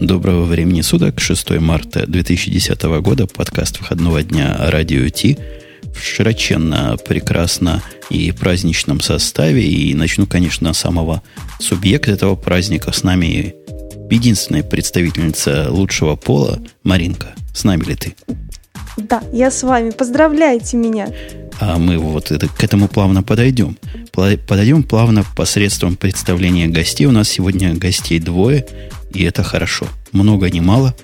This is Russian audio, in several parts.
Доброго времени суток, 6 марта 2010 года, подкаст выходного дня «Радио Ти» в широченно, прекрасно и праздничном составе. И начну, конечно, с самого субъекта этого праздника. С нами единственная представительница лучшего пола, Маринка. С нами ли ты? Да, я с вами. Поздравляйте меня. А мы вот это, к этому плавно подойдем. Подойдем плавно посредством представления гостей. У нас сегодня гостей двое, и это хорошо. Много не мало,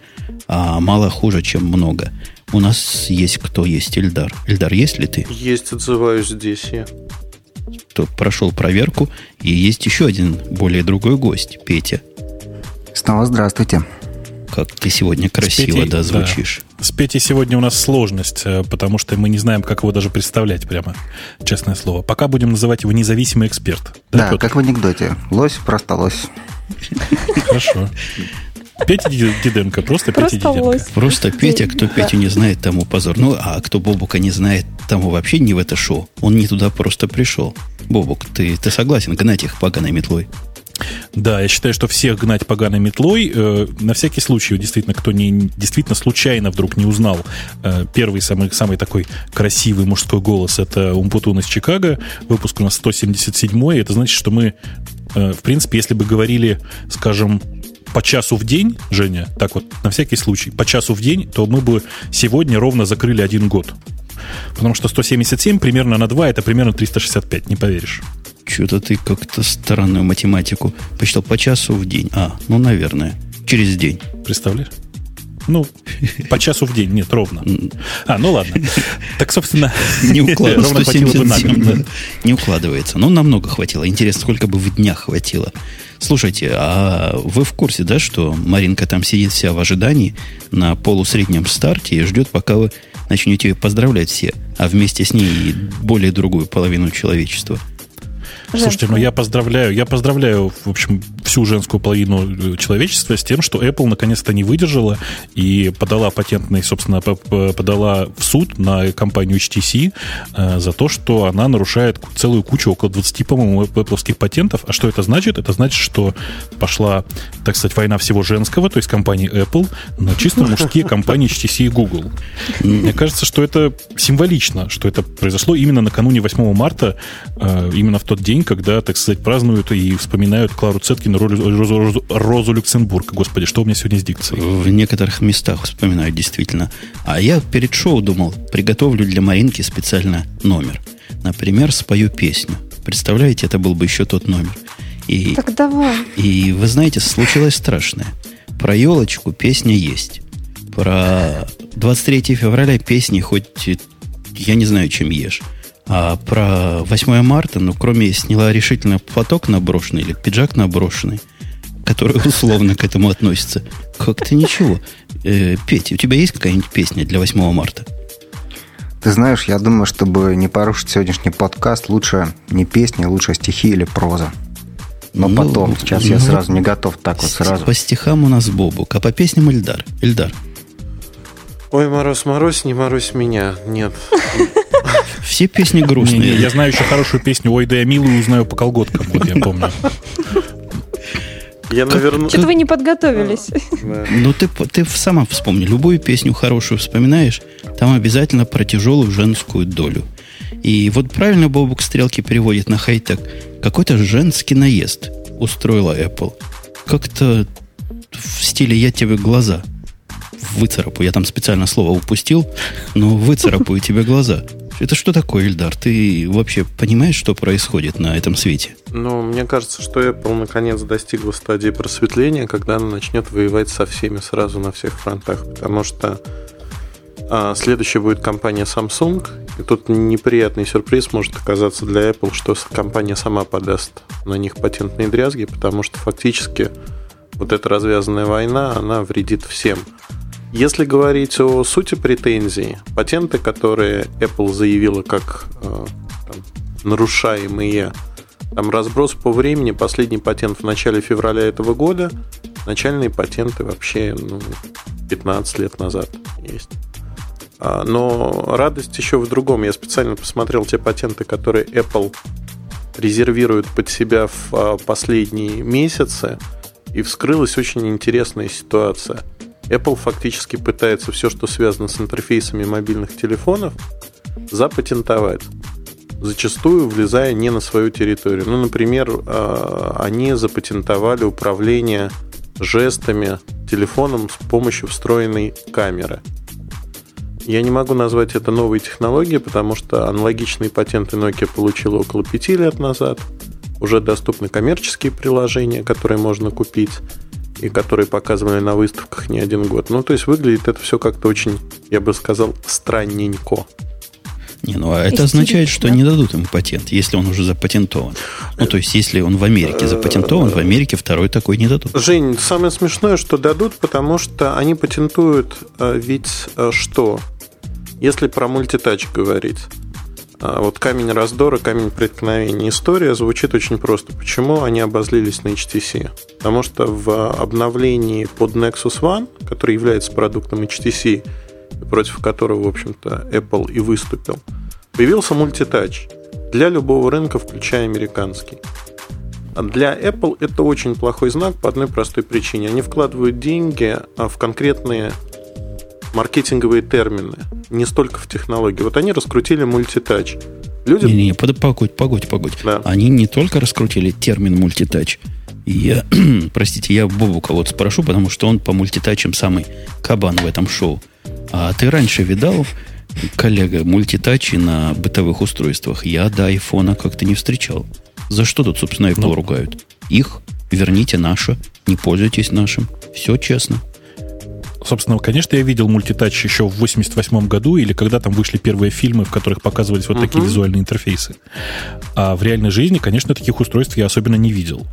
а мало хуже, чем много. У нас есть кто? Есть Эльдар. Эльдар, есть ли ты? Есть, отзываюсь здесь я. То прошел проверку, и есть еще один более другой гость, Петя. Снова здравствуйте. Как ты сегодня красиво, Петей, да, звучишь. Да. С Петей сегодня у нас сложность, э, потому что мы не знаем, как его даже представлять прямо, честное слово. Пока будем называть его независимый эксперт. Да, да как в анекдоте. Лось, просто лось. Хорошо. Петя Диденко, просто, просто Петя Диденко. Лось. Просто Петя, кто да. Петю не знает, тому позор. Ну, а кто Бобука не знает, тому вообще не в это шоу. Он не туда просто пришел. Бобук, ты, ты согласен гнать их поганой метлой? Да, я считаю, что всех гнать поганой метлой. Э, на всякий случай, действительно, кто не, действительно случайно вдруг не узнал, э, первый самый, самый такой красивый мужской голос это Умпутун из Чикаго. Выпуск у нас 177 Это значит, что мы, э, в принципе, если бы говорили, скажем, по часу в день, Женя, так вот, на всякий случай, по часу в день, то мы бы сегодня ровно закрыли один год. Потому что 177 примерно на 2 это примерно 365, не поверишь. Что-то ты как-то странную математику посчитал по часу в день. А, ну, наверное, через день. Представляешь? Ну, по часу в день, нет, ровно. А, ну ладно. Так, собственно, не укладывается. Не укладывается. Ну, намного хватило. Интересно, сколько бы в днях хватило. Слушайте, а вы в курсе, да, что Маринка там сидит вся в ожидании на полусреднем старте и ждет, пока вы начнете ее поздравлять все, а вместе с ней более другую половину человечества – Слушайте, ну я поздравляю, я поздравляю, в общем, всю женскую половину человечества с тем, что Apple наконец-то не выдержала и подала патентный, собственно, подала в суд на компанию HTC э, за то, что она нарушает целую кучу, около 20, по-моему, Apple патентов. А что это значит? Это значит, что пошла, так сказать, война всего женского, то есть компании Apple, на чисто мужские компании HTC и Google. Мне кажется, что это символично, что это произошло именно накануне 8 марта, э, именно в тот день, день, когда, так сказать, празднуют и вспоминают Клару Цеткину, Розу, Розу, Розу Люксембург. Господи, что у меня сегодня с дикцией? В некоторых местах вспоминают, действительно. А я перед шоу думал, приготовлю для Маринки специально номер. Например, спою песню. Представляете, это был бы еще тот номер. И, так давай. И вы знаете, случилось страшное. Про елочку песня есть. Про 23 февраля песни хоть я не знаю, чем ешь. А про 8 марта, ну, кроме сняла решительно платок наброшенный или пиджак наброшенный, который условно к этому относится, как-то ничего. Э, Петя, у тебя есть какая-нибудь песня для 8 марта? Ты знаешь, я думаю, чтобы не порушить сегодняшний подкаст, лучше не песни, лучше стихи или проза. Но ну, потом, сейчас ну, я сразу не готов так вот сразу. По стихам у нас Бобук, а по песням Эльдар. Эльдар. Ой, мороз, мороз, не мороз меня. Нет. Все песни грустные. Не, не, я знаю еще хорошую песню «Ой, да я милую узнаю по колготкам», вот я помню. Я, наверное... Что-то вы не подготовились. Ну, ты, ты сама вспомни. Любую песню хорошую вспоминаешь, там обязательно про тяжелую женскую долю. И вот правильно Бобук Стрелки переводит на хай-тек. Какой-то женский наезд устроила Apple. Как-то в стиле «я тебе глаза» выцарапаю. Я там специально слово упустил, но выцарапаю тебе глаза. Это что такое, Ильдар? Ты вообще понимаешь, что происходит на этом свете? Ну, мне кажется, что Apple наконец достигла стадии просветления, когда она начнет воевать со всеми сразу на всех фронтах. Потому что а, следующая будет компания Samsung. И тут неприятный сюрприз может оказаться для Apple, что компания сама подаст на них патентные дрязги, потому что фактически вот эта развязанная война, она вредит всем. Если говорить о сути претензий, патенты, которые Apple заявила как э, там, нарушаемые, там разброс по времени, последний патент в начале февраля этого года, начальные патенты вообще ну, 15 лет назад есть. А, но радость еще в другом. Я специально посмотрел те патенты, которые Apple резервирует под себя в а, последние месяцы. И вскрылась очень интересная ситуация. Apple фактически пытается все, что связано с интерфейсами мобильных телефонов, запатентовать зачастую влезая не на свою территорию. Ну, например, а, они запатентовали управление жестами телефоном с помощью встроенной камеры. Я не могу назвать это новой технологией, потому что аналогичные патенты Nokia получила около пяти лет назад. Уже доступны коммерческие приложения, которые можно купить и которые показывали на выставках не один год. Ну, то есть выглядит это все как-то очень, я бы сказал, странненько. Не, ну а это означает, что не дадут ему патент, если он уже запатентован. Ну, то есть, если он в Америке запатентован, в Америке второй такой не дадут. Жень, самое смешное, что дадут, потому что они патентуют э, ведь э, что? Если про мультитач говорить. А вот камень раздора, камень преткновения. История звучит очень просто. Почему они обозлились на HTC? Потому что в обновлении под Nexus One, который является продуктом HTC, против которого, в общем-то, Apple и выступил, появился мультитач для любого рынка, включая американский. А для Apple это очень плохой знак по одной простой причине. Они вкладывают деньги а, в конкретные маркетинговые термины, не столько в технологии. Вот они раскрутили мультитач. Люди... Не-не, погодь, погодь, погодь. Да. Они не только раскрутили термин мультитач. Я, простите, я Бобука вот спрошу, потому что он по мультитачам самый кабан в этом шоу. А ты раньше видал, коллега, мультитачи на бытовых устройствах? Я до айфона как-то не встречал. За что тут, собственно, Apple ну, ругают? Их верните наше, не пользуйтесь нашим. Все честно. Собственно, конечно, я видел мультитач еще в 88 году, или когда там вышли первые фильмы, в которых показывались вот uh-huh. такие визуальные интерфейсы. А в реальной жизни, конечно, таких устройств я особенно не видел.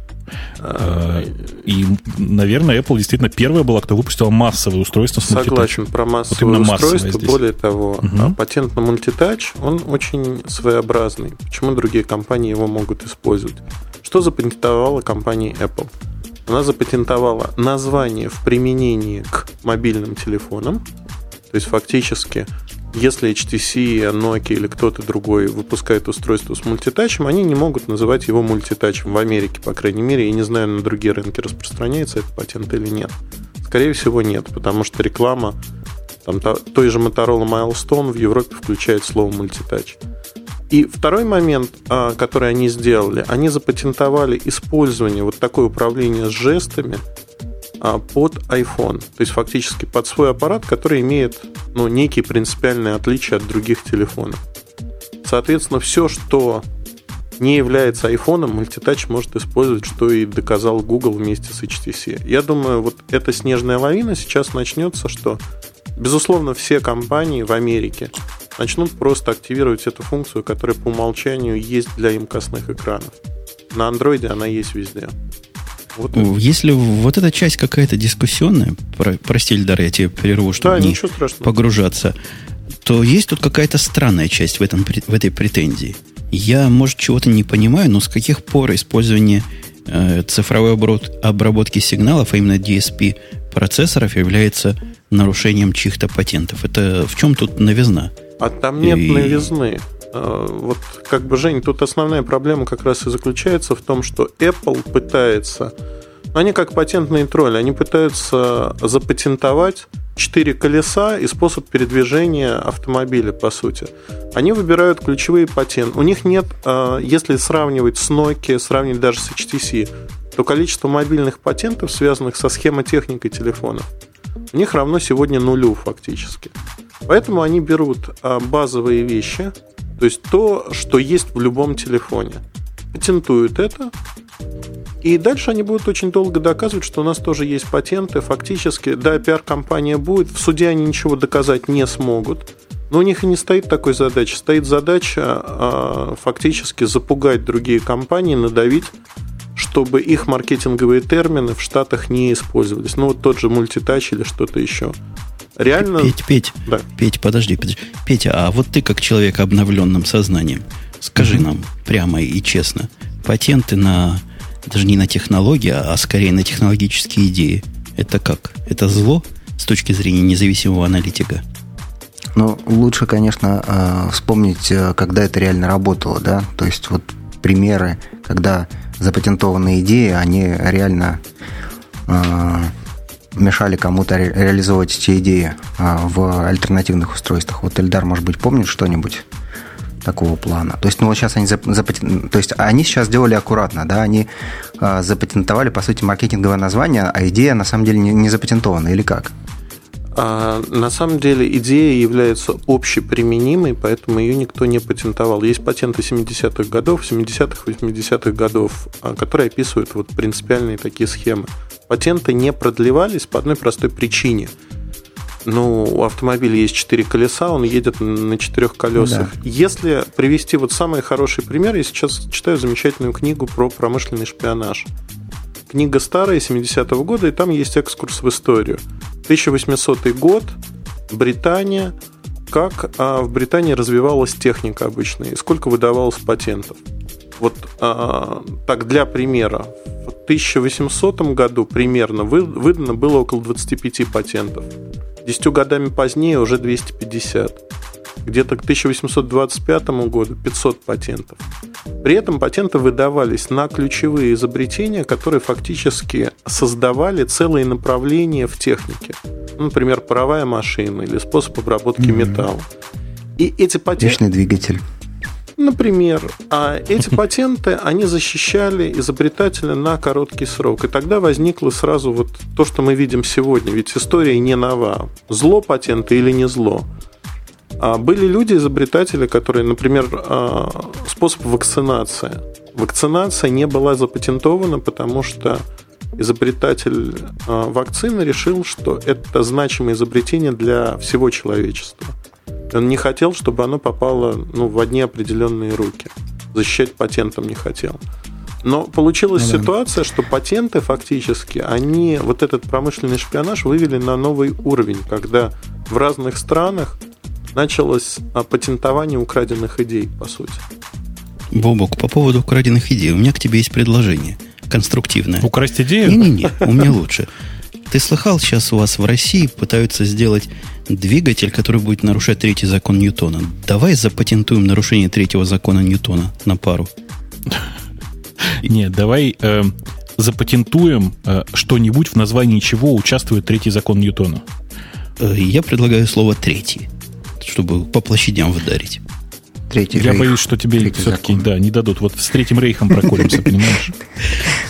А, и, наверное, Apple действительно первая была, кто выпустила массовое устройство с Согласен, про массовое вот устройство. Более того, угу. патент на мультитач, он очень своеобразный. Почему другие компании его могут использовать? Что запатентовала компания Apple? Она запатентовала название в применении к мобильным телефонам, то есть фактически если HTC, Nokia или кто-то другой выпускает устройство с мультитачем, они не могут называть его мультитачем в Америке, по крайней мере. Я не знаю, на другие рынки распространяется этот патент или нет. Скорее всего, нет, потому что реклама там, той же Motorola Milestone в Европе включает слово мультитач. И второй момент, а, который они сделали, они запатентовали использование вот такое управление с жестами а, под iPhone. То есть фактически под свой аппарат, который имеет ну, некие принципиальные отличия от других телефонов. Соответственно, все, что не является iPhone, мультитач может использовать, что и доказал Google вместе с HTC. Я думаю, вот эта снежная лавина сейчас начнется, что, безусловно, все компании в Америке начнут просто активировать эту функцию, которая по умолчанию есть для имкостных экранов. На андроиде она есть везде. Вот Если вот эта часть какая-то дискуссионная, про, прости, Эльдар, я тебе прерву, чтобы да, не погружаться, то есть тут какая-то странная часть в, этом, в этой претензии. Я, может, чего-то не понимаю, но с каких пор использование э, цифровой оборот, обработки сигналов, а именно DSP процессоров, является нарушением чьих-то патентов? Это в чем тут новизна? А там нет и... новизны. Э, вот как бы, Жень, тут основная проблема как раз и заключается в том, что Apple пытается, они как патентные тролли, они пытаются запатентовать четыре колеса и способ передвижения автомобиля, по сути. Они выбирают ключевые патенты. У них нет, э, если сравнивать с Nokia, сравнивать даже с HTC, то количество мобильных патентов, связанных со схемотехникой телефонов, у них равно сегодня нулю фактически. Поэтому они берут э, базовые вещи, то есть то, что есть в любом телефоне. Патентуют это, и дальше они будут очень долго доказывать, что у нас тоже есть патенты. Фактически, да, пиар-компания будет, в суде они ничего доказать не смогут. Но у них и не стоит такой задачи. Стоит задача а, фактически запугать другие компании, надавить, чтобы их маркетинговые термины в Штатах не использовались. Ну, вот тот же мультитач или что-то еще. Реально... Петь, Петь, да. Петь, подожди, подожди. Петя, а вот ты как человек обновленным сознанием, скажи mm-hmm. нам прямо и честно, патенты на, даже не на технологии, а скорее на технологические идеи, это как? Это зло с точки зрения независимого аналитика? Ну, лучше, конечно, э, вспомнить, э, когда это реально работало, да, то есть вот примеры, когда запатентованные идеи, они реально мешали кому-то ре- реализовывать эти идеи в альтернативных устройствах. Вот Эльдар, может быть, помнит что-нибудь? такого плана. То есть, ну вот сейчас они запатен... то есть они сейчас сделали аккуратно, да, они э, запатентовали по сути маркетинговое название, а идея на самом деле не, не запатентована или как? А, на самом деле идея является общеприменимой, поэтому ее никто не патентовал. Есть патенты 70-х годов, 70-х, 80-х годов, а, которые описывают вот принципиальные такие схемы. Патенты не продлевались по одной простой причине. Ну, у автомобиля есть четыре колеса, он едет на четырех колесах. Да. Если привести вот самый хороший пример, я сейчас читаю замечательную книгу про промышленный шпионаж. Книга старая, 70-го года, и там есть экскурс в историю. 1800 год, Британия, как а, в Британии развивалась техника обычная и сколько выдавалось патентов. Вот а, так для примера, в 1800 году примерно вы, выдано было около 25 патентов. Десятью годами позднее уже 250 где-то к 1825 году 500 патентов. При этом патенты выдавались на ключевые изобретения, которые фактически создавали целые направления в технике. Например, паровая машина или способ обработки mm-hmm. металла. И эти патенты... Вечный двигатель. Например, а эти патенты, они защищали изобретателя на короткий срок. И тогда возникло сразу вот то, что мы видим сегодня. Ведь история не нова. Зло патенты или не зло. А были люди, изобретатели, которые, например, а, способ вакцинации. Вакцинация не была запатентована, потому что изобретатель а, вакцины решил, что это значимое изобретение для всего человечества. Он не хотел, чтобы оно попало ну, в одни определенные руки. Защищать патентом не хотел. Но получилась ну, ситуация, что патенты фактически, они вот этот промышленный шпионаж вывели на новый уровень, когда в разных странах началось а, патентование украденных идей, по сути. Бобок, по поводу украденных идей, у меня к тебе есть предложение. Конструктивное. Украсть идею? Не-не-не, у меня лучше. Ты слыхал, сейчас у вас в России пытаются сделать двигатель, который будет нарушать третий закон Ньютона. Давай запатентуем нарушение третьего закона Ньютона на пару. Нет, давай э, запатентуем э, что-нибудь, в названии чего участвует третий закон Ньютона. Э, я предлагаю слово «третий» чтобы по площадям выдарить. Третий Я рейх. боюсь, что тебе все-таки да, не дадут. Вот с Третьим Рейхом проколемся, понимаешь?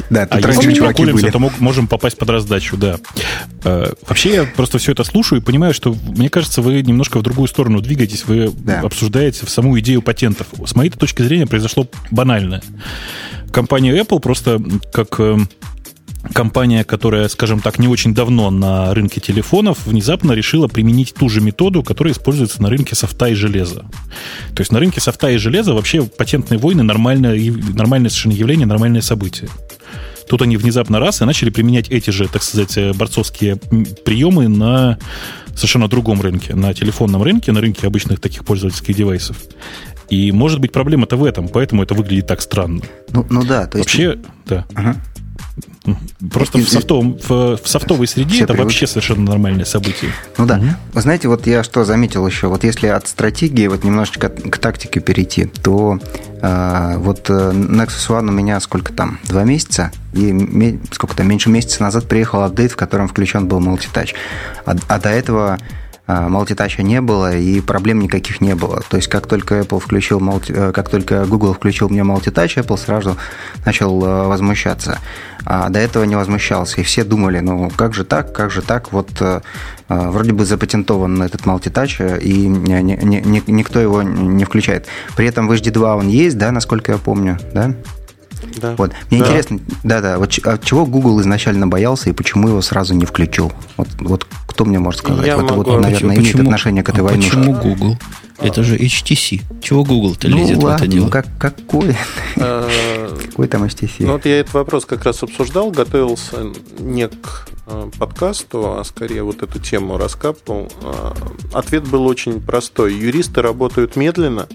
Да, а если проколемся, то можем попасть под раздачу, да. Э, вообще, я просто все это слушаю и понимаю, что, мне кажется, вы немножко в другую сторону двигаетесь, вы обсуждаете в саму идею патентов. С моей точки зрения произошло банальное. Компания Apple просто как э, компания, которая, скажем так, не очень давно на рынке телефонов, внезапно решила применить ту же методу, которая используется на рынке софта и железа. То есть на рынке софта и железа вообще патентные войны нормальное, нормальное совершенно явление, нормальное событие. Тут они внезапно раз и начали применять эти же, так сказать, борцовские приемы на совершенно другом рынке, на телефонном рынке, на рынке обычных таких пользовательских девайсов. И может быть проблема-то в этом, поэтому это выглядит так странно. Ну, ну да, то есть... Вообще, да. Ага. Просто в, софтовом, в, в софтовой среде Все это привык. вообще совершенно нормальное событие. Ну да. Угу. Вы знаете, вот я что заметил еще, вот если от стратегии вот немножечко к тактике перейти, то э, вот Nexus One у меня сколько там, два месяца, и сколько там, меньше месяца назад приехал апдейт, в котором включен был multitouch. А, а до этого мультитача не было и проблем никаких не было. То есть как только Apple включил, э, как только Google включил мне multitouch, Apple сразу начал э, возмущаться. А до этого не возмущался. И все думали, ну как же так, как же так, вот э, вроде бы запатентован этот multitouch, и ни, ни, ни, никто его не включает. При этом в HD2 он есть, да, насколько я помню, да? Да. Вот. Мне да. интересно, да-да, вот от чего Google изначально боялся и почему его сразу не включил? Вот, вот кто мне может сказать? Я вот, могу. вот, наверное, почему, имеет отношение к этой а войне. Почему Google? Это же HTC. Чего Google-то ну, лезет ладно, в это дело? Ну, как, какой? А, какой там HTC? Ну, вот я этот вопрос как раз обсуждал, готовился не к а, подкасту, а скорее вот эту тему раскапывал. А, ответ был очень простой. Юристы работают медленно.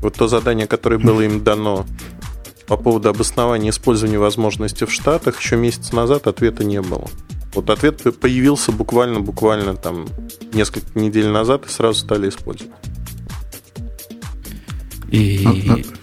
Вот то задание, которое было им дано по поводу обоснования использования возможности в Штатах еще месяц назад ответа не было. Вот ответ появился буквально-буквально там несколько недель назад и сразу стали использовать. И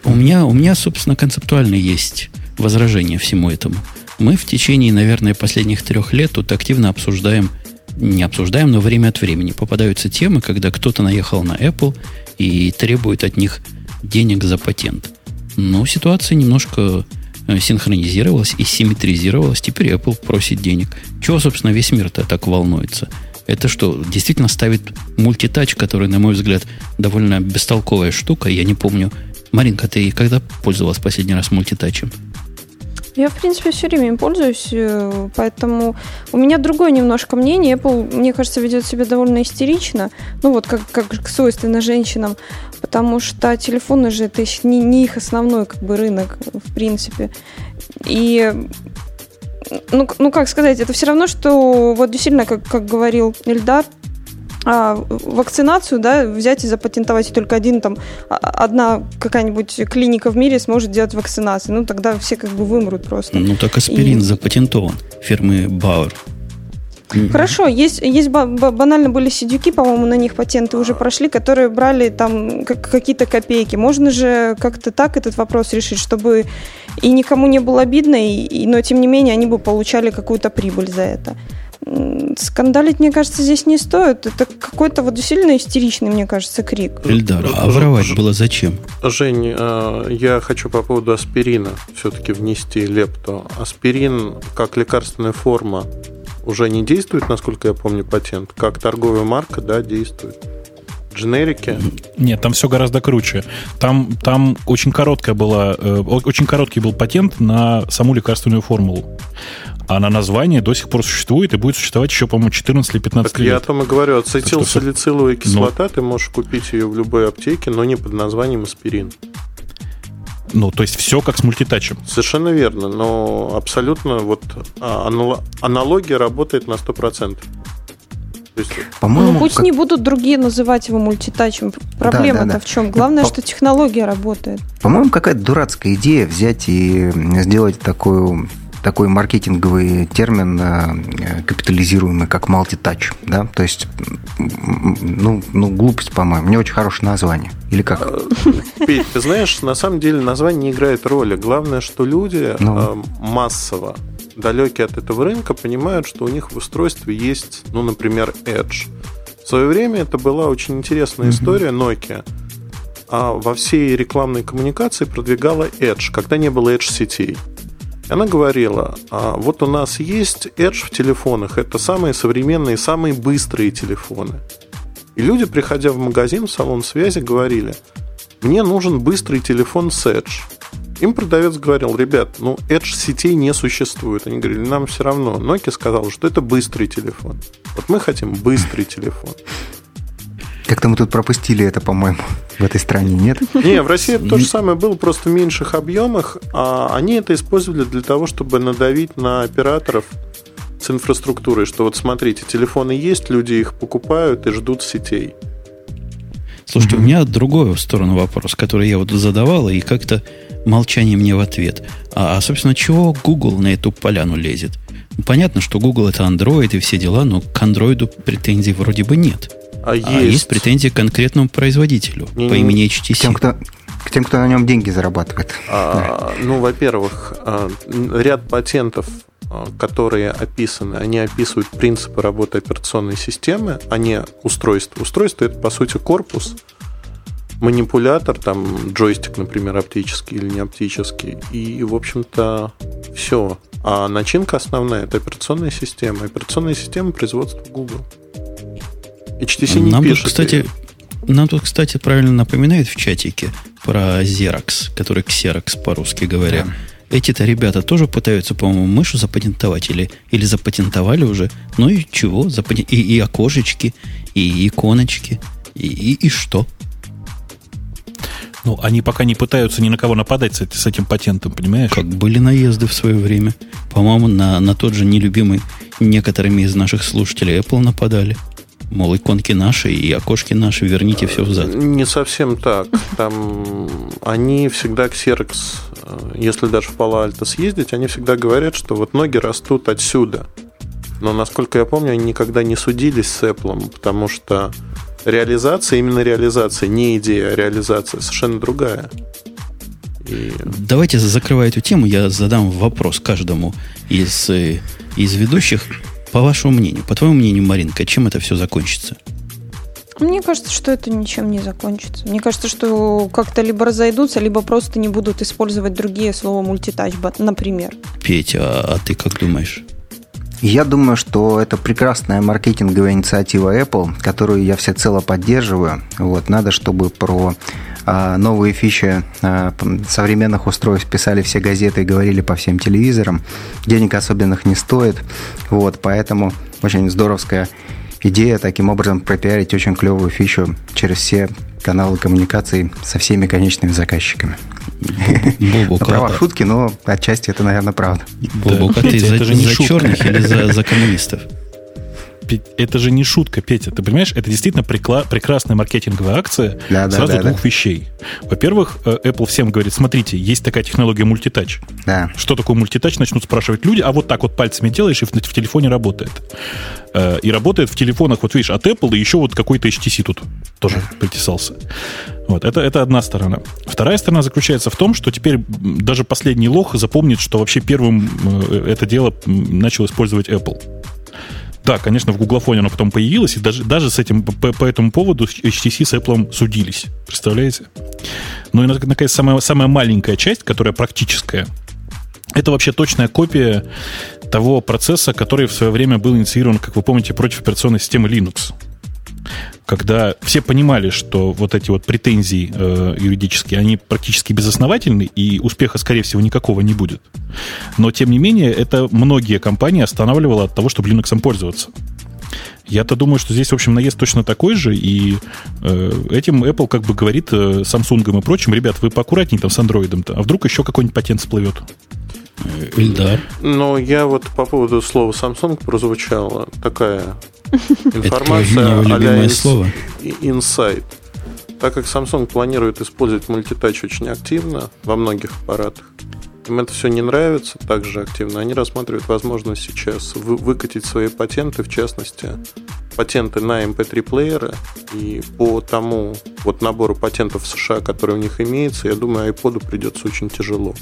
у меня, у меня, собственно, концептуально есть возражение всему этому. Мы в течение, наверное, последних трех лет тут активно обсуждаем, не обсуждаем, но время от времени попадаются темы, когда кто-то наехал на Apple и требует от них денег за патент. Но ситуация немножко э, синхронизировалась и симметризировалась. Теперь Apple просит денег. Чего, собственно, весь мир-то так волнуется? Это что, действительно ставит мультитач, который, на мой взгляд, довольно бестолковая штука. Я не помню. Маринка, ты когда пользовалась последний раз мультитачем? Я, в принципе, все время им пользуюсь, э, поэтому у меня другое немножко мнение. Apple, мне кажется, ведет себя довольно истерично, ну вот как, как свойственно женщинам, потому что телефоны же это не, не их основной как бы рынок, в принципе. И ну, ну, как сказать, это все равно, что вот действительно, как, как говорил Эльдар, а, вакцинацию, да, взять и запатентовать, и только один там, а, одна какая-нибудь клиника в мире сможет делать вакцинацию. Ну, тогда все как бы вымрут просто. Ну, так аспирин и... запатентован фирмы Бауэр. Хорошо, есть, есть банально были сидюки, по-моему, на них патенты уже прошли, которые брали там какие-то копейки. Можно же как-то так этот вопрос решить, чтобы и никому не было обидно, и, и, но тем не менее они бы получали какую-то прибыль за это скандалить, мне кажется, здесь не стоит. Это какой-то вот сильно истеричный, мне кажется, крик. Эльдар, а воровать было зачем? Жень, э, я хочу по поводу аспирина все-таки внести лепту. Аспирин как лекарственная форма уже не действует, насколько я помню, патент. Как торговая марка, да, действует дженерики? Нет, там все гораздо круче. Там, там очень короткая была, э, очень короткий был патент на саму лекарственную формулу. А на название до сих пор существует и будет существовать еще, по-моему, 14 или 15 так лет. Я о том и говорю. Ацетилсалициловая кислота, но... ты можешь купить ее в любой аптеке, но не под названием аспирин. Ну, то есть все как с мультитачем. Совершенно верно, но абсолютно вот а, аналогия работает на 100%. Есть... По-моему, ну, пусть как... не будут другие называть его мультитачем. Проблема-то да, да, да. в чем? Главное, По... что технология работает. По-моему, какая-то дурацкая идея взять и сделать такую такой маркетинговый термин, э, капитализируемый как multi-touch, да, то есть, ну, ну глупость, по-моему, не очень хорошее название, или как? Петь, ты знаешь, на самом деле название не играет роли, главное, что люди ну. Э, массово далекие от этого рынка понимают, что у них в устройстве есть, ну, например, Edge. В свое время это была очень интересная история Nokia. А во всей рекламной коммуникации продвигала Edge, когда не было Edge сетей. Она говорила, а вот у нас есть Edge в телефонах, это самые современные, самые быстрые телефоны. И люди, приходя в магазин, в салон связи, говорили, мне нужен быстрый телефон с Edge. Им продавец говорил, ребят, ну Edge сетей не существует. Они говорили, нам все равно. Nokia сказала, что это быстрый телефон. Вот мы хотим быстрый телефон. Как-то мы тут пропустили это, по-моему, в этой стране, нет? Не, в России это то же самое было, просто в меньших объемах. А они это использовали для того, чтобы надавить на операторов с инфраструктурой, что вот смотрите, телефоны есть, люди их покупают и ждут сетей. Слушайте, mm-hmm. у меня другой в сторону вопрос, который я вот задавал, и как-то молчание мне в ответ. А, а собственно, чего Google на эту поляну лезет? Понятно, что Google это Android и все дела, но к Android претензий вроде бы нет. А, а есть. есть претензии к конкретному производителю не, по имени HTC. К тем, кто, к тем, кто на нем деньги зарабатывает. А, ну, во-первых, а, ряд патентов, а, которые описаны, они описывают принципы работы операционной системы, а не устройство. Устройство это, по сути, корпус, манипулятор, там джойстик, например, оптический или не оптический. И, в общем-то, все. А начинка основная это операционная система. Операционная система производства Google. HTC не нам пишет. Тут, кстати, нам тут, кстати, правильно напоминает в чатике про Xerox, который Xerox по-русски говоря. Да. Эти-то ребята тоже пытаются, по-моему, мышу запатентовать или, или запатентовали уже. Ну и чего? Запатен... И, и окошечки, и иконочки, и, и, и что? Ну, они пока не пытаются ни на кого нападать с, с этим патентом, понимаешь? Как были наезды в свое время. По-моему, на, на тот же нелюбимый некоторыми из наших слушателей Apple нападали. Мол, иконки наши и окошки наши, верните все взад. Не совсем так. Там они всегда Xerox, э, если даже в Пало-Альто съездить, они всегда говорят, что вот ноги растут отсюда. Но, насколько я помню, они никогда не судились с Apple, потому что реализация, именно реализация, не идея, а реализация совершенно другая. И... Давайте, закрывая эту тему, я задам вопрос каждому из, э, из ведущих. По вашему мнению, по твоему мнению, Маринка, чем это все закончится? Мне кажется, что это ничем не закончится. Мне кажется, что как-то либо разойдутся, либо просто не будут использовать другие слова мультитач, например. Петя, а, а ты как думаешь? Я думаю, что это прекрасная маркетинговая инициатива Apple, которую я всецело поддерживаю. Вот, надо, чтобы про новые фичи а, современных устройств писали все газеты и говорили по всем телевизорам. Денег особенных не стоит. Вот, поэтому очень здоровская идея таким образом пропиарить очень клевую фичу через все каналы коммуникации со всеми конечными заказчиками. Бобук, Права шутки, но отчасти это, наверное, правда. Бобук, а ты за, за черных или за, за коммунистов? Это же не шутка, Петя. Ты понимаешь, это действительно прикла- прекрасная маркетинговая акция да, сразу да, двух да. вещей. Во-первых, э, Apple всем говорит, смотрите, есть такая технология мультитач. Да. Что такое мультитач, начнут спрашивать люди, а вот так вот пальцами делаешь, и в, в телефоне работает. Э, и работает в телефонах, вот видишь, от Apple, и еще вот какой-то HTC тут тоже притесался. Вот, это, это одна сторона. Вторая сторона заключается в том, что теперь даже последний лох запомнит, что вообще первым э, это дело начал использовать Apple. Да, конечно, в гуглофоне оно потом появилось, и даже, даже с этим, по, по этому поводу HTC с Apple судились. Представляете? Ну и, наконец, самая, самая маленькая часть, которая практическая, это вообще точная копия того процесса, который в свое время был инициирован, как вы помните, против операционной системы Linux когда все понимали, что вот эти вот претензии э, юридические, они практически безосновательны, и успеха, скорее всего, никакого не будет. Но, тем не менее, это многие компании останавливало от того, чтобы Linux пользоваться. Я-то думаю, что здесь, в общем, наезд точно такой же, и э, этим Apple как бы говорит э, Samsung и прочим, ребят, вы поаккуратнее там с Android-то, а вдруг еще какой-нибудь патент всплывет? Ильдар. Ну, я вот по поводу слова Samsung прозвучала такая информация а слово. Insight. Так как Samsung планирует использовать мультитач очень активно во многих аппаратах, им это все не нравится так же активно, они рассматривают возможность сейчас вы, выкатить свои патенты, в частности, патенты на MP3-плееры, и по тому вот набору патентов в США, который у них имеется, я думаю, iPod придется очень тяжело,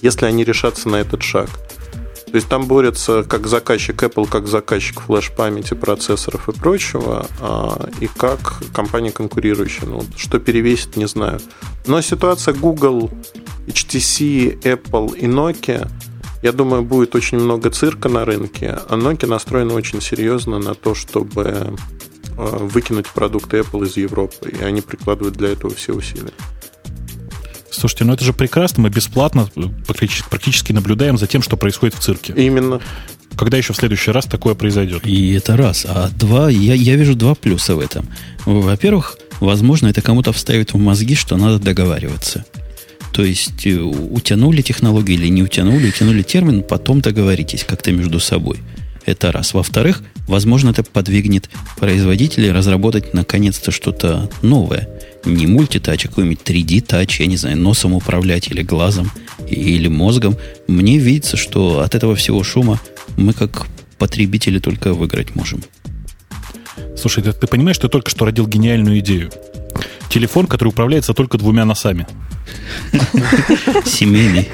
если они решатся на этот шаг. То есть там борются как заказчик Apple, как заказчик флеш-памяти, процессоров и прочего, а, и как компания конкурирующая. Ну, что перевесит, не знаю. Но ситуация Google, HTC, Apple и Nokia, я думаю, будет очень много цирка на рынке, а Nokia настроена очень серьезно на то, чтобы а, выкинуть продукты Apple из Европы, и они прикладывают для этого все усилия. Слушайте, ну это же прекрасно, мы бесплатно практически наблюдаем за тем, что происходит в цирке. Именно. Когда еще в следующий раз такое произойдет? И это раз. А два, я, я вижу два плюса в этом. Во-первых, возможно, это кому-то вставит в мозги, что надо договариваться. То есть э, утянули технологию или не утянули, утянули термин, потом договоритесь как-то между собой. Это раз. Во-вторых, возможно, это подвигнет производителей разработать наконец-то что-то новое – не мультитач, а какой-нибудь 3D-тач, я не знаю, носом управлять или глазом, или мозгом, мне видится, что от этого всего шума мы как потребители только выиграть можем. Слушай, ты, ты понимаешь, что ты только что родил гениальную идею? Телефон, который управляется только двумя носами. Семейный.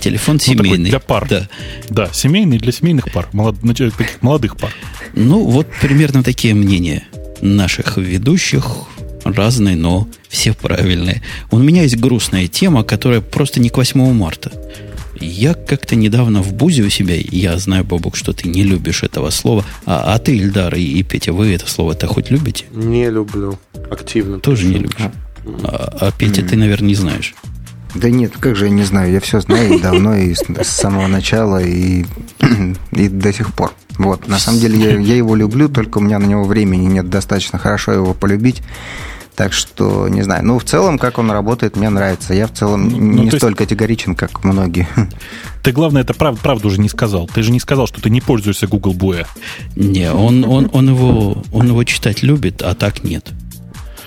Телефон семейный. Ну, для пар. Да. да, семейный для семейных пар, молод, молодых пар. Ну, вот примерно такие мнения наших ведущих разные, но все правильные. У меня есть грустная тема, которая просто не к 8 марта. Я как-то недавно в Бузе у себя, я знаю, Бобок, что ты не любишь этого слова, а, а ты, Ильдар и, и Петя, вы это слово-то хоть любите? Не люблю. Активно. Тоже не любишь? А, а Петя, ты, наверное, не знаешь. Да нет, как же я не знаю, я все знаю и давно, и с, с самого начала, и, и до сих пор. Вот, на самом деле я, я его люблю, только у меня на него времени нет достаточно хорошо его полюбить. Так что, не знаю. Ну, в целом, как он работает, мне нравится. Я в целом ну, не столь есть... категоричен, как многие. Ты, главное, это прав, правду уже не сказал. Ты же не сказал, что ты не пользуешься Google Buoy. Не, он, он, он, его, он его читать любит, а так нет.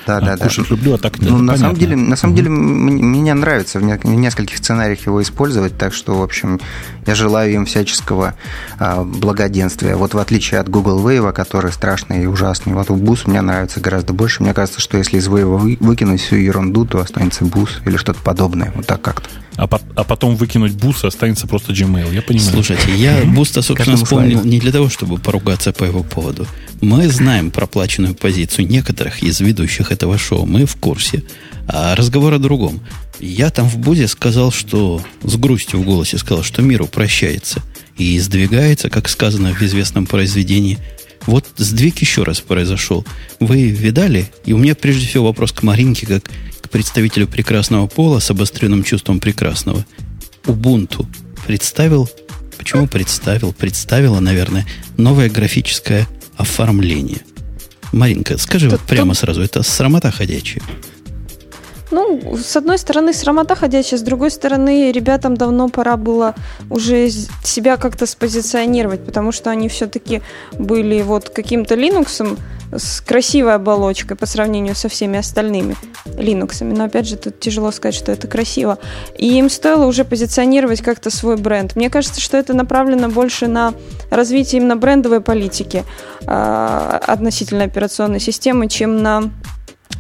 Да, да, кушать да. люблю, а так нет. Ну, на Понятно. самом деле, на самом деле, м- мне нравится в не- в нескольких сценариях его использовать, так что, в общем, я желаю им всяческого а, благоденствия. Вот в отличие от Google Wave, который страшный и ужасный, вот Boost мне нравится гораздо больше. Мне кажется, что если из Wave вы- выкинуть всю ерунду, то останется Boost или что-то подобное. Вот так как-то. А, по- а потом выкинуть бус, и останется просто Gmail. Я понимаю. Слушайте, я Буста, собственно, вспомнил не для того, чтобы поругаться по его поводу. Мы знаем проплаченную позицию некоторых из ведущих этого шоу. Мы в курсе. А разговор о другом. Я там в Бузе сказал, что с грустью в голосе сказал, что мир упрощается и сдвигается, как сказано в известном произведении. Вот сдвиг еще раз произошел. Вы видали? И у меня прежде всего вопрос к Маринке, как представителю прекрасного пола с обостренным чувством прекрасного. Ubuntu представил, почему представил, представила, наверное, новое графическое оформление. Маринка, скажи вот Тут- прямо тут- сразу, это срамота ходячая. Ну, с одной стороны, срамота ходячая, с другой стороны, ребятам давно пора было уже себя как-то спозиционировать, потому что они все-таки были вот каким-то Linux с красивой оболочкой по сравнению со всеми остальными Linux. Но опять же, тут тяжело сказать, что это красиво. И им стоило уже позиционировать как-то свой бренд. Мне кажется, что это направлено больше на развитие именно брендовой политики а, относительно операционной системы, чем на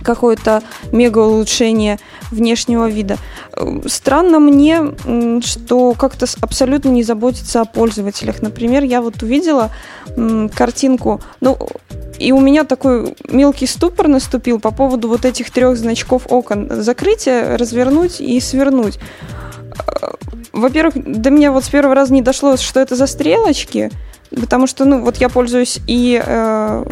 какое-то мега улучшение внешнего вида. Э, Странно мне, что как-то абсолютно не заботится о пользователях. Например, я вот увидела картинку, ну, и у меня такой мелкий ступор наступил по поводу вот этих трех значков окон. Закрытие, развернуть и свернуть. Э, Во-первых, до меня вот с первого раза не дошло, что это за стрелочки, потому что, ну, вот я пользуюсь и э,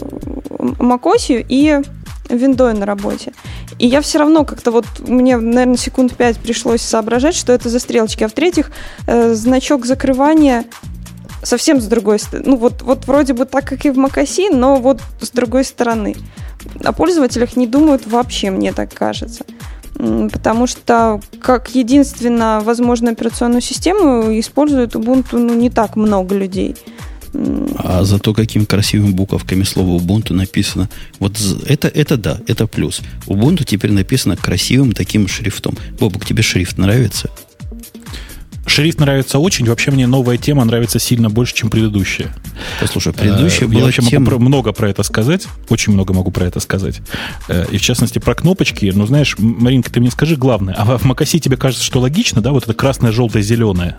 macOS, и виндой на работе. И я все равно как-то вот, мне, наверное, секунд пять пришлось соображать, что это за стрелочки. А в-третьих, э, значок закрывания совсем с другой стороны. Ну вот, вот вроде бы так, как и в Макаси, но вот с другой стороны. О пользователях не думают вообще, мне так кажется. Потому что как единственно возможную операционную систему использует Ubuntu ну, не так много людей. А зато какими красивыми буковками слово Ubuntu написано. Вот это, это да, это плюс. Ubuntu теперь написано красивым таким шрифтом. Бобук, тебе шрифт нравится? Шрифт нравится очень. Вообще мне новая тема нравится сильно больше, чем предыдущая. Послушай, предыдущая Э, была Я вообще тема... могу про- много про это сказать. Очень много могу про это сказать. Э, И в частности про кнопочки. Ну, знаешь, Маринка, ты мне скажи главное. А в Макаси тебе кажется, что логично, да? Вот это красное, желтое, зеленое.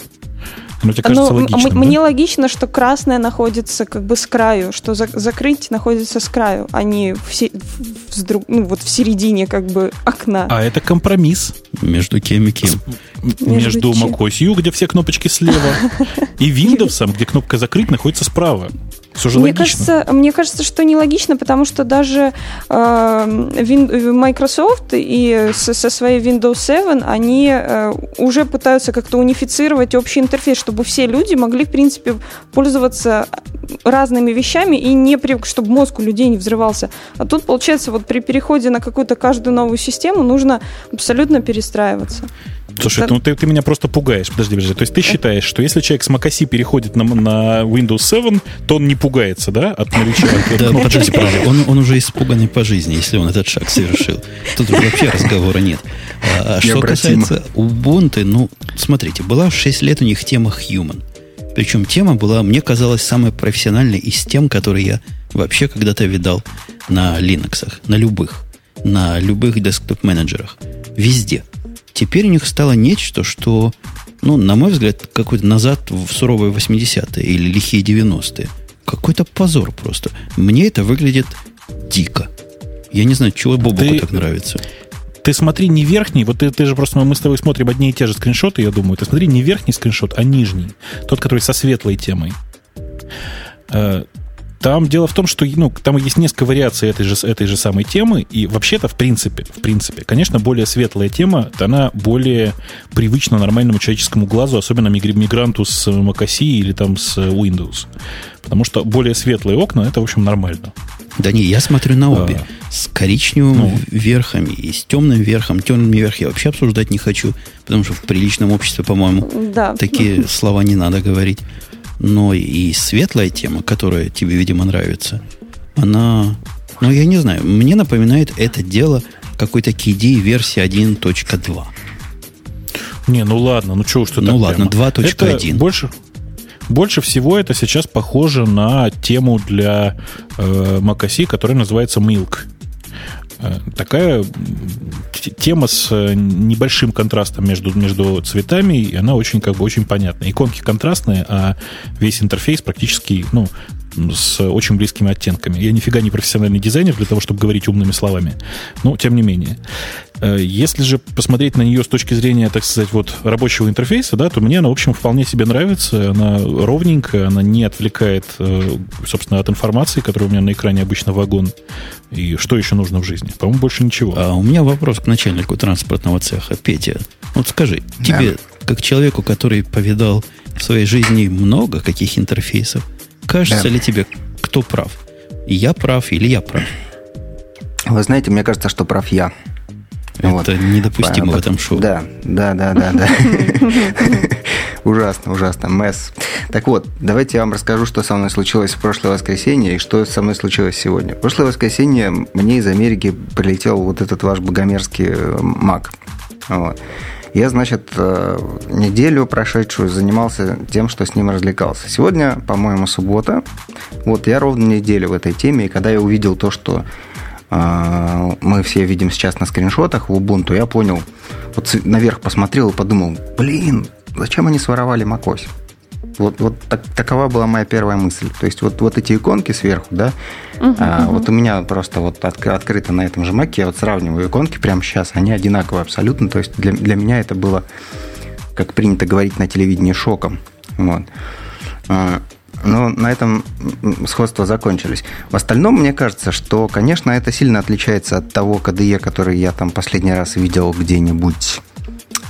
Ну, тебе кажется Ну, м- логичным, да? Мне логично, что красное находится как бы с краю, что за- закрыть находится с краю, а не в, се- в- с друг- ну, вот в середине как бы окна. А это компромисс Между кем и кем. м- Между между macOS, где все кнопочки слева, и Windows, где кнопка закрыть находится справа. Все же Мне логично. кажется, мне кажется, что нелогично, потому что даже э, Microsoft и со, со своей Windows 7 они э, уже пытаются как-то унифицировать общий интерфейс, чтобы все люди могли, в принципе, пользоваться разными вещами и не при, чтобы мозг у людей не взрывался. А тут, получается, вот при переходе на какую-то каждую новую систему нужно абсолютно перестраиваться. Слушай, Так- ну ты, ты меня просто пугаешь. Подожди, подожди. То есть ты считаешь, что если человек с macOS переходит на, на Windows 7, то он не пугается, да, от наличия Да, подожди, подожди. Он, он уже испуганный по жизни, если он этот шаг совершил. Тут уже вообще разговора нет. А, а что касается Ubuntu, ну, смотрите, была 6 лет у них тема Human. Причем тема была, мне казалось, самой профессиональной из тем, которые я вообще когда-то видал на Linux, на любых, на любых десктоп-менеджерах. Везде. Теперь у них стало нечто, что, ну, на мой взгляд, какой-то назад в суровые 80-е или лихие 90-е. Какой-то позор просто. Мне это выглядит дико. Я не знаю, чего Бобуку Ты- так нравится. Ты смотри не верхний, вот ты, ты же просто, мы с тобой смотрим одни и те же скриншоты, я думаю. Ты смотри не верхний скриншот, а нижний. Тот, который со светлой темой. Там дело в том, что ну, там есть несколько вариаций этой же, этой же самой темы, и вообще-то, в принципе, в принципе, конечно, более светлая тема, она более привычна нормальному человеческому глазу, особенно мигр- мигранту с macOS или там с Windows. Потому что более светлые окна, это, в общем, нормально. Да не, я смотрю на обе. А. С коричневым Ну. верхом и с темным верхом. Темным верх я вообще обсуждать не хочу, потому что в приличном обществе, по-моему, Да. такие слова не надо говорить. Но и светлая тема, которая тебе, видимо, нравится, она Ну, я не знаю. Мне напоминает это дело какой-то KDE версии 1.2. Не, ну ладно, ну что уж ты Ну ладно, 2.1. Больше, больше всего это сейчас похоже на тему для э, macOS, которая называется Milk. Э, такая тема с э, небольшим контрастом между, между цветами, и она очень, как бы, очень понятна. Иконки контрастные, а весь интерфейс практически, ну, с очень близкими оттенками. Я нифига не профессиональный дизайнер для того, чтобы говорить умными словами. Но, тем не менее. Э, если же посмотреть на нее с точки зрения, так сказать, вот рабочего интерфейса, да, то мне она, в общем, вполне себе нравится. Она ровненькая, она не отвлекает, э, собственно, от информации, которая у меня на экране обычно вагон. И что еще нужно в жизни? По-моему, больше ничего. А у меня вопрос к начальнику транспортного цеха. Петя, вот скажи, да. тебе, как человеку, который повидал в своей жизни много каких интерфейсов, кажется да. ли тебе, кто прав? Я прав или я прав? Вы знаете, мне кажется, что прав я. Это вот. недопустимо в этом шоу. Да, да, да, да, да. Ужасно, ужасно. Месс. Так вот, давайте я вам расскажу, что со мной случилось в прошлое воскресенье и что со мной случилось сегодня. В прошлое воскресенье мне из Америки прилетел вот этот ваш богомерзкий. Э, вот. Я, значит, э, неделю прошедшую занимался тем, что с ним развлекался. Сегодня, по-моему, суббота. Вот я ровно неделю в этой теме, и когда я увидел то, что мы все видим сейчас на скриншотах в Ubuntu, я понял, вот наверх посмотрел и подумал, блин, зачем они своровали macOS? Вот, вот так, такова была моя первая мысль. То есть вот, вот эти иконки сверху, да, uh-huh, а, uh-huh. вот у меня просто вот от, открыто на этом же маке, я вот сравниваю иконки прямо сейчас, они одинаковые абсолютно. То есть для, для меня это было, как принято говорить на телевидении, шоком. Вот. Но на этом сходства закончились. В остальном, мне кажется, что, конечно, это сильно отличается от того КДЕ, который я там последний раз видел где-нибудь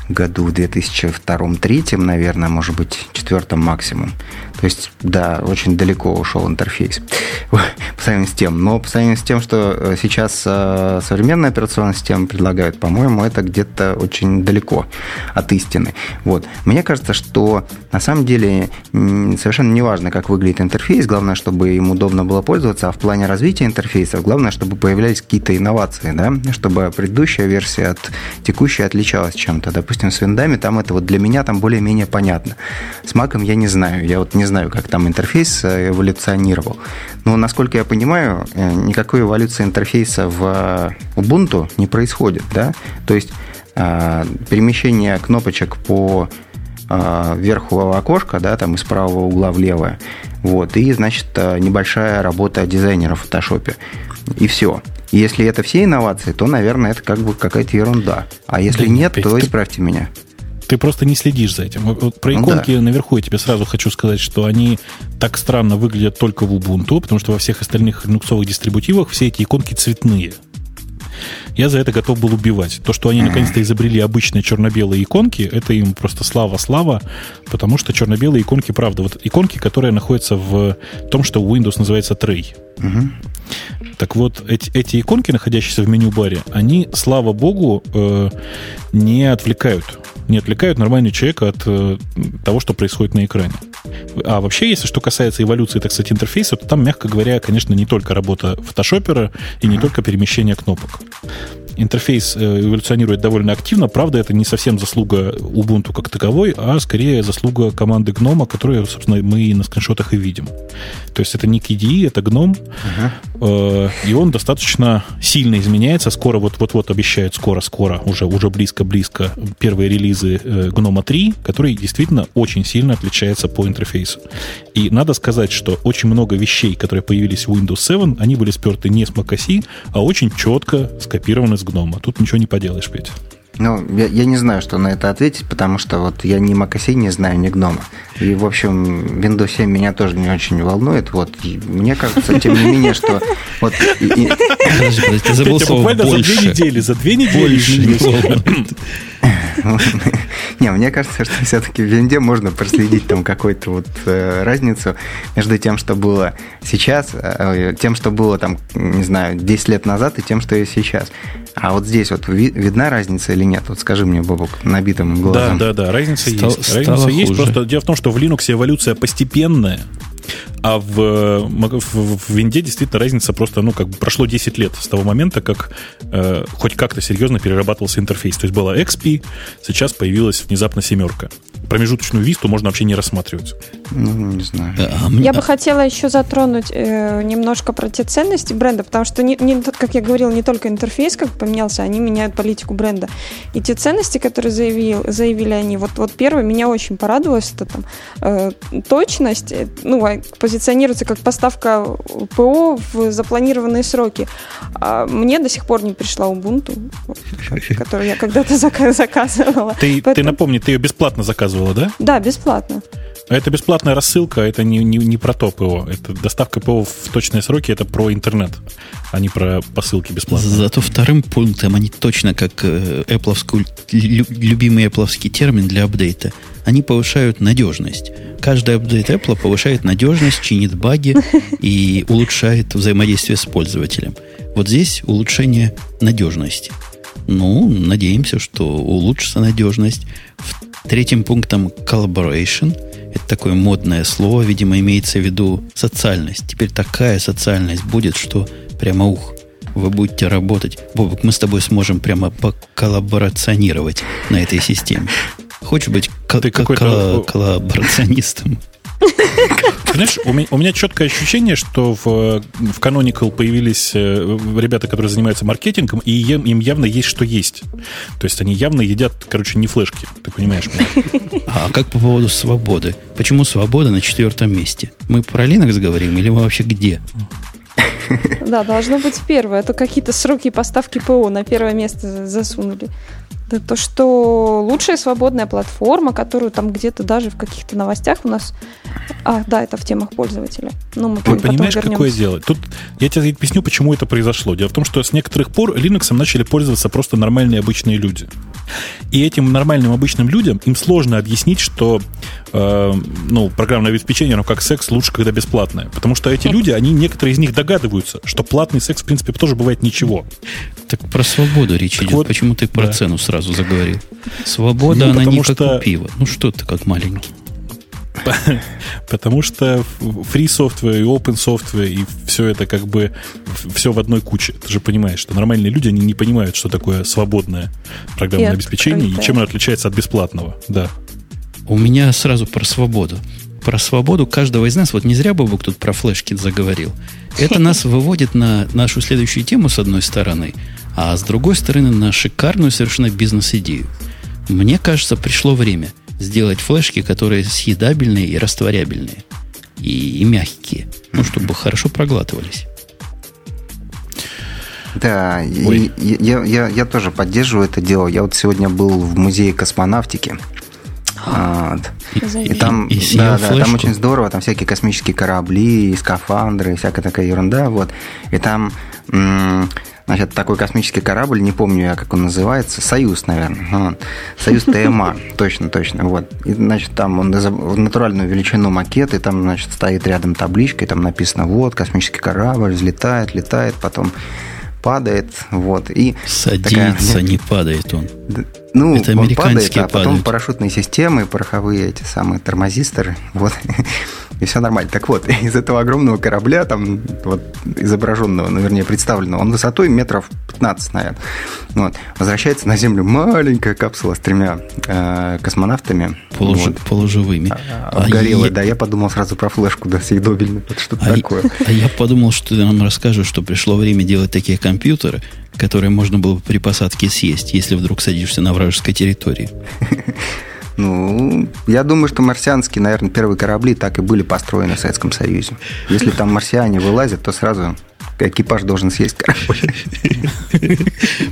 году в 2002-2003, наверное, может быть, четвертом максимум. То есть, да, очень далеко ушел интерфейс по сравнению с тем. Но по сравнению с тем, что э, сейчас э, современная операционная система предлагает, по-моему, это где-то очень далеко от истины. Вот. Мне кажется, что на самом деле совершенно не важно, как выглядит интерфейс, главное, чтобы им удобно было пользоваться, а в плане развития интерфейсов главное, чтобы появлялись какие-то инновации, да, чтобы предыдущая версия от текущей отличалась чем-то. Допустим, с виндами там это вот для меня там более-менее понятно. С маком я не знаю, я вот не знаю, как там интерфейс э, эволюционировал. Но, насколько я понимаю, э, никакой эволюции интерфейса в Ubuntu не происходит, да? То есть э, перемещение кнопочек по верху окошка, да, там из правого угла в левое, вот, и, значит, небольшая работа дизайнера в фотошопе, и все. Если это все инновации, то, наверное, это как бы какая-то ерунда. А если да, нет, то исправьте меня. Ты просто не следишь за этим. Вот про иконки ну, да. наверху я тебе сразу хочу сказать, что они так странно выглядят только в Ubuntu, потому что во всех остальных линуксовых дистрибутивах все эти иконки цветные. Я за это готов был убивать. То, что они наконец-то изобрели обычные черно-белые иконки, это им просто слава-слава, потому что черно-белые иконки, правда, вот иконки, которые находятся в том, что Windows называется Tray. Угу. Так вот, эти, эти иконки, находящиеся в меню-баре, они, слава богу, э, не отвлекают не отвлекают нормального человека от э, того, что происходит на экране. А вообще, если что касается эволюции, так сказать, интерфейса, то там, мягко говоря, конечно, не только работа фотошопера и не только перемещение кнопок интерфейс э, эволюционирует довольно активно. Правда, это не совсем заслуга Ubuntu как таковой, а скорее заслуга команды Gnome, которую, собственно, мы на скриншотах и видим. То есть это не KDE, это Gnome, uh-huh. и он достаточно сильно изменяется. Скоро, вот-вот-вот обещают, скоро-скоро, уже, уже близко-близко первые релизы э, Gnome 3, который действительно очень сильно отличается по интерфейсу. И надо сказать, что очень много вещей, которые появились в Windows 7, они были сперты не с macOS, а очень четко скопированы с гнома. Тут ничего не поделаешь, Петя. Ну, я, я не знаю, что на это ответить, потому что вот я ни macOS не знаю, ни гнома. И, в общем, Windows 7 меня тоже не очень волнует. Вот. Мне кажется, тем не менее, что... Вот, и, и... Подожди, подожди, ты забыл слово буквально больше. за две недели, за две недели Не, мне кажется, что все-таки в винде можно проследить там какую-то вот э, разницу между тем, что было сейчас, э, тем, что было там, не знаю, 10 лет назад и тем, что есть сейчас. А вот здесь вот видна разница или нет? Вот скажи мне, Бобок, набитым глазом. Да, да, да, разница есть. Разница есть, просто дело в том, что в Linux эволюция постепенная, А в, в, в винде действительно разница просто, ну, как бы прошло 10 лет с того момента, как э, хоть как-то серьезно перерабатывался интерфейс. То есть была XP, сейчас появилась внезапно семерка промежуточную висту можно вообще не рассматривать. Ну, не знаю. А, Я бы хотела еще затронуть э, немножко про те ценности бренда, потому что, не, не, как я говорила, не только интерфейс как поменялся, они меняют политику бренда. И те ценности, которые заявил, заявили они, вот, вот первое, меня очень порадовалось, это там э, точность, э, ну, а, позиционируется как поставка ПО в запланированные сроки. А мне до сих пор не пришла Ubuntu, которую я когда-то заказывала. Ты, Поэтому... ты напомни, ты ее бесплатно заказывала да? Да, бесплатно. Это бесплатная рассылка, это не, не, не про то ПО. Это доставка ПО в точные сроки, это про интернет, а не про посылки бесплатно. Зато вторым пунктом они точно как э, Apple, любимый Apple термин для апдейта. Они повышают надежность. Каждый апдейт Apple повышает надежность, чинит баги и улучшает взаимодействие с пользователем. Вот здесь улучшение надежности. Ну, надеемся, что улучшится надежность. Третьим пунктом collaboration. Это такое модное слово, видимо, имеется в виду социальность. Теперь такая социальность будет, что прямо ух, вы будете работать. Бобок, мы с тобой сможем прямо поколлаборационировать на этой системе. Хочешь быть Ты какой-то... коллаборационистом? Знаешь, у меня, у меня четкое ощущение, что в, в Canonical появились э, ребята, которые занимаются маркетингом, и им, им явно есть что есть. То есть они явно едят, короче, не флешки. Ты понимаешь меня? А как по поводу свободы? Почему свобода на четвертом месте? Мы про Linux говорим или мы вообще где? Да, должно быть первое. А то какие-то сроки поставки ПО на первое место засунули. Да то, что лучшая свободная платформа, которую там где-то даже в каких-то новостях у нас... А, да, это в темах пользователя. Ну, мы Вы понимаешь, вернемся. какое дело? Тут я тебе объясню, почему это произошло. Дело в том, что с некоторых пор Linux начали пользоваться просто нормальные обычные люди. И этим нормальным обычным людям им сложно объяснить, что э, ну, программное обеспечение, оно как секс, лучше, когда бесплатное. Потому что эти люди, они, некоторые из них догадываются, что платный секс, в принципе, тоже бывает ничего. Так про свободу речь так идет. Вот, Почему ты про да. цену сразу заговорил? Свобода, ну, она не что... как у пива. Ну что ты как маленький? Потому что free software и open software и все это как бы все в одной куче. Ты же понимаешь, что нормальные люди, они не понимают, что такое свободное программное и обеспечение и чем оно отличается от бесплатного. Да. У меня сразу про свободу. Про свободу каждого из нас, вот не зря Бобук тут про флешки заговорил. Это нас выводит на нашу следующую тему, с одной стороны, а с другой стороны, на шикарную совершенно бизнес-идею. Мне кажется, пришло время – сделать флешки, которые съедабельные и растворябельные. И, и мягкие. Ну, чтобы хорошо проглатывались. Да, и, я, я, я тоже поддерживаю это дело. Я вот сегодня был в музее космонавтики. Вот. И там, и, и да, да, там очень здорово, там всякие космические корабли, и скафандры, и всякая такая ерунда, вот. И там Значит, такой космический корабль, не помню я, как он называется, Союз, наверное. Вот. Союз ТМА, точно, точно. Вот. И, значит, там он в натуральную величину макет, и там, значит, стоит рядом табличка, и там написано, вот, космический корабль взлетает, летает, потом падает, вот, и... Садится, такая... не падает он. Ну, это он падает, а потом парашютные системы, пороховые эти самые тормозисторы, вот, и все нормально. Так вот, из этого огромного корабля, там, вот, изображенного, ну, вернее, представленного, он высотой метров 15, наверное, вот, возвращается на Землю маленькая капсула с тремя э, космонавтами. Полуж... Вот, Полуживыми. А, обгорела, а да, я... я подумал сразу про флешку, да, съедобельную, вот что-то а такое. А я подумал, что ты нам расскажешь, что пришло время делать такие компьютеры, которые можно было бы при посадке съесть, если вдруг садишься на вражеской территории. Ну, я думаю, что марсианские, наверное, первые корабли так и были построены в Советском Союзе. Если там марсиане вылазят, то сразу экипаж должен съесть корабль.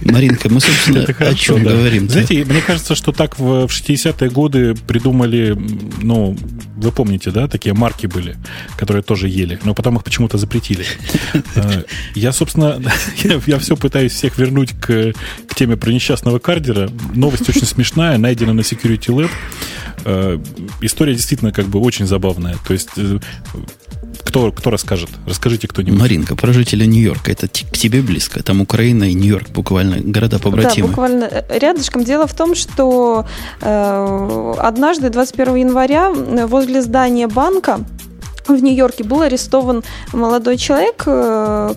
Маринка, мы, собственно, Это хорошо, о чем да. говорим? Знаете, мне кажется, что так в 60-е годы придумали, ну, вы помните, да, такие марки были, которые тоже ели, но потом их почему-то запретили. Э, я, собственно, я, все пытаюсь всех вернуть к, к теме про несчастного кардера. Новость очень смешная, найдена на Security Lab. Э, история действительно как бы очень забавная. То есть э, кто, кто расскажет? Расскажите кто-нибудь. Маринка, про жителя Нью-Йорка. Это к тебе близко. Там Украина и Нью-Йорк буквально города побратимы. Да, буквально э, рядышком. Дело в том, что э, однажды, 21 января, возле здания банка в Нью-Йорке был арестован молодой человек, э,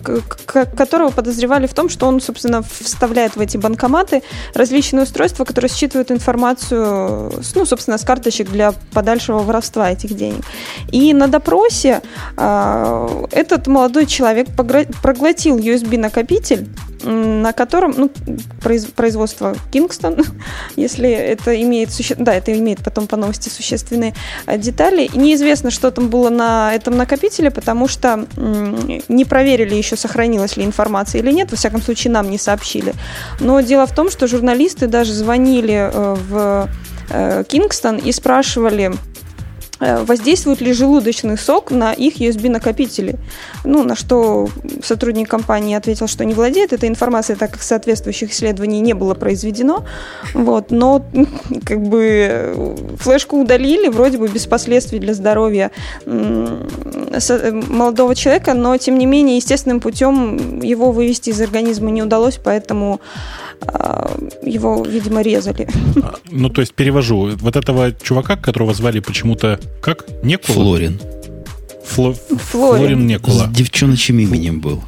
которого подозревали в том, что он, собственно, вставляет в эти банкоматы различные устройства, которые считывают информацию, ну, собственно, с карточек для подальшего воровства этих денег. И на допросе э, этот молодой человек проглотил USB-накопитель, на котором, ну, производство Kingston, если это имеет, суще... да, это имеет потом по новости существенные э, детали. Неизвестно, что там было на этом накопителе, потому что не проверили еще, сохранилась ли информация или нет, во всяком случае, нам не сообщили. Но дело в том, что журналисты даже звонили э, в Кингстон и спрашивали, Э, воздействует ли желудочный сок на их USB-накопители. Ну, на что сотрудник компании ответил, что не владеет этой информацией, так как соответствующих исследований не было произведено. Вот. Но как бы флешку удалили, вроде бы без последствий для здоровья молодого человека, но тем не менее естественным путем его вывести из организма не удалось, поэтому а, его, видимо, резали. Ну, то есть перевожу. Вот этого чувака, которого звали почему-то как? Некула? Флорин. Фло... Флорин. Флорин Некула. С девчоночьим именем был.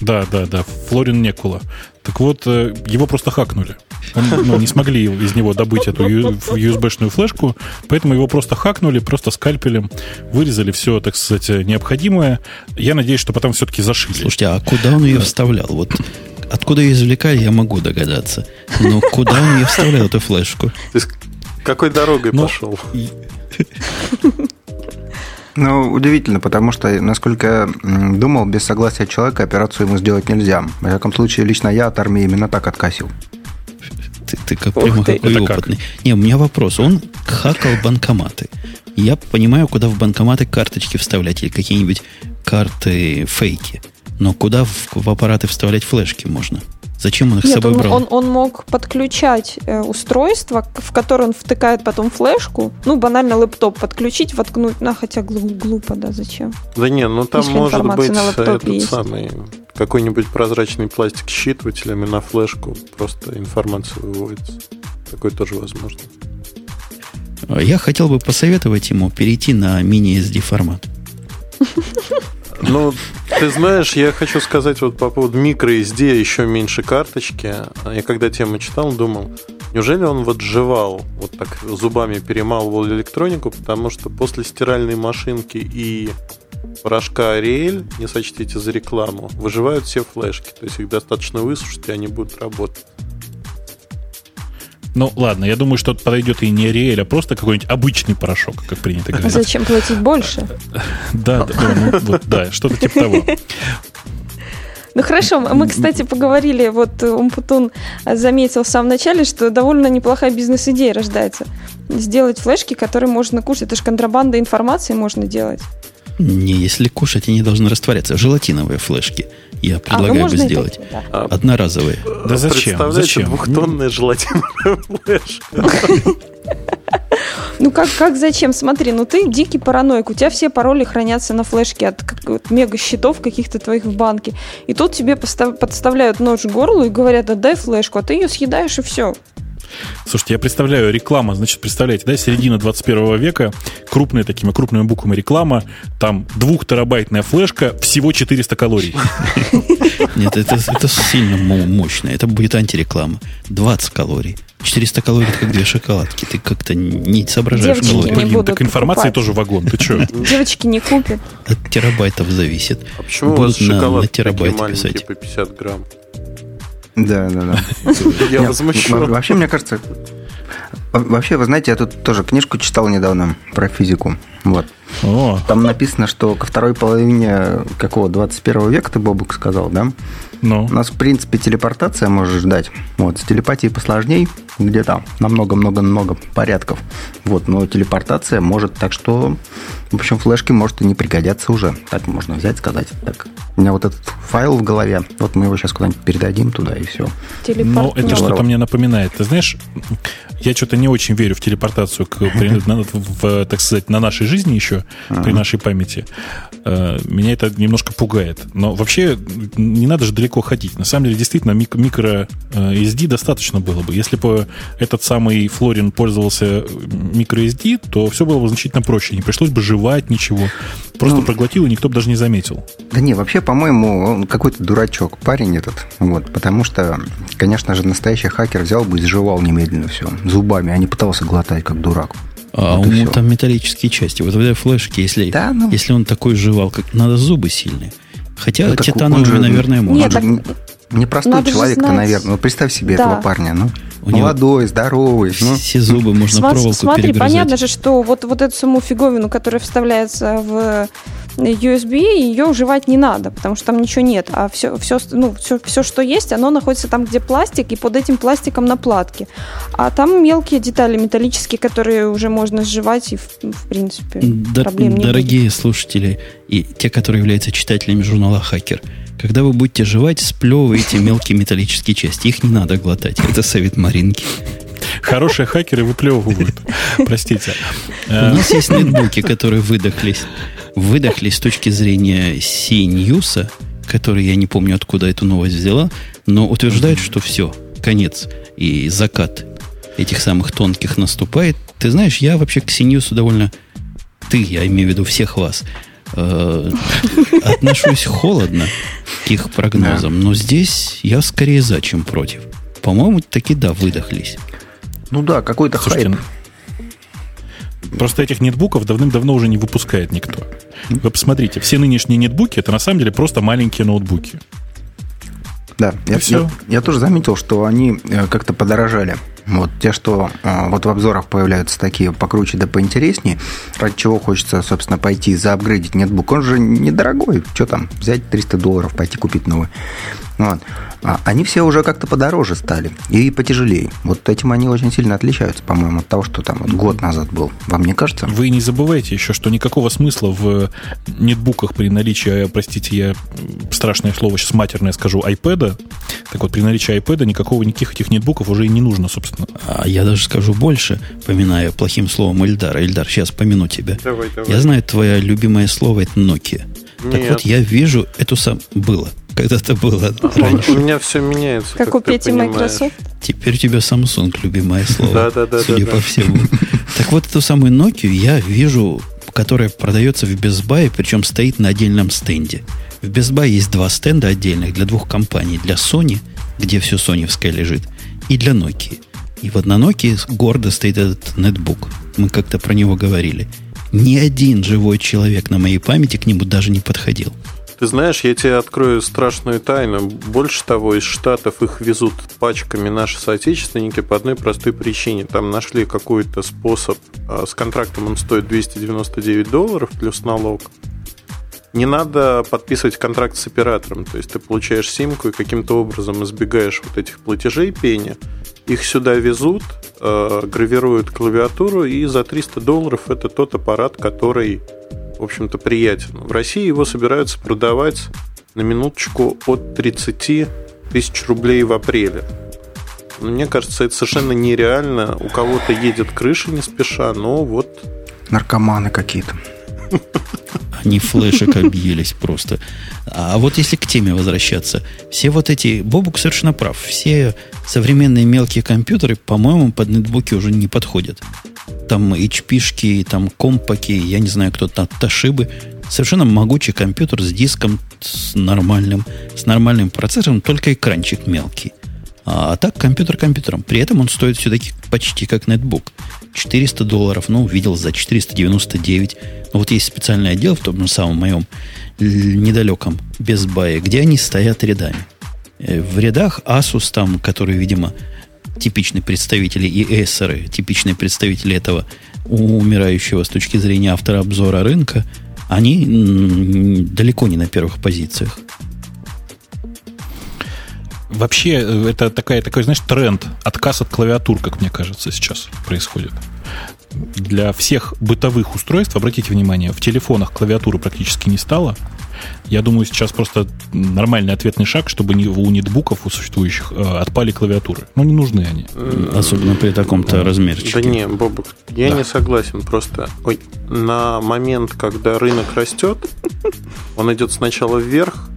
Да, да, да. Флорин Некула. Так вот, э, его просто хакнули. Он, ну, не смогли из него добыть эту USB-шную флешку, поэтому его просто хакнули, просто скальпелем, вырезали все, так сказать, необходимое. Я надеюсь, что потом все-таки зашили. Слушайте, а куда он ее вставлял? Вот откуда ее извлекали, я могу догадаться. Но куда он ее вставлял, эту флешку? То есть, какой дорогой Но... пошел? Ну, удивительно, потому что, насколько я думал, без согласия человека операцию ему сделать нельзя. В всяком случае, лично я от армии именно так откосил. Ты, ты как, прямо ты. какой Это опытный. Как? Не, у меня вопрос. Он хакал банкоматы. Я понимаю, куда в банкоматы карточки вставлять или какие-нибудь карты фейки. Но куда в, в аппараты вставлять флешки можно? Зачем он их Нет, с собой он, брал? Он, он мог подключать э, устройство, в которое он втыкает потом флешку, ну, банально лэптоп подключить, воткнуть, на, хотя глупо, да, зачем? Да не, ну там Если может быть этот есть. самый какой-нибудь прозрачный пластик с считывателями на флешку, просто информация выводится. Такое тоже возможно. Я хотел бы посоветовать ему перейти на мини-SD формат. Ну, ты знаешь, я хочу сказать вот по поводу microSD еще меньше карточки. Я когда тему читал, думал, неужели он вот жевал, вот так зубами перемалывал электронику, потому что после стиральной машинки и порошка Ariel, не сочтите за рекламу, выживают все флешки. То есть их достаточно высушить, и они будут работать. Ну, ладно, я думаю, что подойдет и не Ариэль, а просто какой-нибудь обычный порошок, как принято говорить. А зачем платить больше? Да, да, ну, да, что-то типа того. Ну хорошо, мы, кстати, поговорили, вот Умпутун заметил в самом начале, что довольно неплохая бизнес-идея рождается. Сделать флешки, которые можно кушать. Это же контрабанда информации можно делать. Не, если кушать, они должны растворяться. Желатиновые флешки. Я предлагаю а, ну, бы сделать. Такие, да. Одноразовые. Да зачем? Зачем? двухтонная желатиновая флешка. Ну как, как зачем? Смотри, ну ты дикий параноик, у тебя все пароли хранятся на флешке от, от мега счетов каких-то твоих в банке. И тут тебе подставляют нож к горлу и говорят, отдай флешку, а ты ее съедаешь и все. Слушайте, я представляю, реклама, значит, представляете, да, середина 21 века, крупная такими крупными буквами реклама, там двухтерабайтная флешка, всего 400 калорий. Нет, это, это сильно мощно. Это будет антиреклама. 20 калорий. 400 калорий это как две шоколадки. Ты как-то не соображаешь Девочки. Не Блин, так информации покупать. тоже вагон. Ты что? Девочки не купят. От терабайтов зависит. А почему Будут у вас на, на терабайты писать? по 50 грамм? Да, да, да. Я возмущен. Вообще, мне кажется, Вообще, вы знаете, я тут тоже книжку читал недавно про физику. Вот. О. Там написано, что ко второй половине какого 21 века, ты, Бобук, сказал, да? Ну. У нас, в принципе, телепортация может ждать. Вот, с телепатией посложней, где-то намного-много-много порядков. Вот, но телепортация может, так что, в общем, флешки может и не пригодятся уже. Так можно взять, сказать. Так, у меня вот этот файл в голове, вот мы его сейчас куда-нибудь передадим туда, и все. Ну, это что-то мне напоминает. Ты знаешь, я что-то не очень верю в телепортацию, к, в, так сказать, на нашей жизни еще, uh-huh. при нашей памяти. Э, меня это немножко пугает. Но вообще не надо же далеко ходить. На самом деле, действительно, мик- микро SD достаточно было бы. Если бы этот самый Флорин пользовался микро SD, то все было бы значительно проще. Не пришлось бы жевать ничего. Просто ну, проглотил, и никто бы даже не заметил. Да не, вообще, по-моему, он какой-то дурачок, парень этот. Вот, потому что, конечно же, настоящий хакер взял бы и сживал немедленно все зубами, а не пытался глотать, как дурак. А вот у него там металлические части. Вот в этой флешке, если, да, ну... если он такой жевал, как надо зубы сильные. Хотя ну, титановые, же, наверное, можно. Нет, так... Непростой человек-то, наверное. Ну, представь себе да. этого парня. Ну, молодой, здоровый. Ну. Все зубы можно Смотри, проволоку Смотри, перегрызать. понятно же, что вот, вот эту саму фиговину, которая вставляется в USB ее уживать не надо, потому что там ничего нет, а все, все, ну, все, все, что есть, оно находится там, где пластик, и под этим пластиком на платке. А там мелкие детали металлические, которые уже можно сживать, и в, в принципе да, проблем не Дорогие будет. слушатели и те, которые являются читателями журнала «Хакер», когда вы будете жевать, сплевывайте мелкие металлические части. Их не надо глотать. Это совет Маринки. Хорошие хакеры выплевывают. Простите. У нас есть нетбуки, которые выдохлись выдохли с точки зрения CNews, который я не помню, откуда эту новость взяла, но утверждают, что все, конец и закат этих самых тонких наступает. Ты знаешь, я вообще к CNews довольно... Ты, я имею в виду всех вас, э, отношусь холодно к их прогнозам, но здесь я скорее за, чем против. По-моему, таки да, выдохлись. Ну да, какой-то хайп. Просто этих нетбуков давным-давно уже не выпускает никто. Вы посмотрите, все нынешние нетбуки это на самом деле просто маленькие ноутбуки. Да, я, я, я тоже заметил, что они э, как-то подорожали. Вот те, что э, вот в обзорах появляются такие покруче да поинтереснее, ради чего хочется, собственно, пойти заапгрейдить нетбук. Он же недорогой. Что там, взять 300 долларов, пойти купить новый. Вот. А они все уже как-то подороже стали и потяжелее. Вот этим они очень сильно отличаются, по-моему, от того, что там вот год назад был. Вам не кажется? Вы не забывайте еще, что никакого смысла в нетбуках при наличии, простите, я страшное слово сейчас матерное скажу, iPad. Так вот, при наличии iPad никакого никаких этих нетбуков уже и не нужно, собственно. А я даже скажу больше, поминая плохим словом Эльдара. Эльдар, сейчас помяну тебя. Давай, давай. Я знаю, твое любимое слово это Nokia. Нет. Так вот, я вижу эту сам... Было. Когда-то было раньше. У меня все меняется. Как, как у Пети Microsoft. Теперь у тебя Samsung, любимое слово. Да, да, да. Судя да, по да. всему. Так вот, эту самую Nokia я вижу, которая продается в Best Buy, причем стоит на отдельном стенде. В Best Buy есть два стенда отдельных для двух компаний. Для Sony, где все соневское лежит, и для Nokia. И вот на Nokia гордо стоит этот нетбук. Мы как-то про него говорили. Ни один живой человек на моей памяти к нему даже не подходил. Ты знаешь, я тебе открою страшную тайну. Больше того, из Штатов их везут пачками наши соотечественники по одной простой причине. Там нашли какой-то способ. А, с контрактом он стоит 299 долларов плюс налог. Не надо подписывать контракт с оператором. То есть ты получаешь симку и каким-то образом избегаешь вот этих платежей пени. Их сюда везут, э, гравируют клавиатуру, и за 300 долларов это тот аппарат, который в общем-то, приятен. В России его собираются продавать на минуточку от 30 тысяч рублей в апреле. Но мне кажется, это совершенно нереально. У кого-то едет крыша не спеша, но вот... Наркоманы какие-то. Они флешек объелись просто. А вот если к теме возвращаться, все вот эти... Бобук совершенно прав. Все современные мелкие компьютеры, по-моему, под нетбуки уже не подходят там HP-шки, там компаки, я не знаю, кто там, Ташибы. Совершенно могучий компьютер с диском, с нормальным, с нормальным процессором, только экранчик мелкий. А, а так компьютер компьютером. При этом он стоит все-таки почти как нетбук. 400 долларов, ну, видел за 499. Но вот есть специальный отдел в том самом моем недалеком Безбае, где они стоят рядами. Э, в рядах Asus там, который, видимо, типичные представители и эссеры, типичные представители этого умирающего с точки зрения автора обзора рынка, они далеко не на первых позициях. Вообще, э, это такая, такой, знаешь, тренд, отказ от клавиатур, как мне кажется, сейчас происходит. Для всех бытовых устройств, обратите внимание, в телефонах клавиатуры практически не стало. Я думаю, сейчас просто нормальный ответный шаг, чтобы у нетбуков, у существующих, э, отпали клавиатуры. Ну, не нужны они. Особенно при таком-то размерчике. Да не, Бобок, я да. не согласен. Просто ой, на момент, когда рынок растет, он идет сначала вверх,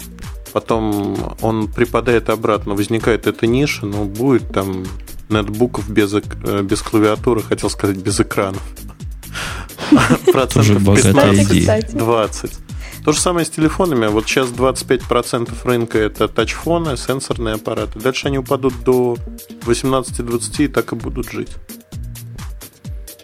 потом он припадает обратно, возникает эта ниша, но будет там нетбуков без, э, без клавиатуры, хотел сказать, без экранов. Процентов 15-20. То же самое с телефонами. Вот сейчас 25% рынка это тачфоны, сенсорные аппараты. Дальше они упадут до 18-20 и так и будут жить.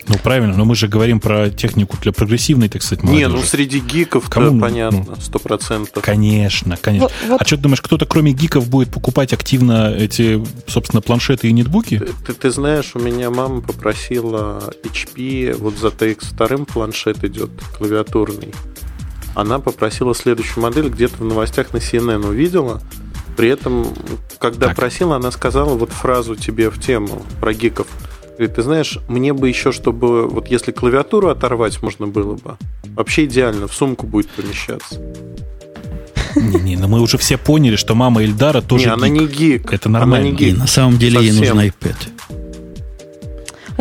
Ну, правильно, но мы же говорим про технику для прогрессивной, так сказать, молодежи. Не, ну, среди гиков Кому, понятно, сто процентов. Конечно, конечно. Вот, вот. А что ты думаешь, кто-то кроме гиков будет покупать активно эти, собственно, планшеты и нетбуки? Ты, ты, ты знаешь, у меня мама попросила HP, вот за TX2 планшет идет, клавиатурный. Она попросила следующую модель, где-то в новостях на CNN увидела, при этом, когда так. просила, она сказала вот фразу тебе в тему про гиков – Говорит, ты знаешь, мне бы еще, чтобы вот если клавиатуру оторвать можно было бы, вообще идеально, в сумку будет помещаться. Не-не, но мы уже все поняли, что мама Эльдара тоже не, она не гик. Это нормально. Она не гик. И на самом деле Совсем. ей нужен iPad.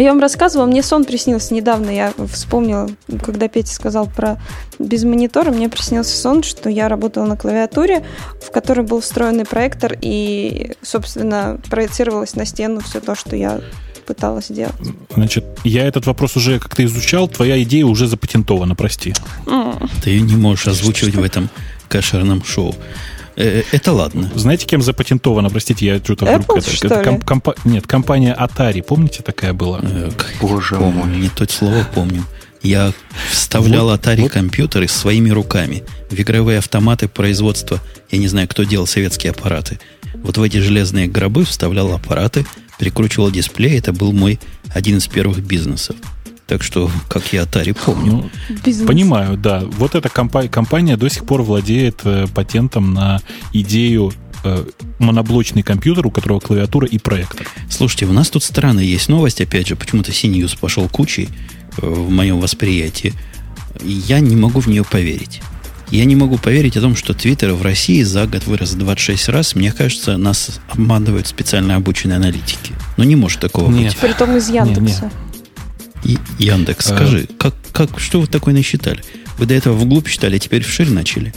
А я вам рассказывала, мне сон приснился недавно. Я вспомнила, когда Петя сказал про без монитора, мне приснился сон, что я работала на клавиатуре, в которой был встроенный проектор, и, собственно, проецировалось на стену все то, что я пыталась сделать. Значит, я этот вопрос уже как-то изучал, твоя идея уже запатентована, прости. Ты ее не можешь озвучивать в этом кошерном шоу. Э, это ладно. Знаете, кем запатентовано? Простите, я что-то вдруг... Apple, это, что это комп, компа, нет, компания Atari. Помните, такая была? Э, Боже мой. Не то слово помню. Я вставлял вот, Atari вот. компьютеры своими руками в игровые автоматы производства. Я не знаю, кто делал советские аппараты. Вот в эти железные гробы вставлял аппараты, перекручивал дисплей. Это был мой один из первых бизнесов. Так что, как я Atari помню. Ну, понимаю, да. Вот эта компания, компания до сих пор владеет э, патентом на идею э, моноблочный компьютер, у которого клавиатура и проектор. Слушайте, у нас тут странная есть новость, опять же, почему-то CNews пошел кучей э, в моем восприятии. Я не могу в нее поверить. Я не могу поверить о том, что Твиттер в России за год вырос 26 раз. Мне кажется, нас обманывают специально обученные аналитики. Но не может такого нет. быть. Притом из Яндекса. И, Яндекс, а... скажи, как, как, что вы такое насчитали? Вы до этого вглубь считали, а теперь вширь начали?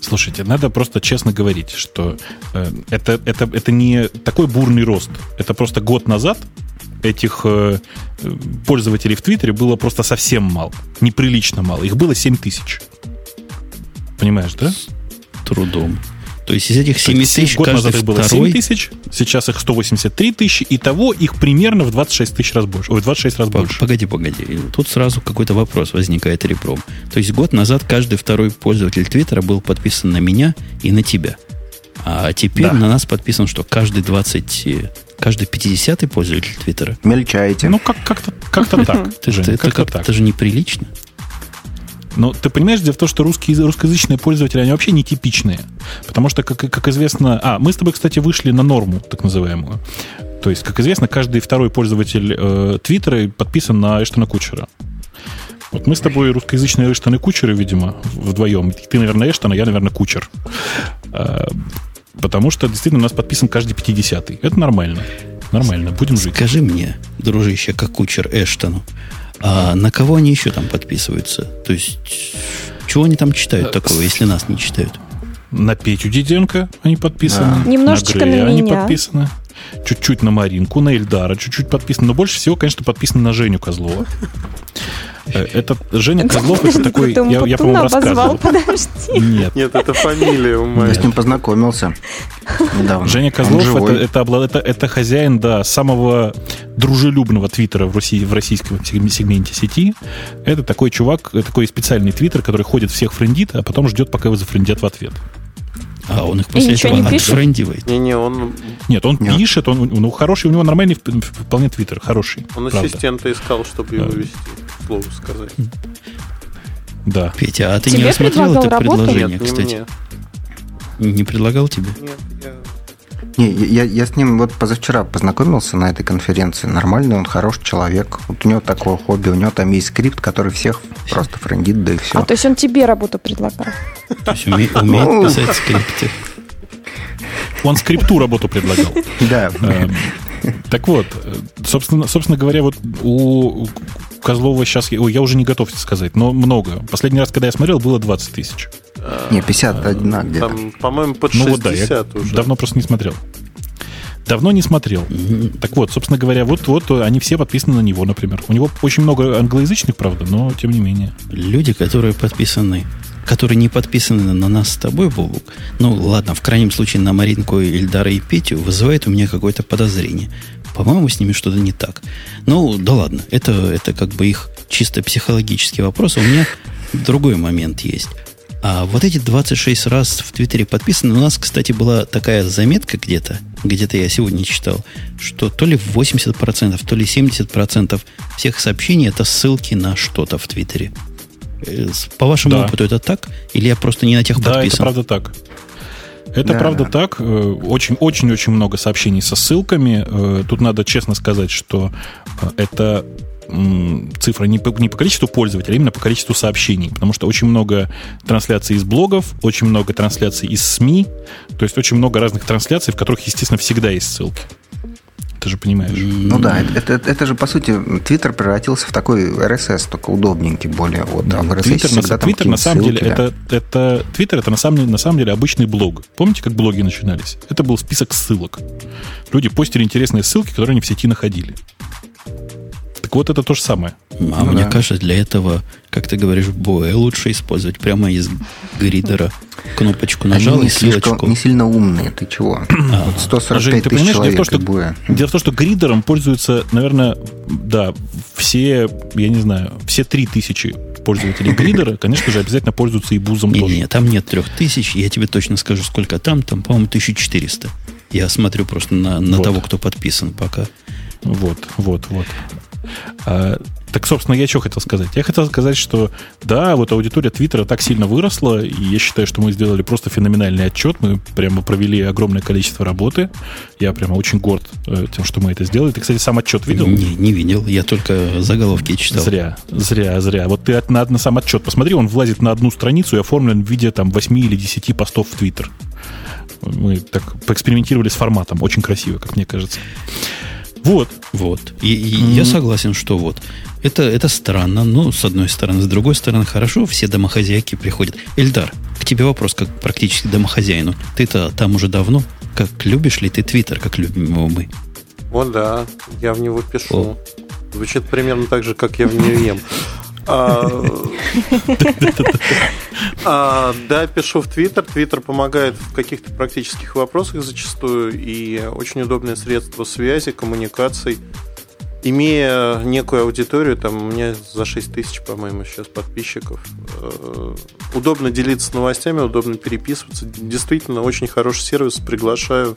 Слушайте, надо просто честно говорить, что э, это, это, это не такой бурный рост. Это просто год назад этих э, пользователей в Твиттере было просто совсем мало. Неприлично мало. Их было 7 тысяч. Понимаешь, да? С трудом. То есть из этих 7 тысяч год назад их было 7 тысяч, сейчас их 183 тысячи, и того их примерно в 26 тысяч раз больше. Ой, в 26 раз больше. Погоди, погоди. Тут сразу какой-то вопрос возникает репром. То есть год назад каждый второй пользователь Твиттера был подписан на меня и на тебя. А теперь да. на нас подписан, что каждый 20 каждый 50-й пользователь Твиттера. Мельчаете. Ну, как- как-то, как-то так. Это, как-то так. это же неприлично. Но ты понимаешь, дело в том, что русские, русскоязычные пользователи, они вообще нетипичные. Потому что, как, как известно... А, мы с тобой, кстати, вышли на норму, так называемую. То есть, как известно, каждый второй пользователь э, Твиттера подписан на Эштона Кучера. Вот мы с тобой русскоязычные Эштон и Кучеры, видимо, вдвоем. Ты, наверное, Эштон, а я, наверное, Кучер. Э, потому что, действительно, у нас подписан каждый 50-й. Это нормально. Нормально, будем жить. Скажи мне, дружище, как Кучер Эштону, а на кого они еще там подписываются? То есть, чего они там читают э, такого, если нас не читают? На Петю Диденко они подписаны. Да. Немножечко на, Грея на меня. они подписаны. Чуть-чуть на Маринку, на Эльдара, чуть-чуть подписаны. Но больше всего, конечно, подписаны на Женю Козлова. Э, это Женя Козлов, это такой, я, я по-моему, рассказывал. Подожди. Нет. Нет, это фамилия у меня. Я с ним познакомился недавно. Женя Козлов это, это, это, это хозяин, да, самого дружелюбного твиттера в, России, в российском сегменте сети. Это такой чувак, такой специальный твиттер, который ходит всех френдит, а потом ждет, пока его зафрендят в ответ. А он их после этого не отфрендивает. Не-не, он... Нет, он Нет. пишет, он, ну, хороший, у него нормальный вполне твиттер, хороший. Он правда. ассистента искал, чтобы его вести, слово сказать. Да. Петя, а ты тебе не рассмотрел это работу? предложение, Нет, кстати? Не, мне. не предлагал тебе? Нет, я Не, я, я с ним вот позавчера познакомился на этой конференции. Нормальный он, хороший человек. Вот у него такое хобби, у него там есть скрипт, который всех просто френдит, да и все. А то есть он тебе работу предлагал? То есть уме- умеет Ну. писать скрипты. Он скрипту работу предлагал. Да. Э, Так вот, э, собственно, собственно говоря, вот у Козлова сейчас, ой, я уже не готов сказать, но много. Последний раз, когда я смотрел, было 20 тысяч. Не, 51 где-то. Там, по-моему, под Ну 60 вот да, я уже. давно просто не смотрел. Давно не смотрел. Так вот, собственно говоря, вот, вот они все подписаны на него, например. У него очень много англоязычных, правда, но тем не менее. Люди, которые подписаны, которые не подписаны на нас с тобой, Бобук, ну ладно, в крайнем случае на Маринку, Ильдара и Петю, вызывает у меня какое-то подозрение. По-моему, с ними что-то не так. Ну, да ладно, это, это как бы их чисто психологический вопрос. У меня другой момент есть. А вот эти 26 раз в Твиттере подписаны. У нас, кстати, была такая заметка где-то, где-то я сегодня читал, что то ли 80%, то ли 70% всех сообщений это ссылки на что-то в Твиттере. Э, По вашему Да. опыту это так? Или я просто не на тех Да, это подписан? правда так. Это Да. правда так. Э, Очень, очень, очень много сообщений со ссылками. Э, Тут надо честно сказать, что это цифра не по, не по количеству пользователей, а именно по количеству сообщений. Потому что очень много трансляций из блогов, очень много трансляций из СМИ, то есть очень много разных трансляций, в которых, естественно, всегда есть ссылки. Ты же понимаешь. Ну да, это, это, это же, по сути, Твиттер превратился в такой RSS, только удобненький более. Вот, а в RSS Твиттер, на, там Твиттер, на самом деле, ссылки, да. это, это, Твиттер это на самом, на самом деле обычный блог. Помните, как блоги начинались? Это был список ссылок. Люди постили интересные ссылки, которые они в сети находили. Так вот, это то же самое. А Ну мне да. кажется, для этого, как ты говоришь, боя лучше использовать прямо из гридера. Кнопочку Они нажал не, и слишком, ссылочку. не сильно умные, ты чего? Вот 145 Жень, ты тысяч дело в человек том, что- боя. Дело в том, что гридером пользуются, наверное, да, все, я не знаю, все три тысячи пользователей гридера, конечно же, обязательно пользуются и бузом тоже. Не-не, там нет трех тысяч. Я тебе точно скажу, сколько там. Там, по-моему, 1400. Я смотрю просто на, на Вот. того, кто подписан пока. Вот, вот, вот. А, так, собственно, я что хотел сказать? Я хотел сказать, что да, вот аудитория Твиттера так сильно выросла, и я считаю, что мы сделали просто феноменальный отчет. Мы прямо провели огромное количество работы. Я прямо очень горд э, тем, что мы это сделали. Ты, кстати, сам отчет видел? Не, не видел. Я только заголовки читал. Зря, зря, зря. Вот ты на, на сам отчет посмотри, он влазит на одну страницу и оформлен в виде там 8 или 10 постов в Твиттер. Мы так поэкспериментировали с форматом. Очень красиво, как мне кажется. Вот. Вот. И, и я согласен, что вот. Это, это странно, но с одной стороны. С другой стороны, хорошо, все домохозяйки приходят. Эльдар, к тебе вопрос, как практически домохозяину. Ты-то там уже давно. Как любишь ли ты Твиттер, как любим его мы? О, да, я в него пишу. О. Звучит примерно так же, как я в него ем. А, а, Да, пишу в Твиттер. Твиттер помогает в каких-то практических вопросах зачастую и очень удобное средство связи, коммуникаций. Имея некую аудиторию, там у меня за 6 тысяч, по-моему, сейчас подписчиков, э, удобно делиться новостями, удобно переписываться. Действительно, очень хороший сервис. Приглашаю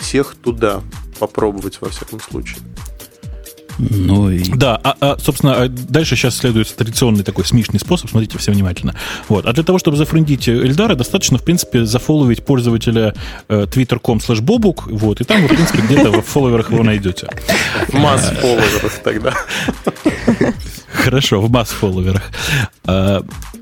всех туда попробовать, во всяком случае. Ну и... Да, а, а, собственно, а дальше сейчас следует традиционный такой смешный способ, смотрите все внимательно. Вот. А для того, чтобы зафрендить Эльдара, достаточно, в принципе, зафоловить пользователя э, twitter.com slash bobuk, вот, и там вы, в принципе, где-то в фолловерах его найдете. В масс фолловерах тогда. Хорошо, в масс фолловерах. А,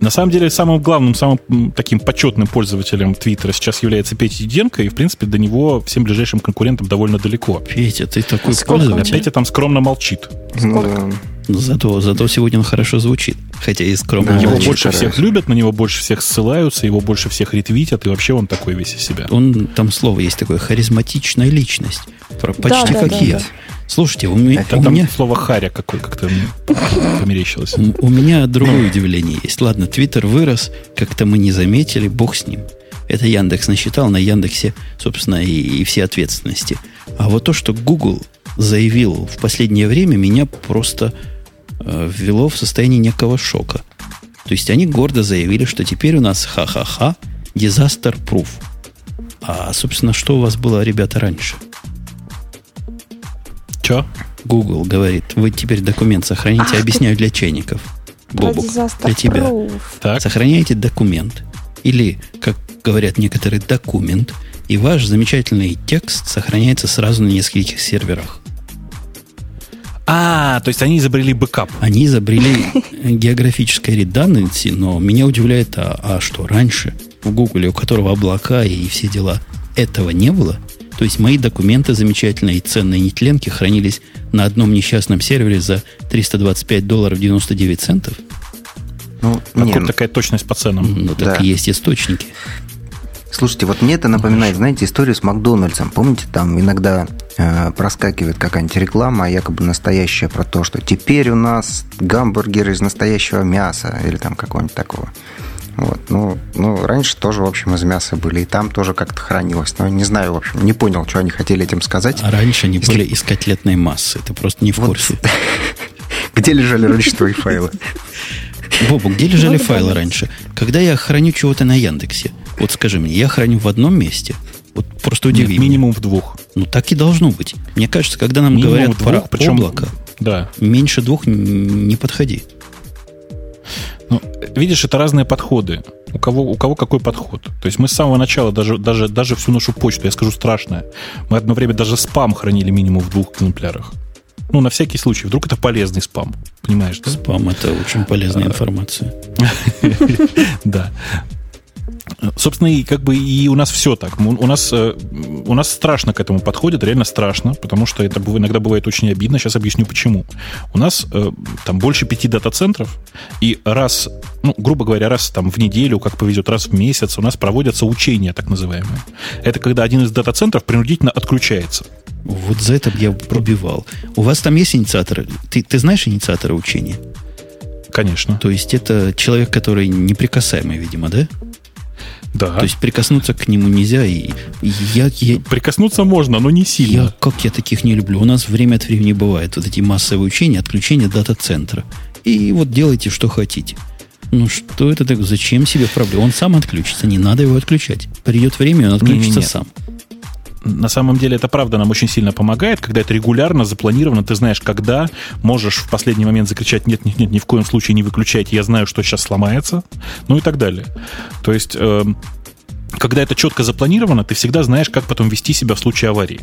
на самом деле, самым главным, самым таким почетным пользователем Твиттера сейчас является Петя Диденко, и, в принципе, до него всем ближайшим конкурентам довольно далеко. Петя, ты такой Сколько? А пользователь. Петя там скромно молчит. Ну да. Но Зато, зато сегодня он хорошо звучит. Хотя и скромно Да, Его молчит. больше стараюсь. всех любят, на него больше всех ссылаются, его больше всех ретвитят, и вообще он такой весь из себя. Он, там слово есть такое, харизматичная личность. Про- почти да, как да, я. да. Слушайте, у, меня- Там, у там меня... слово харя какое как-то померещилось. У меня другое удивление есть. Ладно, Твиттер вырос, как-то мы не заметили, бог с ним. Это Яндекс насчитал, на Яндексе, собственно, и, и все ответственности. А вот то, что Google заявил в последнее время, меня просто э, ввело в состояние некого шока. То есть они гордо заявили, что теперь у нас ха-ха-ха, proof. А, собственно, что у вас было, ребята, раньше? Че? Google говорит, вы теперь документ сохраните, объясняю для чайников. Бобук, для тебя. proof. Так. Сохраняете документ. Или, как говорят некоторые, документ. и ваш замечательный текст сохраняется сразу на нескольких серверах. А, то есть они изобрели бэкап. Они изобрели географическое редundancy, но меня удивляет, а, а что раньше в Google, у которого облака и все дела, этого не было? То есть мои документы замечательные и ценные нетленки хранились на одном несчастном сервере за 325 долларов 99 центов? Ну, Откуда не, такая точность по ценам? Ну, так да. и есть источники. Слушайте, вот мне это напоминает, знаете, историю с Макдональдсом. Помните, там иногда э, проскакивает какая-нибудь реклама, якобы настоящая, про то, что теперь у нас гамбургер из настоящего мяса или там какого-нибудь такого. Вот. Ну, ну, раньше тоже, в общем, из мяса были, и там тоже как-то хранилось. Но не знаю, в общем, не понял, что они хотели этим сказать. А раньше они Если... были из котлетной массы, ты просто не в вот. курсе. Где лежали раньше твои файлы? Бобу, где лежали файлы раньше? Когда я храню чего-то на Яндексе, вот скажи мне, я храню в одном месте? Вот просто удиви Нет, минимум в двух. Ну, так и должно быть. Мне кажется, когда нам минимум говорят двух, про причем, облако, да. меньше двух не подходи. Ну, видишь, это разные подходы. У кого, у кого какой подход. То есть мы с самого начала, даже, даже, даже всю нашу почту, я скажу страшное, мы одно время даже спам хранили минимум в двух экземплярах. Ну, на всякий случай. Вдруг это полезный спам. Понимаешь, да? Спам – это очень полезная а. информация. Да. Собственно, и как бы и у нас все так. У нас, э, у нас страшно к этому подходит, реально страшно, потому что это иногда бывает очень обидно. Сейчас объясню почему. У нас э, там больше пяти дата-центров, и раз, ну, грубо говоря, раз там в неделю, как повезет, раз в месяц у нас проводятся учения, так называемые. Это когда один из дата-центров принудительно отключается. Вот за это я пробивал. У вас там есть инициаторы? Ты, ты знаешь инициатора учения? Конечно. То есть это человек, который неприкасаемый, видимо, да? Да. То есть прикоснуться к нему нельзя. И я, я, Прикоснуться можно, но не сильно. Я, как я таких не люблю. У нас время от времени бывает вот эти массовые учения, отключение дата-центра. И вот делайте, что хотите. Ну что это так? Зачем себе проблема? Он сам отключится, не надо его отключать. Придет время, он отключится не, не, не. сам на самом деле это правда нам очень сильно помогает, когда это регулярно запланировано, ты знаешь, когда можешь в последний момент закричать «нет, нет, нет, ни в коем случае не выключайте, я знаю, что сейчас сломается», ну и так далее. То есть, э, когда это четко запланировано, ты всегда знаешь, как потом вести себя в случае аварии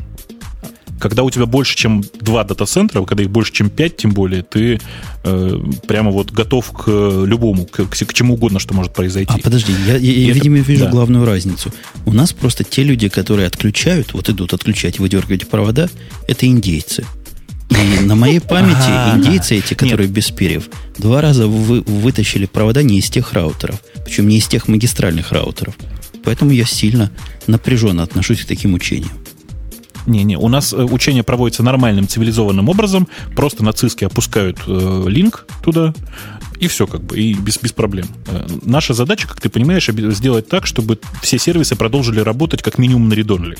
когда у тебя больше, чем два дата-центра, когда их больше, чем пять, тем более, ты э, прямо вот готов к любому, к, к чему угодно, что может произойти. А подожди, я, я, я видимо, вижу да. главную разницу. У нас просто те люди, которые отключают, вот идут отключать, выдергивать провода, это индейцы. И на моей памяти индейцы эти, которые без перьев, два раза вы, вытащили провода не из тех раутеров, причем не из тех магистральных раутеров. Поэтому я сильно напряженно отношусь к таким учениям. Не-не, у нас э, учение проводится нормальным, цивилизованным образом. Просто нацистские опускают э, линк туда, и все как бы, и без, без проблем. Э, наша задача, как ты понимаешь, сделать так, чтобы все сервисы продолжили работать как минимум на редонле.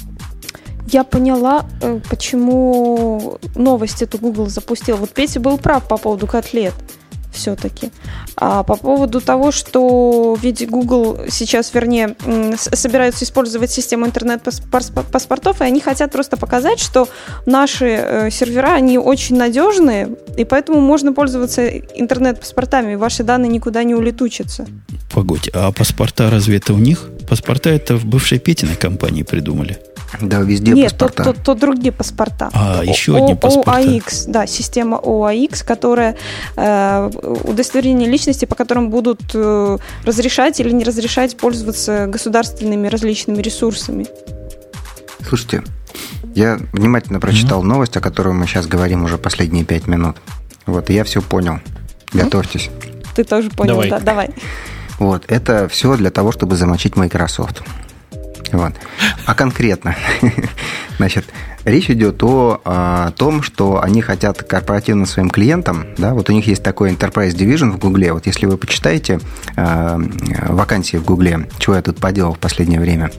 Я поняла, э, почему новость эту Google запустил. Вот Петя был прав по поводу котлет все-таки. А по поводу того, что ведь Google сейчас, вернее, собираются использовать систему интернет-паспортов, и они хотят просто показать, что наши э, сервера, они очень надежные, и поэтому можно пользоваться интернет-паспортами, ваши данные никуда не улетучатся. Погодь, а паспорта разве это у них? Паспорта это в бывшей Петиной компании придумали. Да, везде Нет, паспорта. Нет, то, то, то другие паспорта. А, еще одни паспорта. OAX, да, система OAX, которая э, удостоверение личности, по которым будут э, разрешать или не разрешать пользоваться государственными различными ресурсами. Слушайте, я внимательно прочитал mm-hmm. новость, о которой мы сейчас говорим уже последние пять минут. Вот, и я все понял. Готовьтесь. Ты тоже понял, давай. да, давай. Вот, это все для того, чтобы замочить Microsoft. Вот. А конкретно, значит, речь идет о, о том, что они хотят корпоративным своим клиентам, да, вот у них есть такой Enterprise Division в Гугле, вот если вы почитаете э, вакансии в Гугле, чего я тут поделал в последнее время,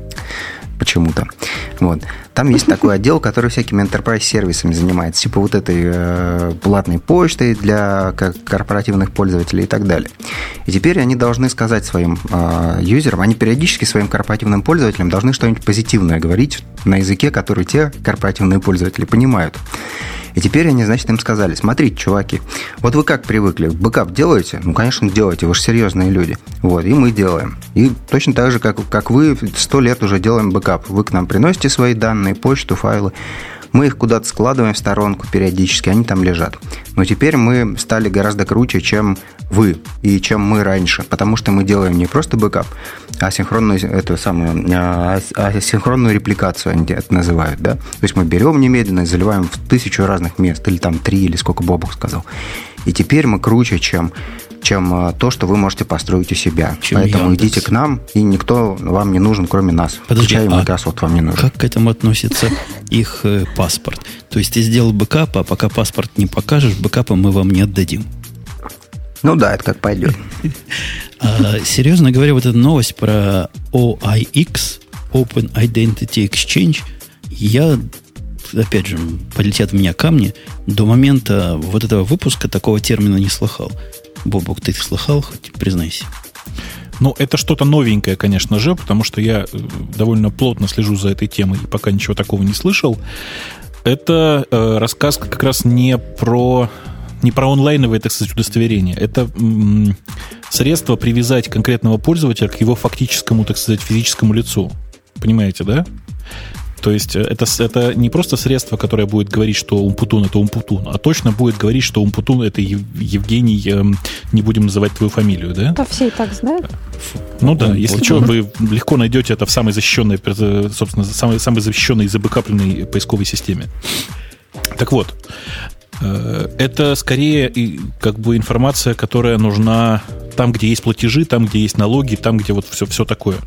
почему-то. Вот. Там есть такой отдел, который всякими enterprise сервисами занимается, типа вот этой э, платной почтой для корпоративных пользователей и так далее. И теперь они должны сказать своим э, юзерам, они периодически своим корпоративным пользователям должны что-нибудь позитивное говорить на языке, который те корпоративные пользователи понимают. И теперь они, значит, им сказали, смотрите, чуваки, вот вы как привыкли, бэкап делаете? Ну, конечно, делаете, вы же серьезные люди. Вот, и мы делаем. И точно так же, как, как вы, сто лет уже делаем бэкап. Вы к нам приносите свои данные, почту, файлы. Мы их куда-то складываем в сторонку периодически, они там лежат. Но теперь мы стали гораздо круче, чем вы и чем мы раньше, потому что мы делаем не просто бэкап, а синхронную, эту самую, а, а синхронную репликацию они это называют, да? То есть мы берем немедленно и заливаем в тысячу разных мест, или там три, или сколько Бобук сказал. И теперь мы круче, чем чем а, то, что вы можете построить у себя. Чем Поэтому Яндекс. идите к нам, и никто вам не нужен, кроме нас. Подожди, Включая а Microsoft вам не нужен. Как к этому относится их э, паспорт? То есть ты сделал бэкап, а пока паспорт не покажешь, бэкапа мы вам не отдадим. Ну да, это как пойдет. А, серьезно говоря, вот эта новость про OIX, Open Identity Exchange, я, опять же, полетят в меня камни, до момента вот этого выпуска такого термина не слыхал. Бобок, ты слыхал, хоть признайся. Ну, это что-то новенькое, конечно же, потому что я э, довольно плотно слежу за этой темой и пока ничего такого не слышал. Это э, рассказ как раз не про не про онлайновое, так сказать, удостоверение. Это м- средство привязать конкретного пользователя к его фактическому, так сказать, физическому лицу. Понимаете, да? То есть э, это, это не просто средство, которое будет говорить, что Умпутун это Умпутун, а точно будет говорить, что Умпутун это Евгений, эм, не будем называть твою фамилию, да? Да все и так знают. Ну да, если что, вы легко найдете это в самой защищенной, собственно, самой, самой защищенной и забэкапленной поисковой системе. Так вот, э, это скорее как бы информация, которая нужна там, где есть платежи, там, где есть налоги, там, где вот все, все такое.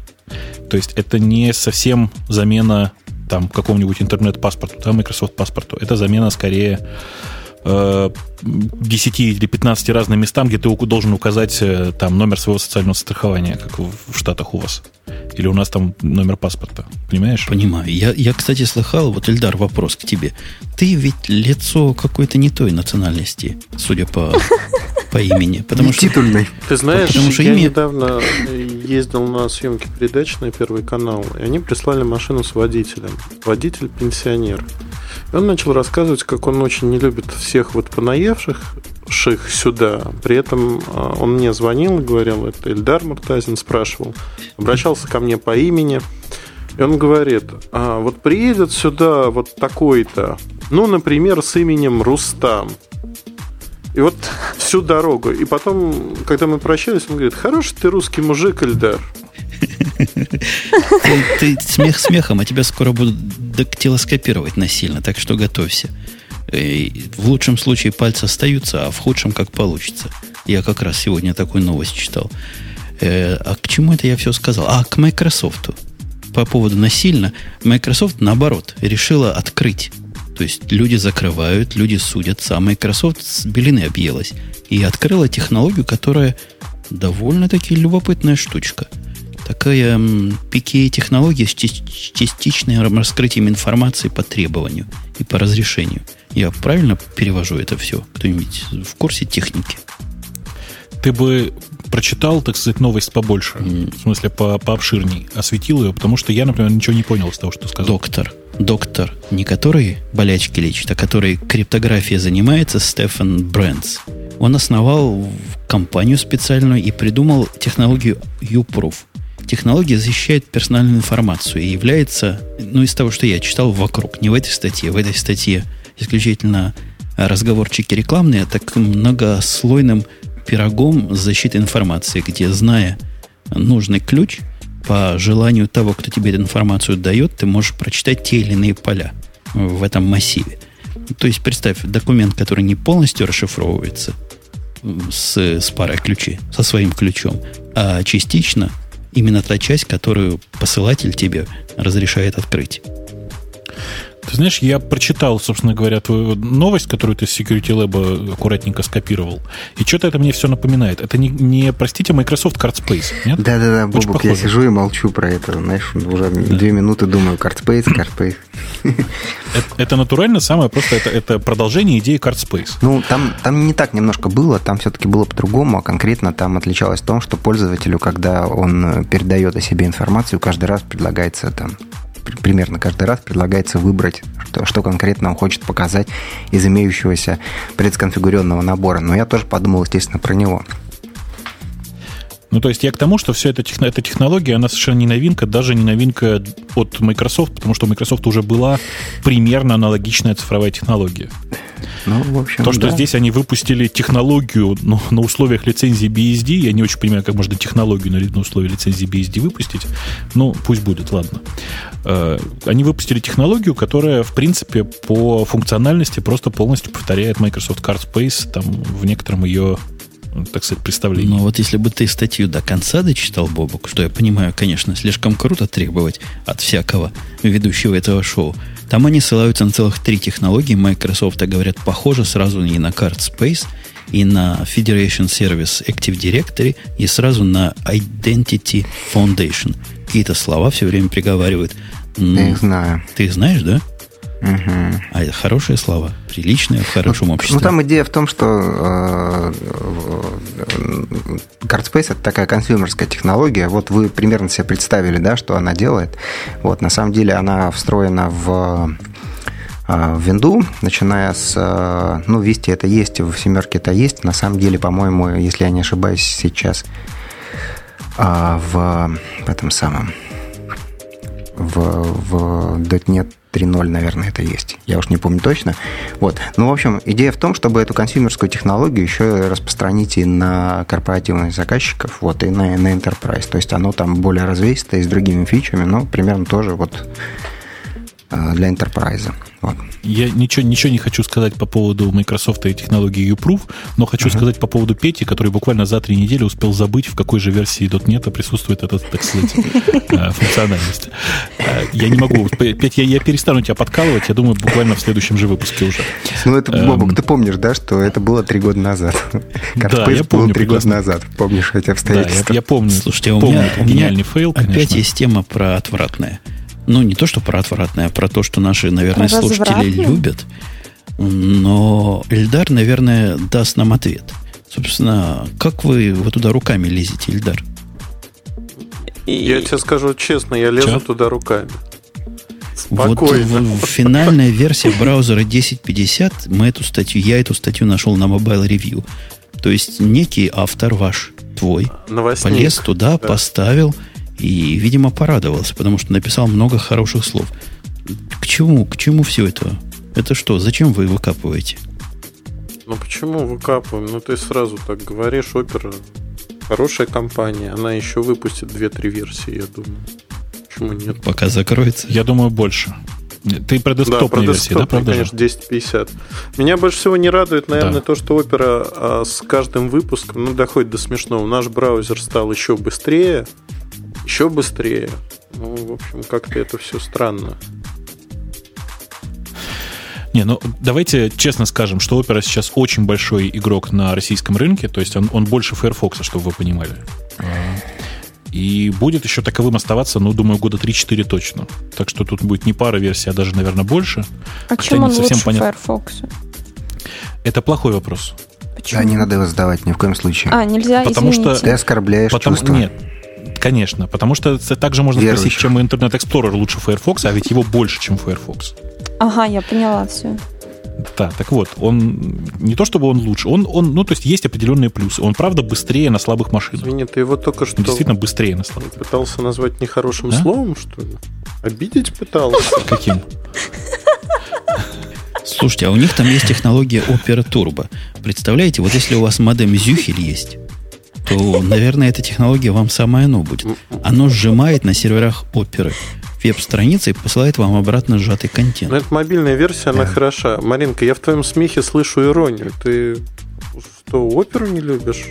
То есть это не совсем замена там какому-нибудь интернет-паспорту, да, Microsoft паспорту. Это замена скорее 10 э, или 15 разным местам, где ты должен указать э, там номер своего социального страхования, как в Штатах у вас. Или у нас там номер паспорта. Понимаешь? Понимаю. Я, я кстати, слыхал, вот, Эльдар, вопрос к тебе. Ты ведь лицо какой-то не той национальности, судя по, по имени. Потому что, титульный. Ты знаешь, потому что я имя... недавно ездил на съемки передач на Первый канал, и они прислали машину с водителем. Водитель пенсионер. И он начал рассказывать, как он очень не любит всех вот понаевших ших сюда. При этом а, он мне звонил и говорил, это Эльдар Муртазин спрашивал, обращался ко мне по имени. И он говорит, а, вот приедет сюда вот такой-то, ну, например, с именем Рустам. И вот всю дорогу. И потом, когда мы прощались, он говорит, хороший ты русский мужик, Эльдар. Ты смех смехом, а тебя скоро будут дактилоскопировать насильно, так что готовься. И в лучшем случае пальцы остаются, а в худшем как получится. Я как раз сегодня такую новость читал. Э, а к чему это я все сказал? А, к Microsoft. По поводу насильно. Microsoft, наоборот, решила открыть. То есть люди закрывают, люди судятся, а Microsoft с белины объелась. И открыла технологию, которая довольно-таки любопытная штучка – такая PKA-технология с частичным раскрытием информации по требованию и по разрешению. Я правильно перевожу это все? Кто-нибудь в курсе техники? Ты бы прочитал, так сказать, новость побольше, mm. в смысле по пообширней, осветил ее, потому что я, например, ничего не понял из того, что сказал. Доктор, доктор, не который болячки лечит, а который криптографией занимается, Стефан Брэнс. Он основал компанию специальную и придумал технологию UProof технология защищает персональную информацию и является, ну, из того, что я читал вокруг, не в этой статье, в этой статье исключительно разговорчики рекламные, так многослойным пирогом защиты информации, где, зная нужный ключ, по желанию того, кто тебе эту информацию дает, ты можешь прочитать те или иные поля в этом массиве. То есть, представь, документ, который не полностью расшифровывается с, с парой ключей, со своим ключом, а частично именно та часть, которую посылатель тебе разрешает открыть. Ты знаешь, я прочитал, собственно говоря, твою новость, которую ты с Security Lab аккуратненько скопировал. И что-то это мне все напоминает. Это не, не простите, Microsoft CardSpace, нет? Да-да-да, Бобук, я сижу и молчу про это. Знаешь, уже да. две минуты думаю, CardSpace, CardSpace. Это, это натурально самое, просто это, это продолжение идеи CardSpace. Ну, там, там не так немножко было, там все-таки было по-другому, а конкретно там отличалось в том, что пользователю, когда он передает о себе информацию, каждый раз предлагается там примерно каждый раз предлагается выбрать, что, что конкретно он хочет показать из имеющегося предсконфигуренного набора. Но я тоже подумал, естественно, про него. Ну, то есть я к тому, что все это, эта технология, она совершенно не новинка, даже не новинка от Microsoft, потому что у Microsoft уже была примерно аналогичная цифровая технология. Ну, в общем, То, что да. здесь они выпустили технологию ну, на условиях лицензии BSD, я не очень понимаю, как можно технологию на, на условии лицензии BSD выпустить, ну, пусть будет, ладно. Э, они выпустили технологию, которая, в принципе, по функциональности просто полностью повторяет Microsoft Card Space там, в некотором ее так сказать, представлении. Но вот если бы ты статью до конца дочитал, Бобок, что я понимаю, конечно, слишком круто требовать от всякого ведущего этого шоу, там они ссылаются на целых три технологии Microsoft, а говорят, похоже сразу и на Card Space, и на Federation Service Active Directory, и сразу на Identity Foundation. И это слова все время приговаривают. Ну, я их знаю. Ты их знаешь, да? Угу. А это хорошие слова, приличные в хорошем ну, обществе. Ну, там идея в том, что э, CardSpace это такая консюмерская технология. Вот вы примерно себе представили, да, что она делает. Вот, на самом деле она встроена в э, в винду, начиная с... Э, ну, в Висте это есть, в семерке это есть. На самом деле, по-моему, если я не ошибаюсь, сейчас в, в этом самом в, в .NET 3.0, наверное, это есть. Я уж не помню точно. Вот. Ну, в общем, идея в том, чтобы эту консюмерскую технологию еще распространить и на корпоративных заказчиков, вот, и на, на Enterprise. То есть оно там более развесистое, с другими фичами, но примерно тоже вот э, для Enterprise. Я ничего, ничего не хочу сказать по поводу Microsoft и технологии UProof, но хочу uh-huh. сказать по поводу Пети, который буквально за три недели успел забыть, в какой же версии .NET присутствует эта, так сказать, э, функциональность. Э, я не могу... Петь, я, я перестану тебя подкалывать, я думаю, буквально в следующем же выпуске уже. Ну, это, Бобук, эм. ты помнишь, да, что это было три года назад? Да, я помню. три года назад. Помнишь эти обстоятельства? Да, я, я помню. Слушайте, у меня, меня фейл, опять есть тема про отвратное ну, не то, что про отвратное, а про то, что наши, наверное, про слушатели любят. Но Эльдар, наверное, даст нам ответ. Собственно, как вы вы туда руками лезете, Эльдар? Я тебе скажу честно, я лезу Че? туда руками. Спокойно. Вот финальная версия браузера 1050 мы эту статью, я эту статью нашел на Mobile Review. То есть некий автор ваш, твой, Новостник. полез туда, да. поставил, и, видимо, порадовался, потому что написал много хороших слов. К чему, к чему все это? Это что? Зачем вы выкапываете? Ну почему выкапываем? Ну ты сразу так говоришь, опера хорошая компания, она еще выпустит 2-3 версии, я думаю. Почему нет? Пока закроется. Я думаю, больше. Ты про десктопные да, про версии, да, правда? конечно, 1050. Меня больше всего не радует, наверное, да. то, что Opera а, с каждым выпуском, ну, доходит до смешного. Наш браузер стал еще быстрее, еще быстрее. Ну, в общем, как-то это все странно. Не, ну давайте честно скажем, что Opera сейчас очень большой игрок на российском рынке, то есть он, он больше Firefox, чтобы вы понимали. И будет еще таковым оставаться, ну, думаю, года 3-4 точно. Так что тут будет не пара версий, а даже, наверное, больше. А Хотя чем он совсем лучше понят... Firefox? Это плохой вопрос. Почему? Да, не надо его задавать ни в коем случае. А, нельзя, Потому извините. что ты оскорбляешь Потому... чувства. Нет, Конечно, потому что также можно Верующих. спросить, чем Internet Explorer лучше Firefox, а ведь его больше, чем Firefox. Ага, я поняла все. Да, так вот, он не то чтобы он лучше, он, он, ну, то есть есть определенные плюсы. Он, правда, быстрее на слабых машинах. Извини, ты его только что... действительно быстрее на слабых. Пытался назвать нехорошим а? словом, что ли? Обидеть пытался? Каким? Слушайте, а у них там есть технология Opera Turbo. Представляете, вот если у вас модем Зюхель есть, то, наверное, эта технология вам самое оно будет. Оно сжимает на серверах оперы веб-страницы и посылает вам обратно сжатый контент. Но это мобильная версия, она да. хороша. Маринка, я в твоем смехе слышу иронию. Ты что, оперу не любишь?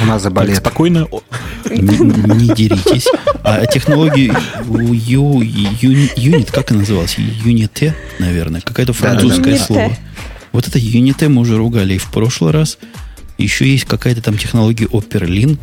Она заболеет. спокойно. Не, не деритесь. А технологию Unit, как она называлась? Unite, наверное. Какое-то французское слово. Вот это Unity мы уже ругали и в прошлый раз. Еще есть какая-то там технология OperaLink.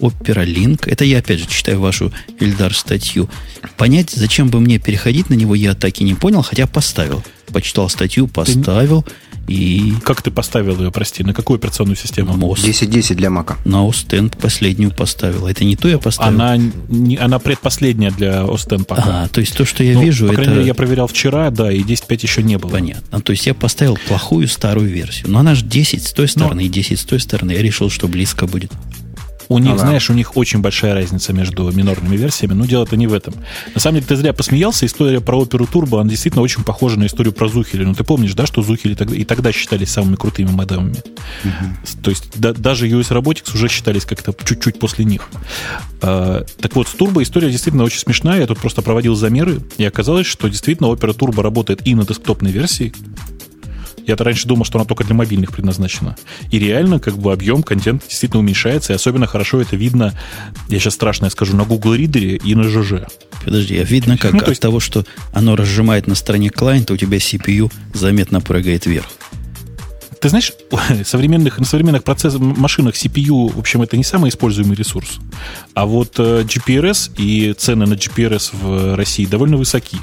OperaLink. Это я, опять же, читаю вашу, Эльдар, статью. Понять, зачем бы мне переходить на него, я так и не понял, хотя поставил. Почитал статью, поставил. И... Как ты поставил ее, прости, на какую операционную систему? MOS. 10.10 для Мака. На Остенд последнюю поставил. Это не то я поставил? Она, не, она предпоследняя для Остенд пока. А, то есть то, что я ну, вижу, по это... крайней мере, я проверял вчера, да, и 10.5 еще не было. Понятно. То есть я поставил плохую старую версию. Но она же 10 с той стороны Но... и 10 с той стороны. Я решил, что близко будет. У них, ага. знаешь, у них очень большая разница между минорными версиями, но дело-то не в этом. На самом деле, ты зря посмеялся, история про оперу Турбо, она действительно очень похожа на историю про Зухили. Ну, ты помнишь, да, что Зухили тогда, и тогда считались самыми крутыми модемами. Угу. То есть да, даже US Robotics уже считались как-то чуть-чуть после них. А, так вот, с Турбо история действительно очень смешная. Я тут просто проводил замеры, и оказалось, что действительно опера Турбо работает и на десктопной версии, я-то раньше думал, что она только для мобильных предназначена. И реально, как бы, объем контента действительно уменьшается, и особенно хорошо это видно, я сейчас страшное скажу, на Google Reader и на ЖЖ. Подожди, а видно как? Ну, то есть... От того, что оно разжимает на стороне клиента, у тебя CPU заметно прыгает вверх. Ты знаешь, современных, на современных процессах, машинах CPU, в общем, это не самый используемый ресурс. А вот э, GPRS и цены на GPRS в России довольно высоки.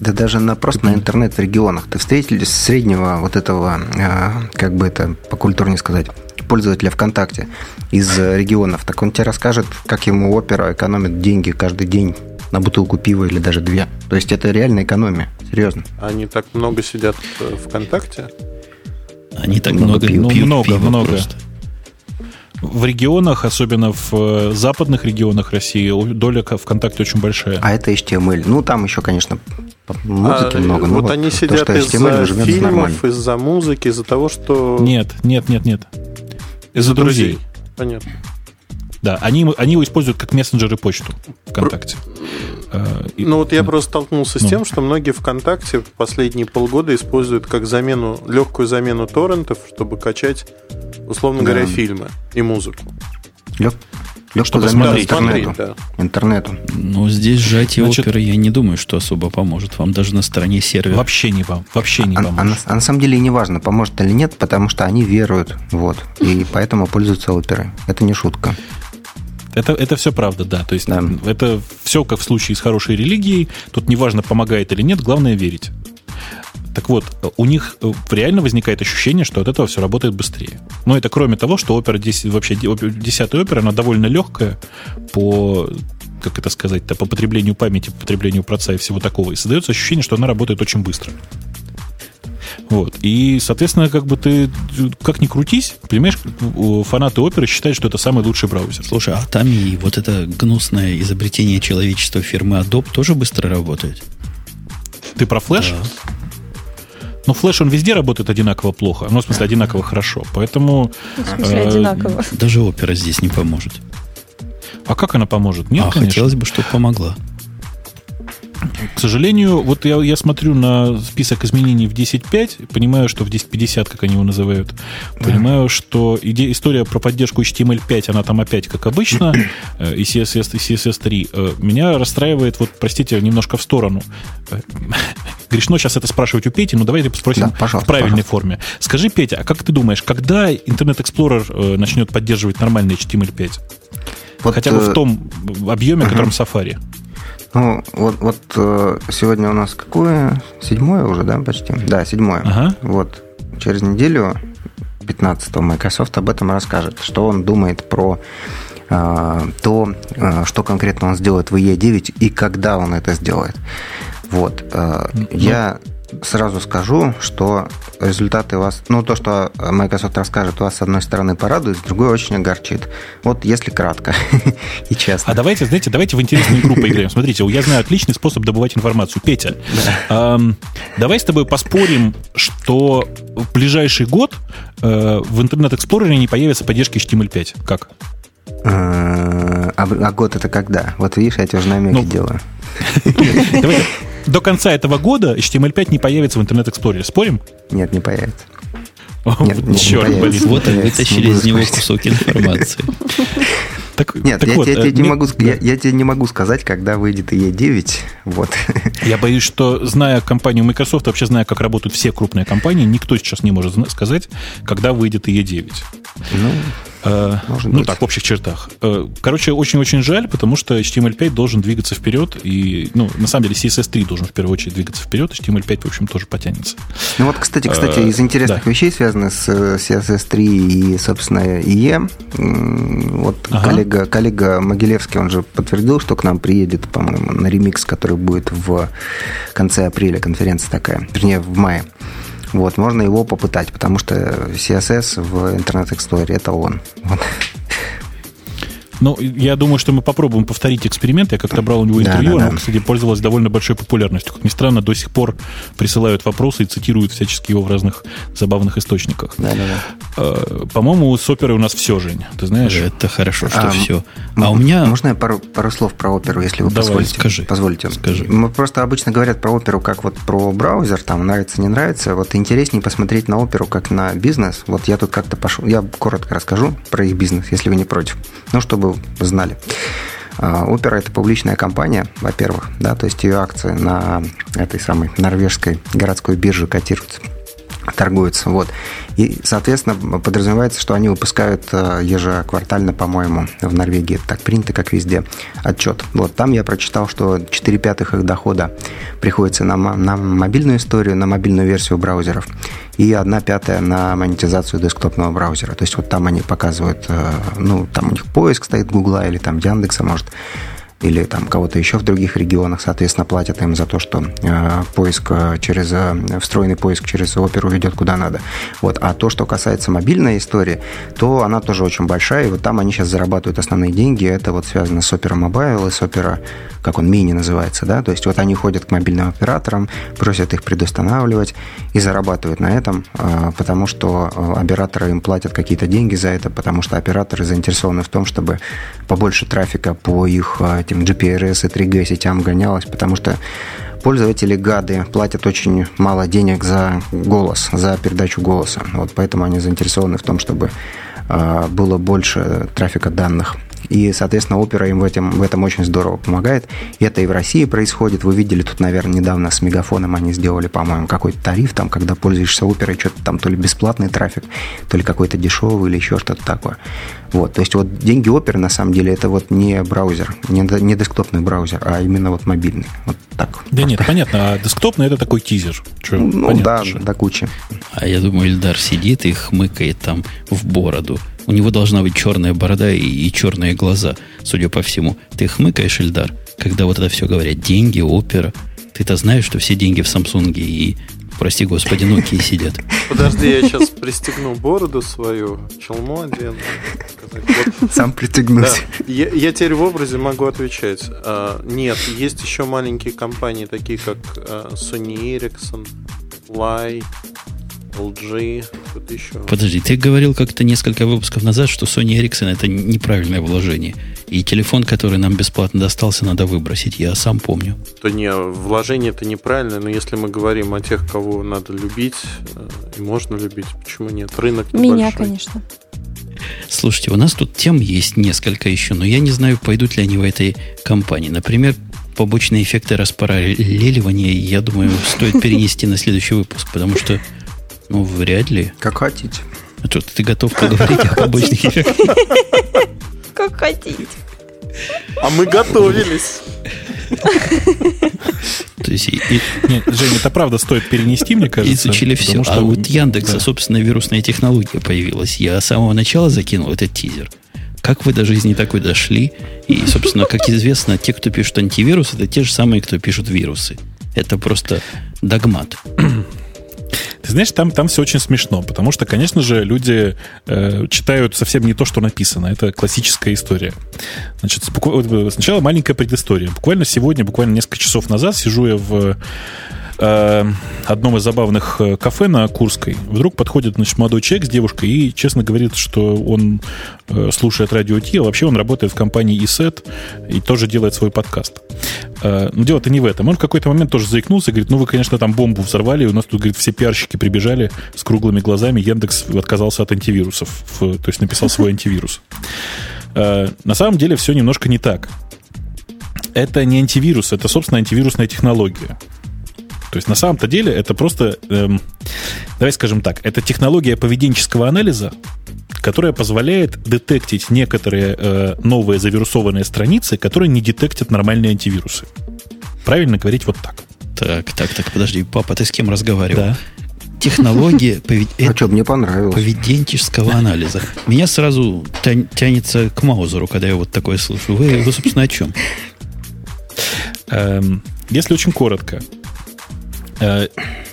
Да даже на просто на интернет в регионах. Ты встретили среднего вот этого, а, как бы это по культуре не сказать, пользователя ВКонтакте из регионов, так он тебе расскажет, как ему опера экономит деньги каждый день на бутылку пива или даже две. То есть это реальная экономия, серьезно. Они так много сидят ВКонтакте? Они так много, много пьют, пьют много, пиво много. Просто. В регионах, особенно в э, западных регионах России, доля ВКонтакте очень большая. А это HTML. Ну, там еще, конечно, музыки а, много. Вот, вот они сидят то, из-за фильмов, из-за музыки, из-за того, что... Нет, нет, нет, нет. Из-за друзей. друзей. Понятно. Да, они, они его используют как мессенджер и почту ВКонтакте. Э, ну вот я просто столкнулся с ну. тем, что многие ВКонтакте в последние полгода используют как замену, легкую замену торрентов, чтобы качать, условно говоря, фильмы и музыку. Лег, Легко посмотреть интернету. Да. интернету. Но здесь сжатие Значит, оперы я не думаю, что особо поможет. Вам даже на стороне сервера. Вообще не вам. Вообще не а, поможет. А, на, а на самом деле не важно, поможет или нет, потому что они веруют. Вот. И поэтому пользуются оперой. Это не шутка. Это, это все правда, да. То есть да. это все как в случае с хорошей религией. Тут неважно, помогает или нет, главное верить. Так вот, у них э, реально возникает ощущение, что от этого все работает быстрее. Но это кроме того, что опера 10, вообще 10 опера, она довольно легкая по как это сказать-то, по потреблению памяти, по потреблению проца и всего такого. И создается ощущение, что она работает очень быстро. Вот. И, соответственно, как бы ты, как ни крутись, понимаешь, фанаты оперы считают, что это самый лучший браузер. Слушай, а там и вот это гнусное изобретение человечества фирмы Adobe тоже быстро работает? Ты про флеш? Да. Но флеш, он везде работает одинаково плохо. Ну, в смысле, одинаково хорошо. Поэтому... В смысле, э, одинаково. Даже опера здесь не поможет. А как она поможет? Нет, а конечно. хотелось бы, чтобы помогла. К сожалению, вот я, я смотрю на список изменений в 10.5, понимаю, что в 10.50, как они его называют, понимаю, что иде, история про поддержку HTML5, она там опять, как обычно, э, и CSS, и CSS3, э, меня расстраивает, вот, простите, немножко в сторону. Э, грешно сейчас это спрашивать у Пети, но давайте спросим да, в правильной пожалуйста. форме. Скажи, Петя, а как ты думаешь, когда Internet Explorer начнет поддерживать нормальный HTML5? Вот, Хотя бы в том объеме, uh-huh. котором Safari. Ну, вот, вот э, сегодня у нас какое? Седьмое уже, да, почти? Да, седьмое. Ага. Вот. Через неделю, 15 Microsoft об этом расскажет, что он думает про э, то, э, что конкретно он сделает в E9 и когда он это сделает. Вот. Ну, я сразу скажу, что результаты вас, ну, то, что Microsoft расскажет, вас с одной стороны порадует, с другой очень огорчит. Вот если кратко и честно. А давайте, знаете, давайте в интересную игру поиграем. Смотрите, я знаю отличный способ добывать информацию. Петя, эм, давай с тобой поспорим, что в ближайший год э, в Internet Explorer не появится поддержка HTML5. Как? А, а год это когда? Вот видишь, я тебе уже намеки ну, делаю. Давай, до конца этого года HTML5 не появится в Internet Explorer. Спорим? Нет, не появится. Нет, не, Черт, не блин. Вот они вытащили из него кусок информации. Так, Нет, так я, вот, я, я, не могу, я, я тебе не могу сказать, когда выйдет E9. Вот. Я боюсь, что, зная компанию Microsoft, вообще зная, как работают все крупные компании, никто сейчас не может сказать, когда выйдет E9. Ну, Э, Может ну быть. так, в общих чертах. Э, короче, очень-очень жаль, потому что HTML5 должен двигаться вперед, и, ну, на самом деле, CSS3 должен в первую очередь двигаться вперед, HTML5, в общем, тоже потянется. Ну вот, кстати, кстати, из интересных да. вещей, связанных с CSS3 и, собственно, IE, вот ага. коллега, коллега Могилевский, он же подтвердил, что к нам приедет, по-моему, на ремикс, который будет в конце апреля, конференция такая, вернее, в мае. Вот, можно его попытать, потому что CSS в Internet Explorer это он. Вот. Ну, я думаю, что мы попробуем повторить эксперимент. Я как-то брал у него интервью, да, да, оно, да. кстати, пользовалось довольно большой популярностью. Как ни странно, до сих пор присылают вопросы и цитируют всячески его в разных забавных источниках. Да, да, да. По-моему, с оперой у нас все, Жень. Ты знаешь? Это хорошо, что а, все. А у меня... Можно я пару, пару слов про оперу, если вы Давай, позволите? скажи. Позволите. Скажи. Мы просто обычно говорят про оперу как вот про браузер, там нравится, не нравится. Вот интереснее посмотреть на оперу как на бизнес. Вот я тут как-то пошел... Я коротко расскажу про их бизнес, если вы не против. Ну, чтобы знали. А, Опера – это публичная компания, во-первых, да, то есть ее акции на этой самой норвежской городской бирже котируются торгуются. Вот. И, соответственно, подразумевается, что они выпускают э, ежеквартально, по-моему, в Норвегии, так принято, как везде, отчет. Вот там я прочитал, что 4 пятых их дохода приходится на, на мобильную историю, на мобильную версию браузеров, и 1 пятая на монетизацию десктопного браузера. То есть вот там они показывают, э, ну, там у них поиск стоит Гугла или там Яндекса, может, или там кого-то еще в других регионах, соответственно, платят им за то, что э, поиск э, через э, встроенный поиск через оперу ведет куда надо. Вот. А то, что касается мобильной истории, то она тоже очень большая, и вот там они сейчас зарабатывают основные деньги. Это вот связано с Opera Mobile и с Opera, как он, мини называется, да, то есть вот они ходят к мобильным операторам, просят их предустанавливать и зарабатывают на этом, э, потому что э, операторы им платят какие-то деньги за это, потому что операторы заинтересованы в том, чтобы побольше трафика по их э, этим GPRS и 3G сетям гонялось, потому что пользователи гады платят очень мало денег за голос, за передачу голоса. Вот поэтому они заинтересованы в том, чтобы а, было больше трафика данных и, соответственно, опера им в этом, в этом очень здорово помогает. И это и в России происходит. Вы видели тут, наверное, недавно с Мегафоном они сделали, по-моему, какой-то тариф, там, когда пользуешься оперой, что-то там то ли бесплатный трафик, то ли какой-то дешевый или еще что-то такое. Вот, то есть вот деньги оперы, на самом деле, это вот не браузер, не, не десктопный браузер, а именно вот мобильный. Вот так. Да нет, понятно, а десктопный это такой тизер. Че, ну да, же. до кучи. А я думаю, Ильдар сидит и хмыкает там в бороду. У него должна быть черная борода и, и черные глаза, судя по всему. Ты хмыкаешь, Ильдар, когда вот это все говорят. Деньги, опера. Ты-то знаешь, что все деньги в Samsung и, прости господи, Nokia сидят. Подожди, я сейчас пристегну бороду свою, челму одену. Вот. Сам пристегнусь. Да. Я, я теперь в образе могу отвечать. А, нет, есть еще маленькие компании, такие как а, Sony Ericsson, Lai, LG, что-то еще. Подожди, ты говорил как-то несколько выпусков назад, что Sony Ericsson это неправильное вложение. И телефон, который нам бесплатно достался, надо выбросить. Я сам помню. То не, вложение это неправильно, но если мы говорим о тех, кого надо любить, э, и можно любить, почему нет? Рынок небольшой. Меня, конечно. Слушайте, у нас тут тем есть несколько еще, но я не знаю, пойдут ли они в этой компании. Например, побочные эффекты распараллеливания, я думаю, стоит перенести на следующий выпуск, потому что ну, вряд ли. Как хотите. А что, ты готов поговорить о побочных эффектах? Как хотите. А мы готовились. То есть, и, нет, Женя, это правда стоит перенести, мне кажется. Изучили все. Что, а вот Яндекса, да. собственно, вирусная технология появилась. Я с самого начала закинул этот тизер. Как вы до жизни такой дошли? И, собственно, как известно, те, кто пишут антивирус, это те же самые, кто пишут вирусы. Это просто догмат. Ты знаешь, там, там все очень смешно, потому что, конечно же, люди э, читают совсем не то, что написано. Это классическая история. Значит, сначала маленькая предыстория. Буквально сегодня, буквально несколько часов назад сижу я в э, одном из забавных э, кафе на Курской вдруг подходит значит, молодой человек с девушкой и честно говорит, что он э, слушает радио Ти, а вообще он работает в компании ESET и тоже делает свой подкаст. Э, но дело-то не в этом. Он в какой-то момент тоже заикнулся и говорит, ну вы, конечно, там бомбу взорвали, у нас тут, говорит, все пиарщики прибежали с круглыми глазами, Яндекс отказался от антивирусов, в, то есть написал свой антивирус. Э, на самом деле все немножко не так. Это не антивирус, это, собственно, антивирусная технология. То есть на самом-то деле это просто... Эм, давай скажем так, это технология поведенческого анализа, которая позволяет детектить некоторые э, новые завирусованные страницы, которые не детектят нормальные антивирусы. Правильно говорить вот так. Так, так, так, подожди, папа, ты с кем разговаривал? Да. Технология повед... А что, мне понравилось. поведенческого анализа. Меня сразу тя- тянется к Маузеру, когда я вот такое слышу. Вы, вы собственно, о чем? Эм, Если очень коротко,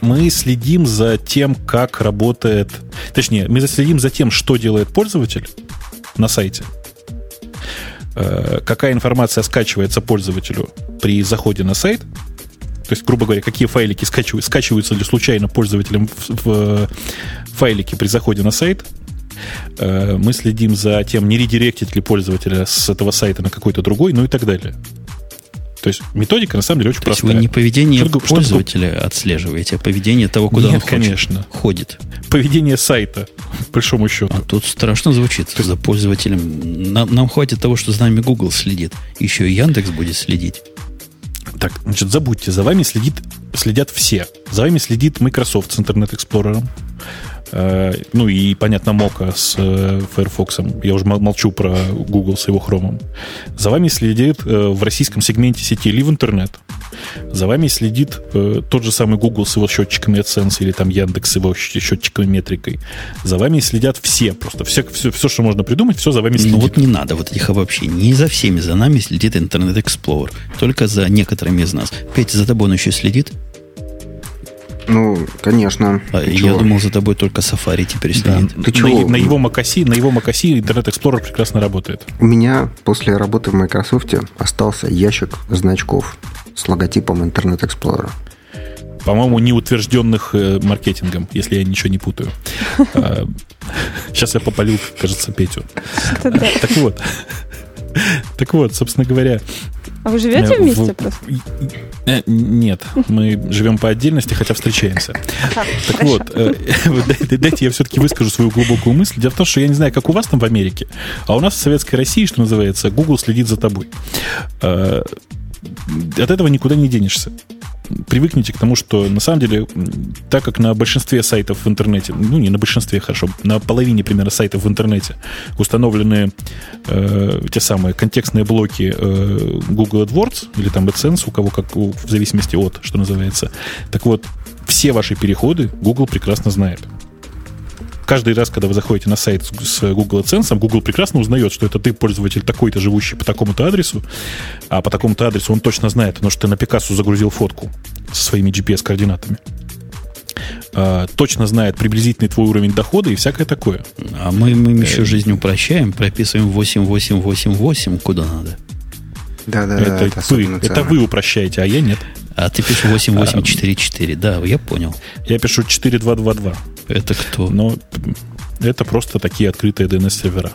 мы следим за тем, как работает... Точнее, мы следим за тем, что делает пользователь на сайте, э, какая информация скачивается пользователю при заходе на сайт, то есть, грубо говоря, какие файлики скачивают, скачиваются ли случайно пользователям в, в файлики при заходе на сайт. Э, Мы следим за тем, не редиректит ли пользователя с этого сайта на какой-то другой, ну и так далее. То есть методика на самом деле очень То есть простая. вы не поведение Что такое- что пользователя отслеживаете, а поведение того, куда Нет, он конечно. ходит. Поведение сайта, по большому счету. А тут страшно звучит за пользователем. Нам, нам хватит того, что за нами Google следит. Еще и Яндекс будет следить. Так, значит, забудьте, за вами следит, следят все. За вами следит Microsoft с Internet Explorer. Э, ну и, понятно, Мока с э, Firefox. Я уже мол- молчу про Google с его хромом. За вами следит э, в российском сегменте сети Live Internet. За вами следит э, тот же самый Google с его счетчиками AdSense или там Яндекс с его счетчиками метрикой. За вами следят все просто. Все, все, все что можно придумать, все за вами следит. Ну вот не надо вот этих обобщений. Не за всеми за нами следит Internet Explorer. Только за некоторыми из нас. Петя, за тобой он еще следит? Ну, конечно. А я чего? думал, за тобой только Safari теперь Да. следит. Ты чего? На, на его Макаси, на его Макаси Internet Explorer прекрасно работает. У меня после работы в Microsoft остался ящик значков с логотипом Internet Explorer. по-моему, неутвержденных э, маркетингом, если я ничего не путаю. А, Сейчас я попалил, кажется, Петю. Так вот. Так вот, собственно говоря... А вы живете э, вместе просто? Э, Нет, мы живем по отдельности, хотя встречаемся. Так вот, э, дайте- дайте я все-таки выскажу свою глубокую мысль. Дело в том, что я не знаю, как у вас там в Америке, а у нас в Советской России, что называется, Google следит за тобой. От этого никуда не денешься. Привыкните к тому, что на самом деле, так как на большинстве сайтов в интернете, ну не на большинстве, хорошо, на половине примерно сайтов в интернете установлены э, те самые контекстные блоки э, Google AdWords или там AdSense, у кого как, в зависимости от, что называется. Так вот, все ваши переходы Google прекрасно знает. Каждый раз, когда вы заходите на сайт с Google AdSense, Google прекрасно узнает, что это ты пользователь такой-то, живущий по такому-то адресу, а по такому-то адресу он точно знает, потому что ты на Пикассу загрузил фотку со своими GPS-координатами. А, точно знает приблизительный твой уровень дохода и всякое такое. А мы, мы им еще жизнь упрощаем, прописываем 8888 куда надо. Да-да, это, это, вы, это вы упрощаете, а я нет. А ты пишешь 8844. Да, я понял. Я пишу 4222. Это кто? Но это просто такие открытые DNS-сервера,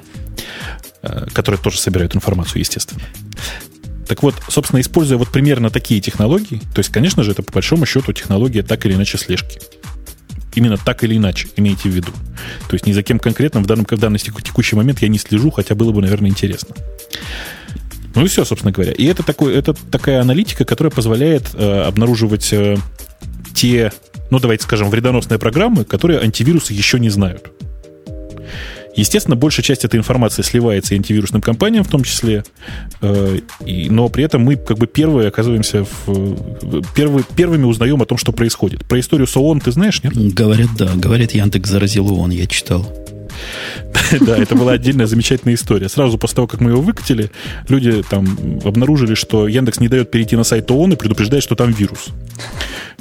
э, которые тоже собирают информацию, естественно. Так вот, собственно, используя вот примерно такие технологии, то есть, конечно же, это по большому счету технология так или иначе слежки. Именно так или иначе, имейте в виду. То есть ни за кем конкретно в данном, в данный теку- текущий момент я не слежу, хотя было бы, наверное, интересно. Ну и все, собственно говоря. И это, такой, это такая аналитика, которая позволяет э, обнаруживать э, те, ну давайте скажем, вредоносные программы, которые антивирусы еще не знают. Естественно, большая часть этой информации сливается антивирусным компаниям в том числе, э, и, но при этом мы как бы первые оказываемся в... Первые, первыми узнаем о том, что происходит. Про историю с ты знаешь, нет? Говорят, да. Говорят, Яндекс заразил ООН, я читал. Да, это была отдельная замечательная история. Сразу после того, как мы его выкатили, люди там обнаружили, что Яндекс не дает перейти на сайт ООН и предупреждает, что там вирус.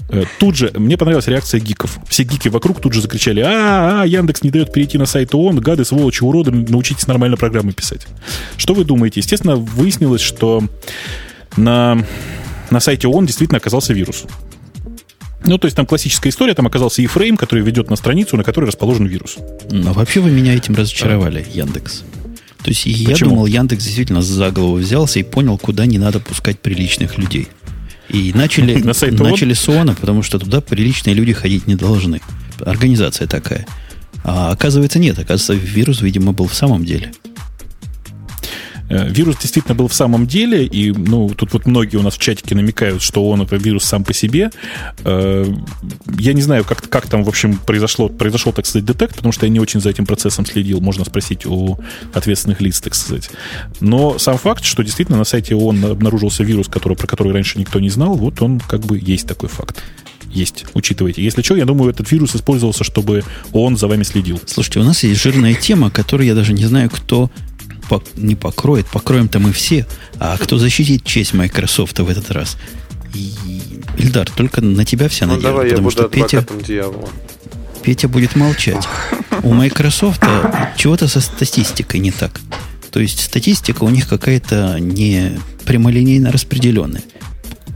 Э, Тут же, мне понравилась реакция гиков. Все гики вокруг тут же закричали, а, а, Яндекс не дает перейти на сайт ООН, гады, сволочи, уроды, научитесь нормально программы писать. Что вы думаете? Естественно, выяснилось, что на, на сайте ООН действительно оказался вирус. Ну, то есть там классическая история, там оказался e-frame, который ведет на страницу, на которой расположен вирус. Но вообще вы меня этим разочаровали, Яндекс. То есть я Почему? думал, Яндекс действительно за голову взялся и понял, куда не надо пускать приличных людей. И начали, На сайт начали с ООНа, потому что туда приличные люди ходить не должны. Организация такая. А оказывается, нет. Оказывается, вирус, видимо, был в самом деле. Э, вирус действительно был в самом деле, и ну, тут вот многие у нас в чатике намекают, что он это вирус сам по себе. Э, я не знаю, как, как там, в общем, произошло, произошел, так сказать, детект, потому что я не очень за этим процессом следил, можно спросить у ответственных лиц, так сказать. Но сам факт, что действительно на сайте ООН обнаружился вирус, который, про который раньше никто не знал, вот он как бы есть такой факт есть, учитывайте. Если что, я думаю, этот вирус использовался, чтобы он за вами следил. Слушайте, у нас есть жирная тема, которую я даже не знаю, кто по, не покроет. Покроем-то мы все. А кто защитит честь Microsoft в этот раз? И, Ильдар, только на тебя вся ну, надежда. давай потому я что буду Петя, дьявола. Петя будет молчать. У Microsoft чего-то со статистикой не так. То есть статистика у них какая-то не прямолинейно распределенная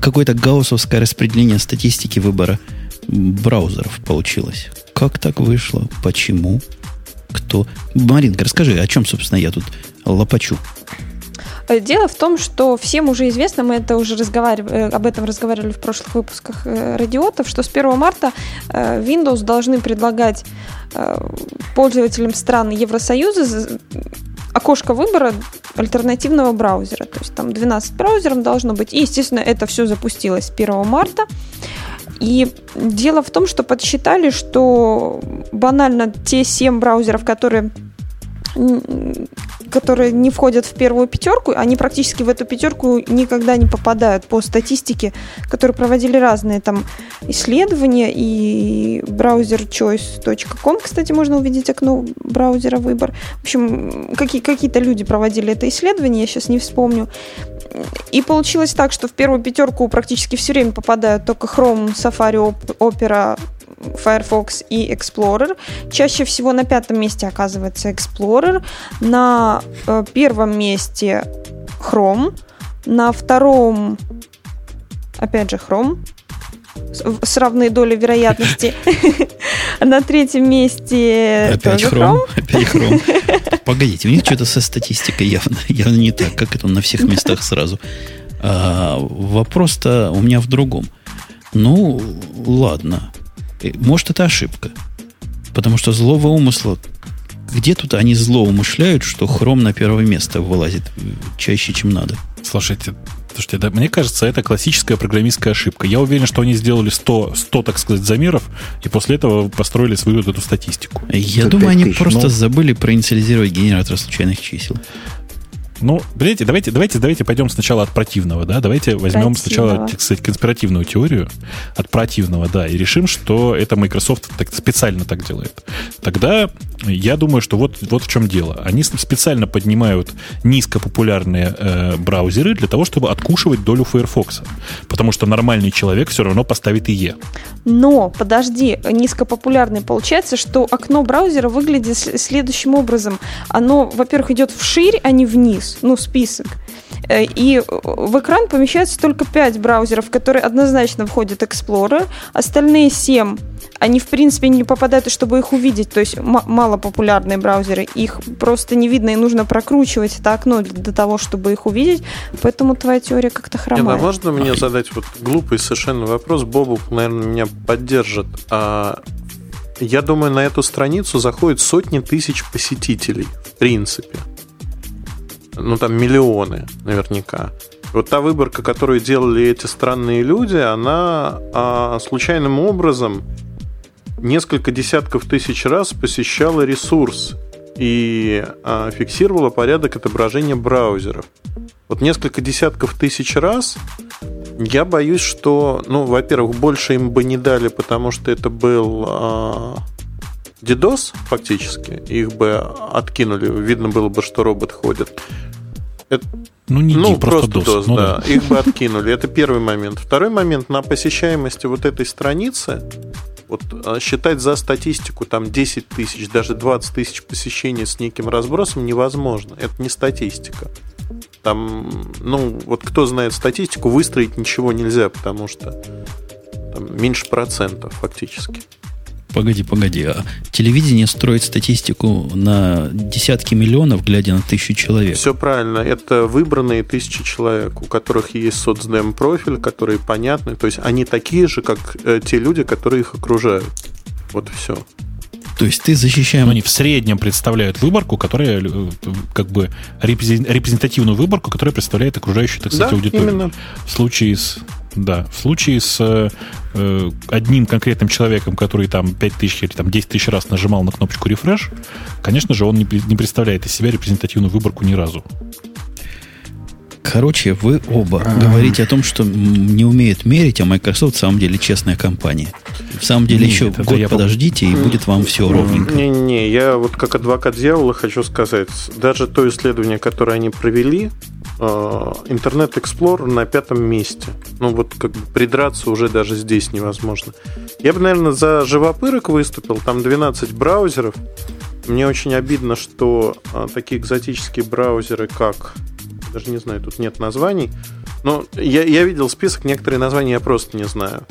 какое-то гауссовское распределение статистики выбора браузеров получилось. Как так вышло? Почему? Кто? Маринка, расскажи, о чем, собственно, я тут лопачу. Э, дело в том, что всем уже известно, мы это уже разговаривали, э, об этом разговаривали в прошлых выпусках э, радиотов, что с 1 марта Windows должны предлагать пользователям стран Евросоюза окошко выбора альтернативного браузера. То есть там 12 браузеров должно быть. И, естественно, это все запустилось 1 марта. И дело в том, что подсчитали, что банально те 7 браузеров, которые которые не входят в первую пятерку, они практически в эту пятерку никогда не попадают по статистике, которые проводили разные там исследования, и browserchoice.com, кстати, можно увидеть окно браузера выбор. В общем, какие, какие-то люди проводили это исследование, я сейчас не вспомню. И получилось так, что в первую пятерку практически все время попадают только Chrome, Safari, Opera, Firefox и Explorer. Чаще всего на пятом месте оказывается Explorer, на э, первом месте Chrome, на втором опять же Chrome с равной долей вероятности. На третьем месте опять Chrome. Опять Chrome. Погодите, у них что-то со статистикой явно, явно не так, как это на всех местах сразу. А, вопрос-то у меня в другом. Ну, ладно. Э, может, это ошибка. Потому что злого умысла... Где тут они зло умышляют, что хром на первое место вылазит чаще, чем надо? Слушайте, Слушайте, да, мне кажется, это классическая программистская ошибка. Я уверен, что они сделали 100, 100 так сказать, замеров, и после этого построили свою вот эту статистику. Я думаю, они тысяч, просто но... забыли проинициализировать генератор случайных чисел. Ну, понимаете, давайте, давайте, давайте пойдем сначала от противного, да, давайте возьмем сначала, так сказать, конспиративную теорию от противного, да, и решим, что это Microsoft так, специально так делает. Тогда я думаю, что вот, вот в чем дело. Они специально поднимают низкопопулярные э, браузеры для того, чтобы откушивать долю Firefox. Потому что нормальный человек все равно поставит IE. Но, подожди, низкопопулярный получается, что окно браузера выглядит следующим образом. Оно, во-первых, идет вширь, а не вниз. Ну, список. Э, и в экран помещается только 5 браузеров, которые однозначно входят в Explorer. Остальные 7 они, в принципе, не попадают, чтобы их увидеть. То есть малопопулярные браузеры, их просто не видно, и нужно прокручивать это окно для того, чтобы их увидеть. Поэтому твоя теория как-то хромает. Нет, а можно мне задать вот глупый совершенно вопрос? Бобук, наверное, меня поддержит. А я думаю, на эту страницу заходят сотни тысяч посетителей, в принципе. Ну, там миллионы, наверняка. Вот та выборка, которую делали эти странные люди, она а, случайным образом несколько десятков тысяч раз посещала ресурс и а, фиксировала порядок отображения браузеров. Вот несколько десятков тысяч раз я боюсь, что, ну, во-первых, больше им бы не дали, потому что это был а, DDoS фактически, их бы откинули, видно было бы, что робот ходит. Это, ну, не ну, просто, просто DOS, DOS ну, да. да. Их бы откинули. Это первый момент. Второй момент на посещаемости вот этой страницы вот а, считать за статистику там 10 тысяч, даже 20 тысяч посещений с неким разбросом невозможно. Это не статистика. Там, ну, вот кто знает статистику, выстроить ничего нельзя, потому что там меньше процентов фактически. Погоди, погоди. А телевидение строит статистику на десятки миллионов, глядя на тысячу человек. Все правильно. Это выбранные тысячи человек, у которых есть соцдем профиль, которые понятны. То есть они такие же, как э, те люди, которые их окружают. Вот и все. То есть ты защищаем... Но они в среднем представляют выборку, которая э, как бы репрезентативную выборку, которая представляет окружающую, так сказать, да, аудиторию. Именно. В случае с да, в случае с э, одним конкретным человеком, который там 5 тысяч или там 10 тысяч раз нажимал на кнопочку refresh, конечно же, он не, не представляет из себя репрезентативную выборку ни разу. Короче, вы оба А-а-а. говорите о том, что не умеют мерить, а Microsoft в самом деле честная компания. В самом деле Нет, еще год я подождите, и будет вам все ровненько. Не-не, я вот как адвокат дьявола хочу сказать, даже то исследование, которое они провели, Интернет Explorer на пятом месте. Ну вот как бы придраться уже даже здесь невозможно. Я бы, наверное, за живопырок выступил. Там 12 браузеров. Мне очень обидно, что а, такие экзотические браузеры, как... Даже не знаю, тут нет названий. Но я, я видел список, некоторые названия я просто не знаю.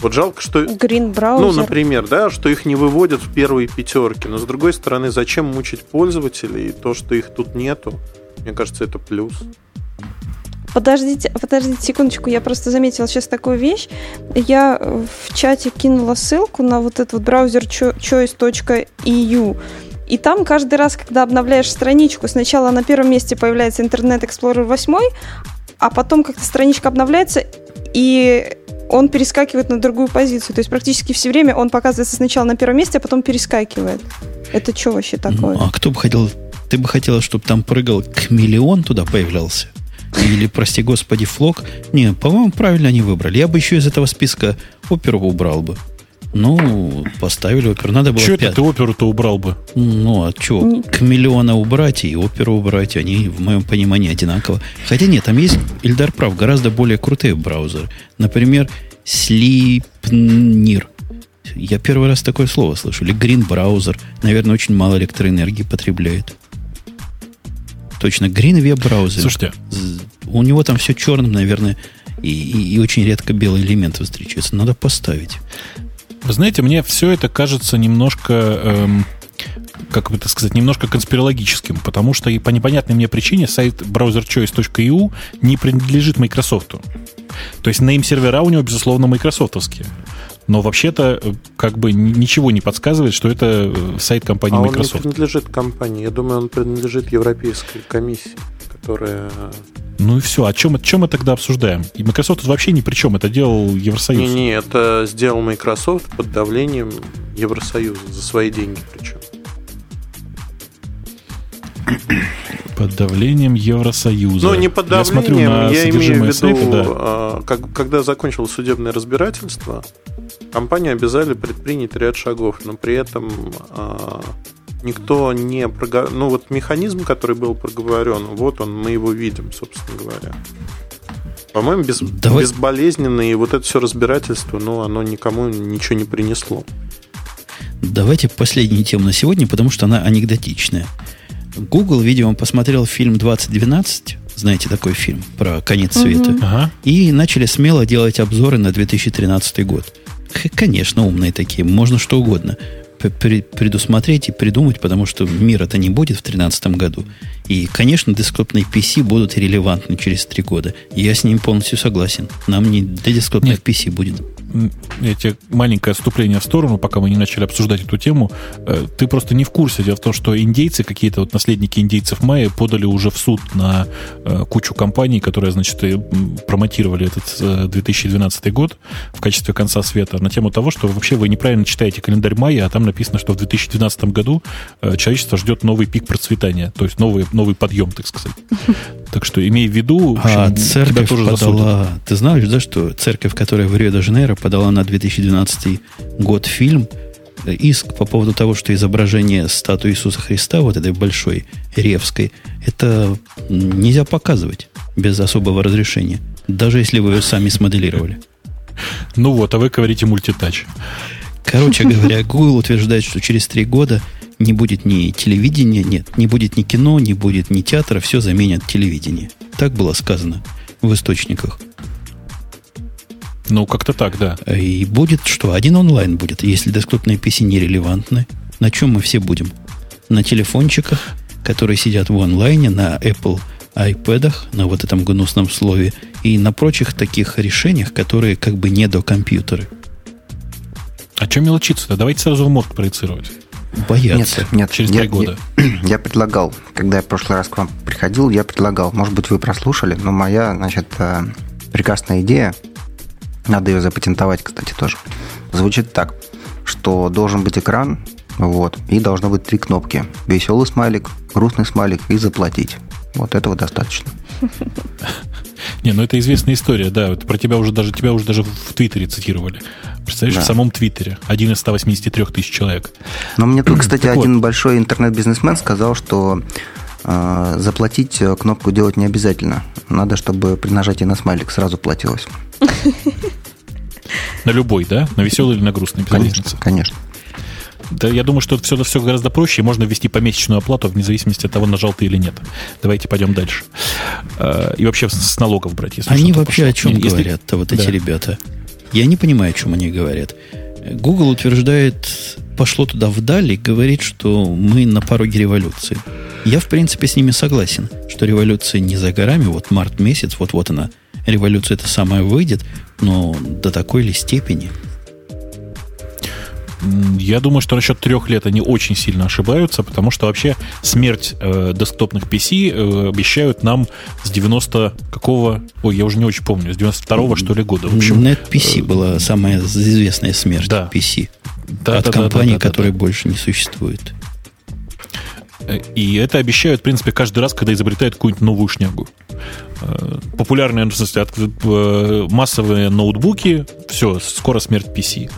Вот жалко, что... Green браузер. Ну, например, да, что их не выводят в первые пятерки. Но, с другой стороны, зачем мучить пользователей? И то, что их тут нету, мне кажется, это плюс. Подождите, подождите секундочку, я просто заметила сейчас такую вещь. Я в чате кинула ссылку на вот этот вот браузер choice.eu. И там каждый раз, когда обновляешь страничку, сначала на первом месте появляется Internet Explorer 8, а потом как-то страничка обновляется, и он перескакивает на другую позицию. То есть практически все время он показывается сначала на первом месте, а потом перескакивает. Это что вообще такое? Ну, а кто бы хотел... Ты бы хотела, чтобы там прыгал к миллион туда появлялся? Или, прости господи, флок. Не, по-моему, правильно они выбрали. Я бы еще из этого списка оперу убрал бы. Ну, поставили оперу. Надо было... Что это ты оперу-то убрал бы? Ну, а что? К миллиона убрать и оперу убрать, они, в моем понимании, одинаково. Хотя нет, там есть, Ильдар прав, гораздо более крутые браузеры. Например, Sleepnir. Я первый раз такое слово слышу. Или Green браузер. Наверное, очень мало электроэнергии потребляет. Точно, Green Web браузер. Слушайте. У него там все черным, наверное, и, и, и очень редко белые элементы встречаются. Надо поставить. Вы знаете, мне все это кажется немножко... Эм как бы это сказать, немножко конспирологическим, потому что и по непонятной мне причине сайт browserchoice.eu не принадлежит Microsoft. То есть name-сервера у него, безусловно, майкрософтовские. Но вообще-то э, как бы ничего не подсказывает, что это э, сайт компании а Microsoft. он не принадлежит компании. Я думаю, он принадлежит Европейской комиссии, которая... Ну и все. О чем, о чем мы тогда обсуждаем? И Microsoft тут вообще ни при чем. Это делал Евросоюз. Не-не, это сделал Microsoft под давлением Евросоюза. За свои деньги причем. Под давлением Евросоюза. Ну, не под давлением, я, смотрю на я имею в виду, сайта, да. А, как, когда закончилось судебное разбирательство, компанию обязали предпринять ряд шагов, но при этом а, никто не проговорил. Ну, вот механизм, который был проговорен, вот он, мы его видим, собственно говоря. По-моему, без, Давай... безболезненно, и вот это все разбирательство, ну, оно никому ничего не принесло. Давайте последнюю тему на сегодня, потому что она анекдотичная. Google, видимо, посмотрел фильм 2012, знаете такой фильм про конец света, угу. ага. и начали смело делать обзоры на 2013 год. Конечно, умные такие, можно что угодно предусмотреть и придумать, потому что мира-то не будет в 2013 году. И, конечно, десктопные PC будут релевантны через три года. Я с ним полностью согласен. Нам не для десктопных Нет. PC будет эти маленькое отступление в сторону, пока мы не начали обсуждать эту тему. Э, ты просто не в курсе. Дело в том, что индейцы, какие-то вот наследники индейцев майя, подали уже в суд на э, кучу компаний, которые, значит, промотировали этот 2012 э, год в качестве конца света, на тему того, что вообще вы неправильно читаете календарь майя, а там написано, что в 2012 году человечество ждет новый пик процветания, то есть новый, новый подъем, так сказать. Так что имей в виду, общем, а церковь тоже подала... Засудят. Ты знаешь, да, что церковь, которая в Рио-де-Жанейро подала на 2012 год фильм, э, иск по поводу того, что изображение статуи Иисуса Христа, вот этой большой, ревской, это нельзя показывать без особого разрешения, даже если вы ее сами смоделировали. Ну вот, а вы говорите мультитач. Короче говоря, Google утверждает, что через три года не будет ни телевидения, нет, не будет ни кино, не будет ни театра, все заменят телевидение. Так было сказано в источниках. Ну, как-то так, да. И будет что? Один онлайн будет, если десктопные PC нерелевантны. На чем мы все будем? На телефончиках, которые сидят в онлайне, на Apple iPad, на вот этом гнусном слове, и на прочих таких решениях, которые как бы не до компьютера. А что мелочиться-то? Давайте сразу в мозг проецировать. Боятся. Нет, нет. Через три года. Я, я предлагал, когда я в прошлый раз к вам приходил, я предлагал, может быть, вы прослушали, но моя, значит, э, прекрасная идея, надо ее запатентовать, кстати, тоже, звучит так, что должен быть экран, вот, и должно быть три кнопки. Веселый смайлик, грустный смайлик и заплатить. Вот этого достаточно. Не, ну это известная история, да. Вот про тебя уже даже тебя уже даже в Твиттере цитировали. Представляешь, Да. в самом Твиттере. Один из 183 тысяч человек. Но мне тут, кстати, Так вот. один большой интернет-бизнесмен сказал, что э, заплатить э, кнопку делать не обязательно. Надо, чтобы при нажатии на смайлик сразу платилось. На любой, да? На веселый или на грустный, без Конечно, разницы. конечно. Да, я думаю, что все, все гораздо проще, и можно ввести помесячную оплату вне зависимости от того, нажал ты или нет. Давайте пойдем дальше. Э, И вообще с- налогов брать, если Они вообще пошло. о чем если- говорят-то, вот эти Да. ребята? Я не понимаю, о чем они говорят. Google утверждает, пошло туда вдали, и говорит, что мы на пороге революции. Я, в принципе, с ними согласен, что революция не за горами, вот март месяц, вот-вот она, революция это самая выйдет, но до такой ли степени? Я думаю, что насчет трех лет они очень сильно ошибаются, потому что вообще смерть э, десктопных PC э, обещают нам с 90 какого... Ой, я уже не очень помню, с 92-го, что ли, года. В общем, NetPC была самая известная смерть Да. PC. да, от да, да, компании, да, да, да. которая больше не существует. Э, И это обещают, в принципе, каждый раз, когда изобретают какую-нибудь новую шнягу. Э, Популярные, в смысле, э, массовые ноутбуки, все, скоро смерть PC.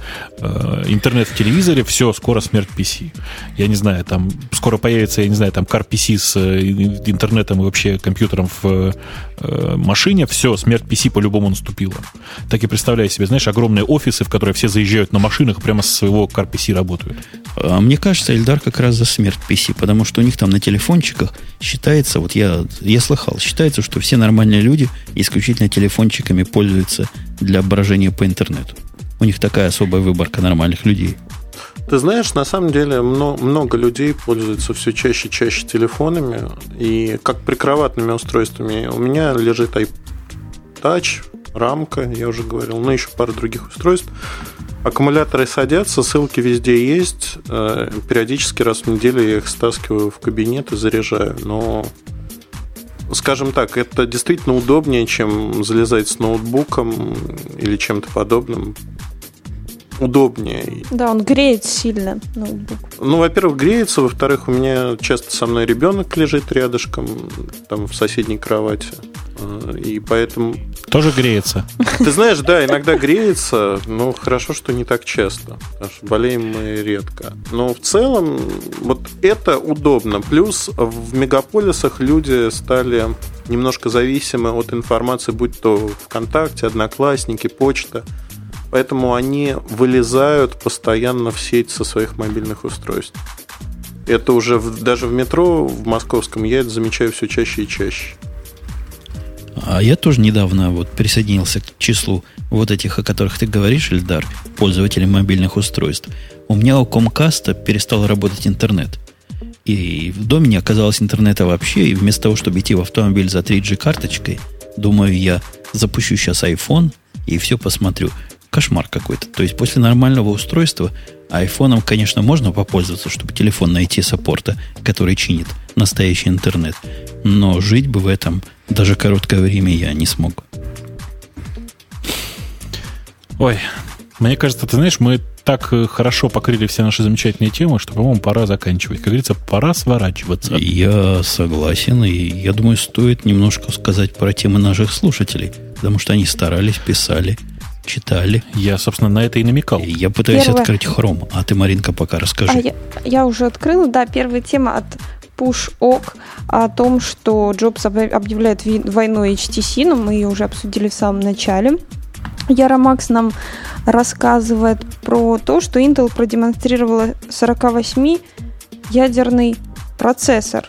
Интернет в телевизоре, все, скоро смерть PC. Я не знаю, там скоро появится, я не знаю, там Car PC с интернетом и вообще компьютером в машине, все, смерть PC по-любому наступила. Так и представляю себе, знаешь, огромные офисы, в которые все заезжают на машинах, прямо со своего Car PC работают. А мне кажется, Эльдар как раз за смерть PC, потому что у них там на телефончиках считается, вот я, я слыхал, считается, что все нормальные люди исключительно телефончиками пользуются для брожения по интернету. У них такая особая выборка нормальных людей. Ты знаешь, на самом деле мно- много людей пользуются все чаще и чаще телефонами и как прикроватными устройствами. У меня лежит iTouch, рамка, я уже говорил, ну еще пара других устройств. Аккумуляторы садятся, ссылки везде есть. Э, Периодически раз в неделю я их стаскиваю в кабинет и заряжаю. Но, скажем так, это действительно удобнее, чем залезать с ноутбуком или чем-то подобным. Удобнее. Да, он греет сильно ноутбук. Ну, во-первых, греется, во-вторых, у меня часто со мной ребенок лежит рядышком, там в соседней кровати. Э, И поэтому, Тоже греется. ты знаешь, да, иногда греется, но хорошо, что не так часто, потому что болеем мы редко. Но в целом, вот это удобно. Плюс в мегаполисах люди стали немножко зависимы от информации, будь то ВКонтакте, Одноклассники, почта. Поэтому они вылезают постоянно в сеть со своих мобильных устройств. Это уже в- даже в метро в московском я это замечаю все чаще и чаще. А я тоже недавно вот присоединился к числу вот этих, о которых ты говоришь, Эльдар, пользователей мобильных устройств. У меня у Комкаста перестал работать интернет. И в доме не оказалось интернета вообще, и вместо того, чтобы идти в автомобиль за 3G карточкой, думаю, я запущу сейчас iPhone и все посмотрю. Кошмар какой-то. То есть после нормального устройства айфоном, конечно, можно попользоваться, чтобы телефон найти саппорта, который чинит настоящий интернет. Но жить бы в этом даже короткое время я не смог. Ой, мне кажется, ты знаешь, мы так э, хорошо покрыли все наши замечательные темы, что, по-моему, пора заканчивать. Как говорится, пора сворачиваться. Я согласен, и я думаю, стоит немножко сказать про темы наших слушателей, потому что они старались, писали, читали. Я, собственно, на это и намекал. Я пытаюсь Первое. открыть хром, а ты, Маринка, пока расскажи. А я, я уже открыла, да, первая тема от PushOk о том, что Джобс объ- объявляет войну HTC, но мы ее уже обсудили в самом начале. Яромакс нам рассказывает про то, что Intel продемонстрировала 48-ядерный процессор.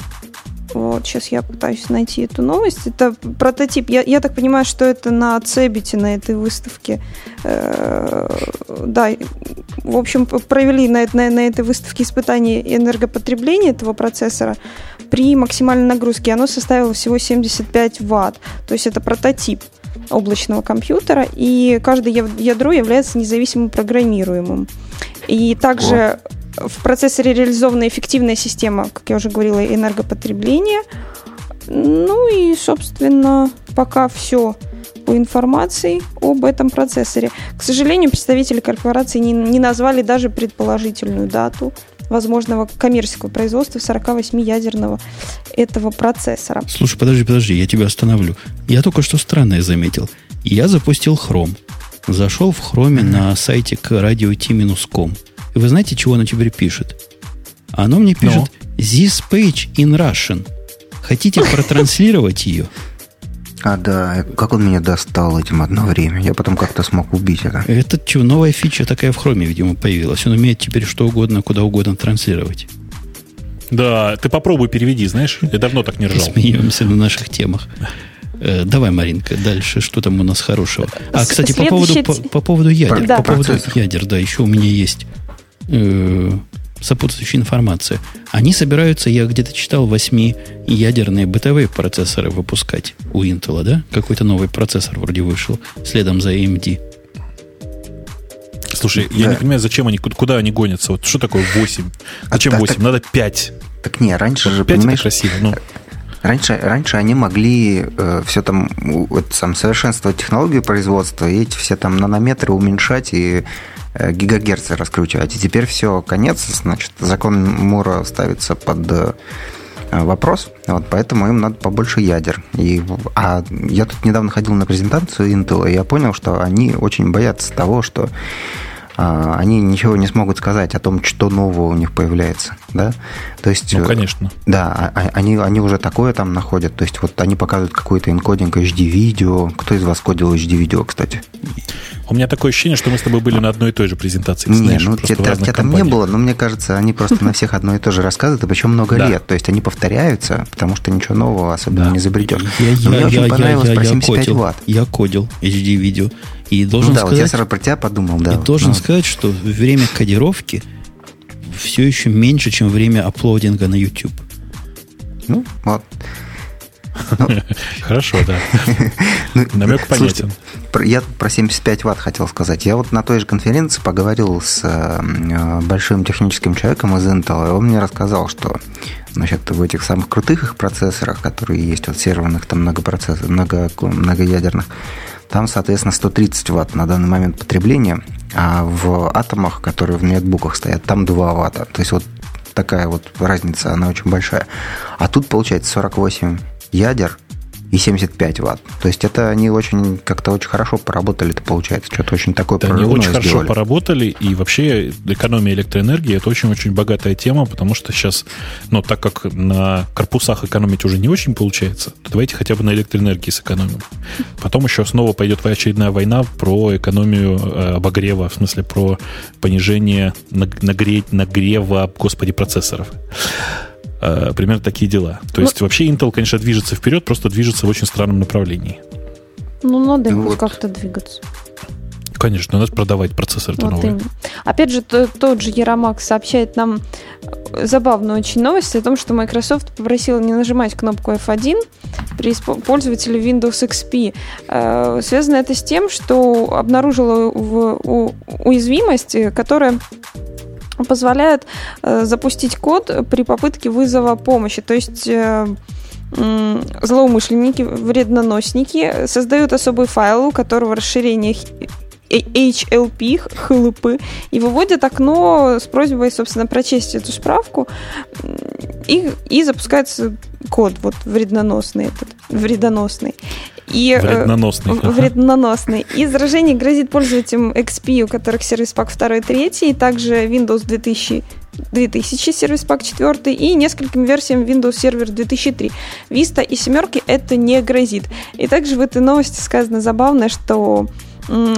Вот, сейчас я пытаюсь найти эту новость. Это прототип. Я, я так понимаю, что это на Цебите, на этой выставке. Э, да, в общем, провели на, на, на этой выставке испытания энергопотребления этого процессора при максимальной нагрузке. Оно составило всего 75 ватт. То есть это прототип облачного компьютера, и каждое ядро является независимым программируемым. И также в процессоре реализована эффективная система, как я уже говорила, энергопотребления. Ну и, собственно, пока все по информации об этом процессоре. К сожалению, представители корпорации не, не назвали даже предположительную дату возможного коммерческого производства 48-ядерного этого процессора. Слушай, подожди, подожди, я тебя остановлю. Я только что странное заметил. Я запустил Chrome. Зашел в Chrome на сайте к radio.t-com. И вы знаете, чего оно теперь пишет? Оно мне пишет no. This page in Russian. Хотите протранслировать ее? А, да, как он меня достал этим одно время. Я потом как-то смог убить это. Это что, новая фича такая в хроме, видимо, появилась. Он умеет теперь что угодно, куда угодно транслировать. Да, ты попробуй переведи, знаешь, я давно так не ржал. Смеемся на наших темах. Э, давай, Маринка, дальше, что там у нас хорошего? А, кстати, по поводу, по, по поводу ядер. Да. По поводу ядер, да, еще у меня есть э, сопутствующая информация. Они собираются, я где-то читал, 8-ядерные бытовые процессоры выпускать у Intel, да? Какой-то новый процессор вроде вышел, следом за AMD. Слушай, да. я не понимаю, зачем они, куда они гонятся? Вот что такое 8? А зачем а, 8? Так, Надо 5. Так не, раньше же, 5 понимаешь, красиво, ну. Раньше, раньше они могли э, все там, вот, сам совершенствовать технологию производства и эти все там нанометры уменьшать и Э, гигагерцы раскручивать. И теперь все, конец, значит, закон Мура ставится под э, вопрос, вот, поэтому им надо побольше ядер. И, а я тут недавно ходил на презентацию Intel, и я понял, что они очень боятся того, что они ничего не смогут сказать о том, что нового у них появляется, да? То есть, ну, конечно. Да, а, а, они, они уже такое там находят, то есть вот они показывают какой-то энкодинг HD-видео. Кто из вас кодил HD-видео, кстати? У меня такое ощущение, что мы с тобой были на одной и той же презентации. Не, знаешь, ну тебя, тебя там не было, но мне кажется, они просто на всех одно и то же рассказывают, и причем много лет. То есть они повторяются, потому что ничего нового особенно не изобретешь. Мне очень понравилось про 75 ватт. Я кодил HD-видео. И должен ну, да, сказать, вот я сразу про тебя подумал, да. И должен сказать, что время кодировки все еще меньше, чем время аплодинга на YouTube. Ну, вот. Хорошо, да. Ну, Намек понятен. Я про 75 ватт хотел сказать. Я вот на той же конференции поговорил с э, большим техническим человеком из Intel, и он мне рассказал, что значит, в этих самых крутых их процессорах, которые есть, вот серверных, там многопроцессоров, много, многоядерных, там, соответственно, 130 ватт на данный момент потребления, а в атомах, которые в ноутбуках стоят, там 2 ватта. То есть вот такая вот разница, она очень большая. А тут получается 48 ядер и 75 ватт. То есть это они очень как-то очень хорошо поработали, это получается, что-то очень такое да, они очень сделали. хорошо поработали, и вообще экономия электроэнергии это очень-очень богатая тема, потому что сейчас, ну, так как на корпусах экономить уже не очень получается, то давайте хотя бы на электроэнергии сэкономим. Потом еще снова пойдет очередная война про экономию э, обогрева, в смысле про понижение нагреть, нагрева, господи, процессоров. Э, примерно такие дела. То ну, есть вообще Intel, конечно, движется вперед, просто движется в очень странном направлении. Ну, надо ну, вот. как-то двигаться. Конечно, надо продавать процессор вот новый. Именно. Опять же, то, тот же Яромак сообщает нам э, забавную очень новость о том, что Microsoft попросила не нажимать кнопку F1 при пользователе Windows XP. Э, связано это с тем, что обнаружила в, у, уязвимость, которая позволяет э, запустить код при попытке вызова помощи. То есть э, злоумышленники, вредноносники создают особый файл, у которого расширение HLP, HLP, и выводят окно с просьбой, собственно, прочесть эту справку, и, и запускается код вот вредноносный этот, вредоносный. И, э, вредноносный. Э, вредноносный. И заражение грозит пользователям XP, у которых сервис пак 2 и 3, и также Windows 2000 2000 сервис пак 4 и нескольким версиям Windows Server 2003. Vista и семерки это не грозит. И также в этой новости сказано забавно, что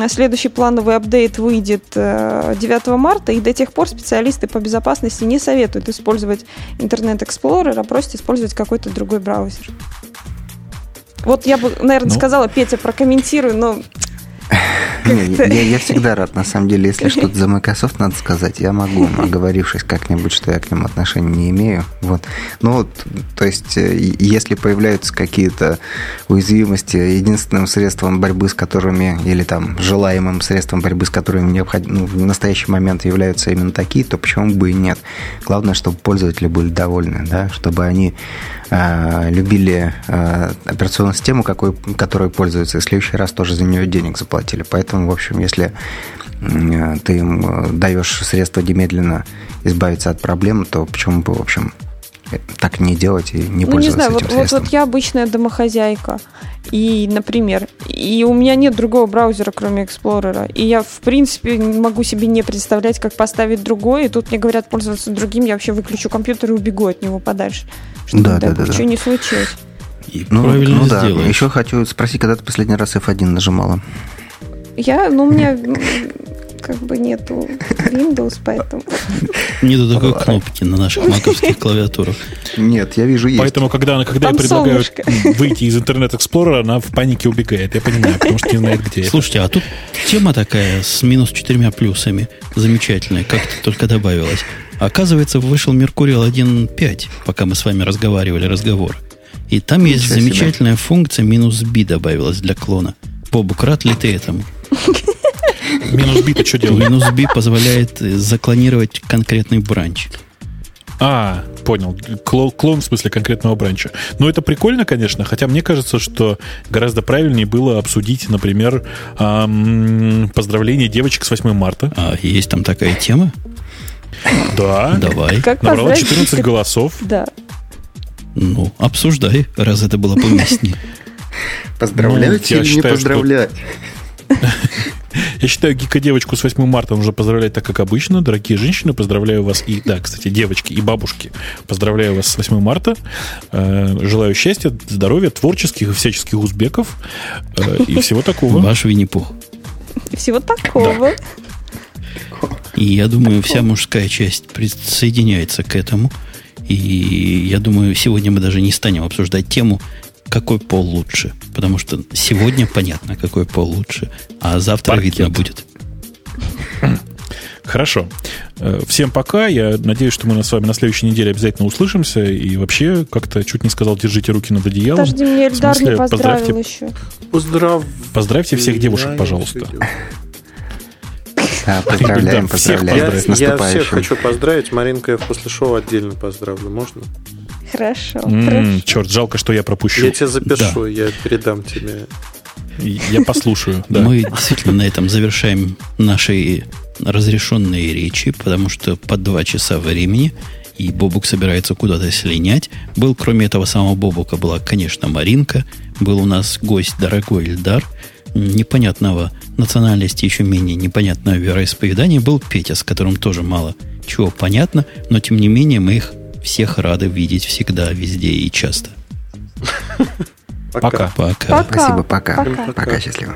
Следующий плановый апдейт выйдет 9 э, марта, и до тех пор специалисты по безопасности не советуют использовать Internet Explorer, а просят использовать какой-то другой браузер. Вот я бы, наверное, ну, сказала, Петя, прокомментируй, но я, я всегда рад, на самом деле, если что-то за Microsoft надо сказать, я могу, оговорившись как-нибудь, что я к ним отношения не имею. Вот. Ну, вот, то есть, э, если появляются какие-то уязвимости, единственным средством борьбы с которыми, или там желаемым средством борьбы с которыми необходимо, ну, в настоящий момент являются именно такие, то почему бы и нет? Главное, чтобы пользователи были довольны, да, чтобы они э, любили э, операционную систему, какой, которой пользуются, и в следующий раз тоже за нее денег заплатили. Поэтому, в общем, если ты им э, даешь средства немедленно избавиться от проблем, то почему бы, в общем, так не делать и не ну, пользоваться не знаю, этим вот, средством. Вот, вот я обычная домохозяйка, и, например, и у меня нет другого браузера, кроме Explorer, и я, в принципе, могу себе не представлять, как поставить другой, и тут мне говорят пользоваться другим, я вообще выключу компьютер и убегу от него подальше, чтобы, да, да, да, да. не случилось. И ну, правильно ну да. Еще хочу спросить, когда ты последний раз F1 нажимала? Я, ну, у меня как бы нету Windows, поэтому... Нету такой кнопки на наших маковских клавиатурах. Нет, я вижу есть. Поэтому, когда, когда я предлагаю выйти из Internet Explorer, она в панике убегает. Я понимаю, потому что не знает, где Слушайте, а тут тема такая с минус четырьмя плюсами. Замечательная, как-то только добавилась. Оказывается, вышел Mercurial 1.5, пока мы с вами разговаривали разговор. И там есть Ничего замечательная себе. функция минус B добавилась для клона. Бобук, рад ли ты этому? Минус B-то что делает? Минус B позволяет заклонировать конкретный бранч. А, понял. Клон, клон в смысле конкретного бранча. Ну, это прикольно, конечно, хотя мне кажется, что гораздо правильнее было обсудить, например, эм, поздравление девочек с 8 марта. А, есть там такая тема? Да. Давай. Как Набрала 14 голосов. Да. Ну, обсуждай, раз это было поместнее. Поздравлять ну, или не поздравлять? Я считаю, гика-девочку с 8 марта нужно поздравлять так, как обычно. Дорогие женщины, поздравляю вас. И, да, кстати, девочки и бабушки, поздравляю вас с 8 марта. Э, желаю счастья, здоровья, творческих и всяческих узбеков. Э, и всего такого. Ваш Винни-Пух. Всего такого. И я думаю, вся мужская часть присоединяется к этому. И я думаю, сегодня мы даже не станем обсуждать тему, какой пол лучше. Потому что сегодня понятно, какой пол лучше, а завтра Паркет. видно будет. Хорошо. Э, всем пока. Я надеюсь, что мы с вами на следующей неделе обязательно услышимся. И вообще, как-то чуть не сказал, держите руки над одеялом. Подожди, мне Эльдар не поздравил поздравьте, еще. Поздрав... Поздравьте всех девушек, пожалуйста. Да, поздравляем, поздравляем. Я, я всех хочу поздравить. Маринка, я после шоу отдельно поздравлю. Можно? Хорошо, Черт, жалко, что я пропущу. Я тебя запишу, да. я передам тебе. Я послушаю. Да. Мы действительно на этом завершаем наши разрешенные речи, потому что по два часа времени, и Бобук собирается куда-то слинять. Был, кроме этого самого Бобука, была, конечно, Маринка. Был у нас гость дорогой Эльдар, непонятного национальности, еще менее непонятного вероисповедания. Был Петя, с которым тоже мало чего понятно, но тем не менее мы их всех рады видеть всегда, везде и часто. Пока. Пока. Пока. Спасибо, пока. Пока, пока счастливо.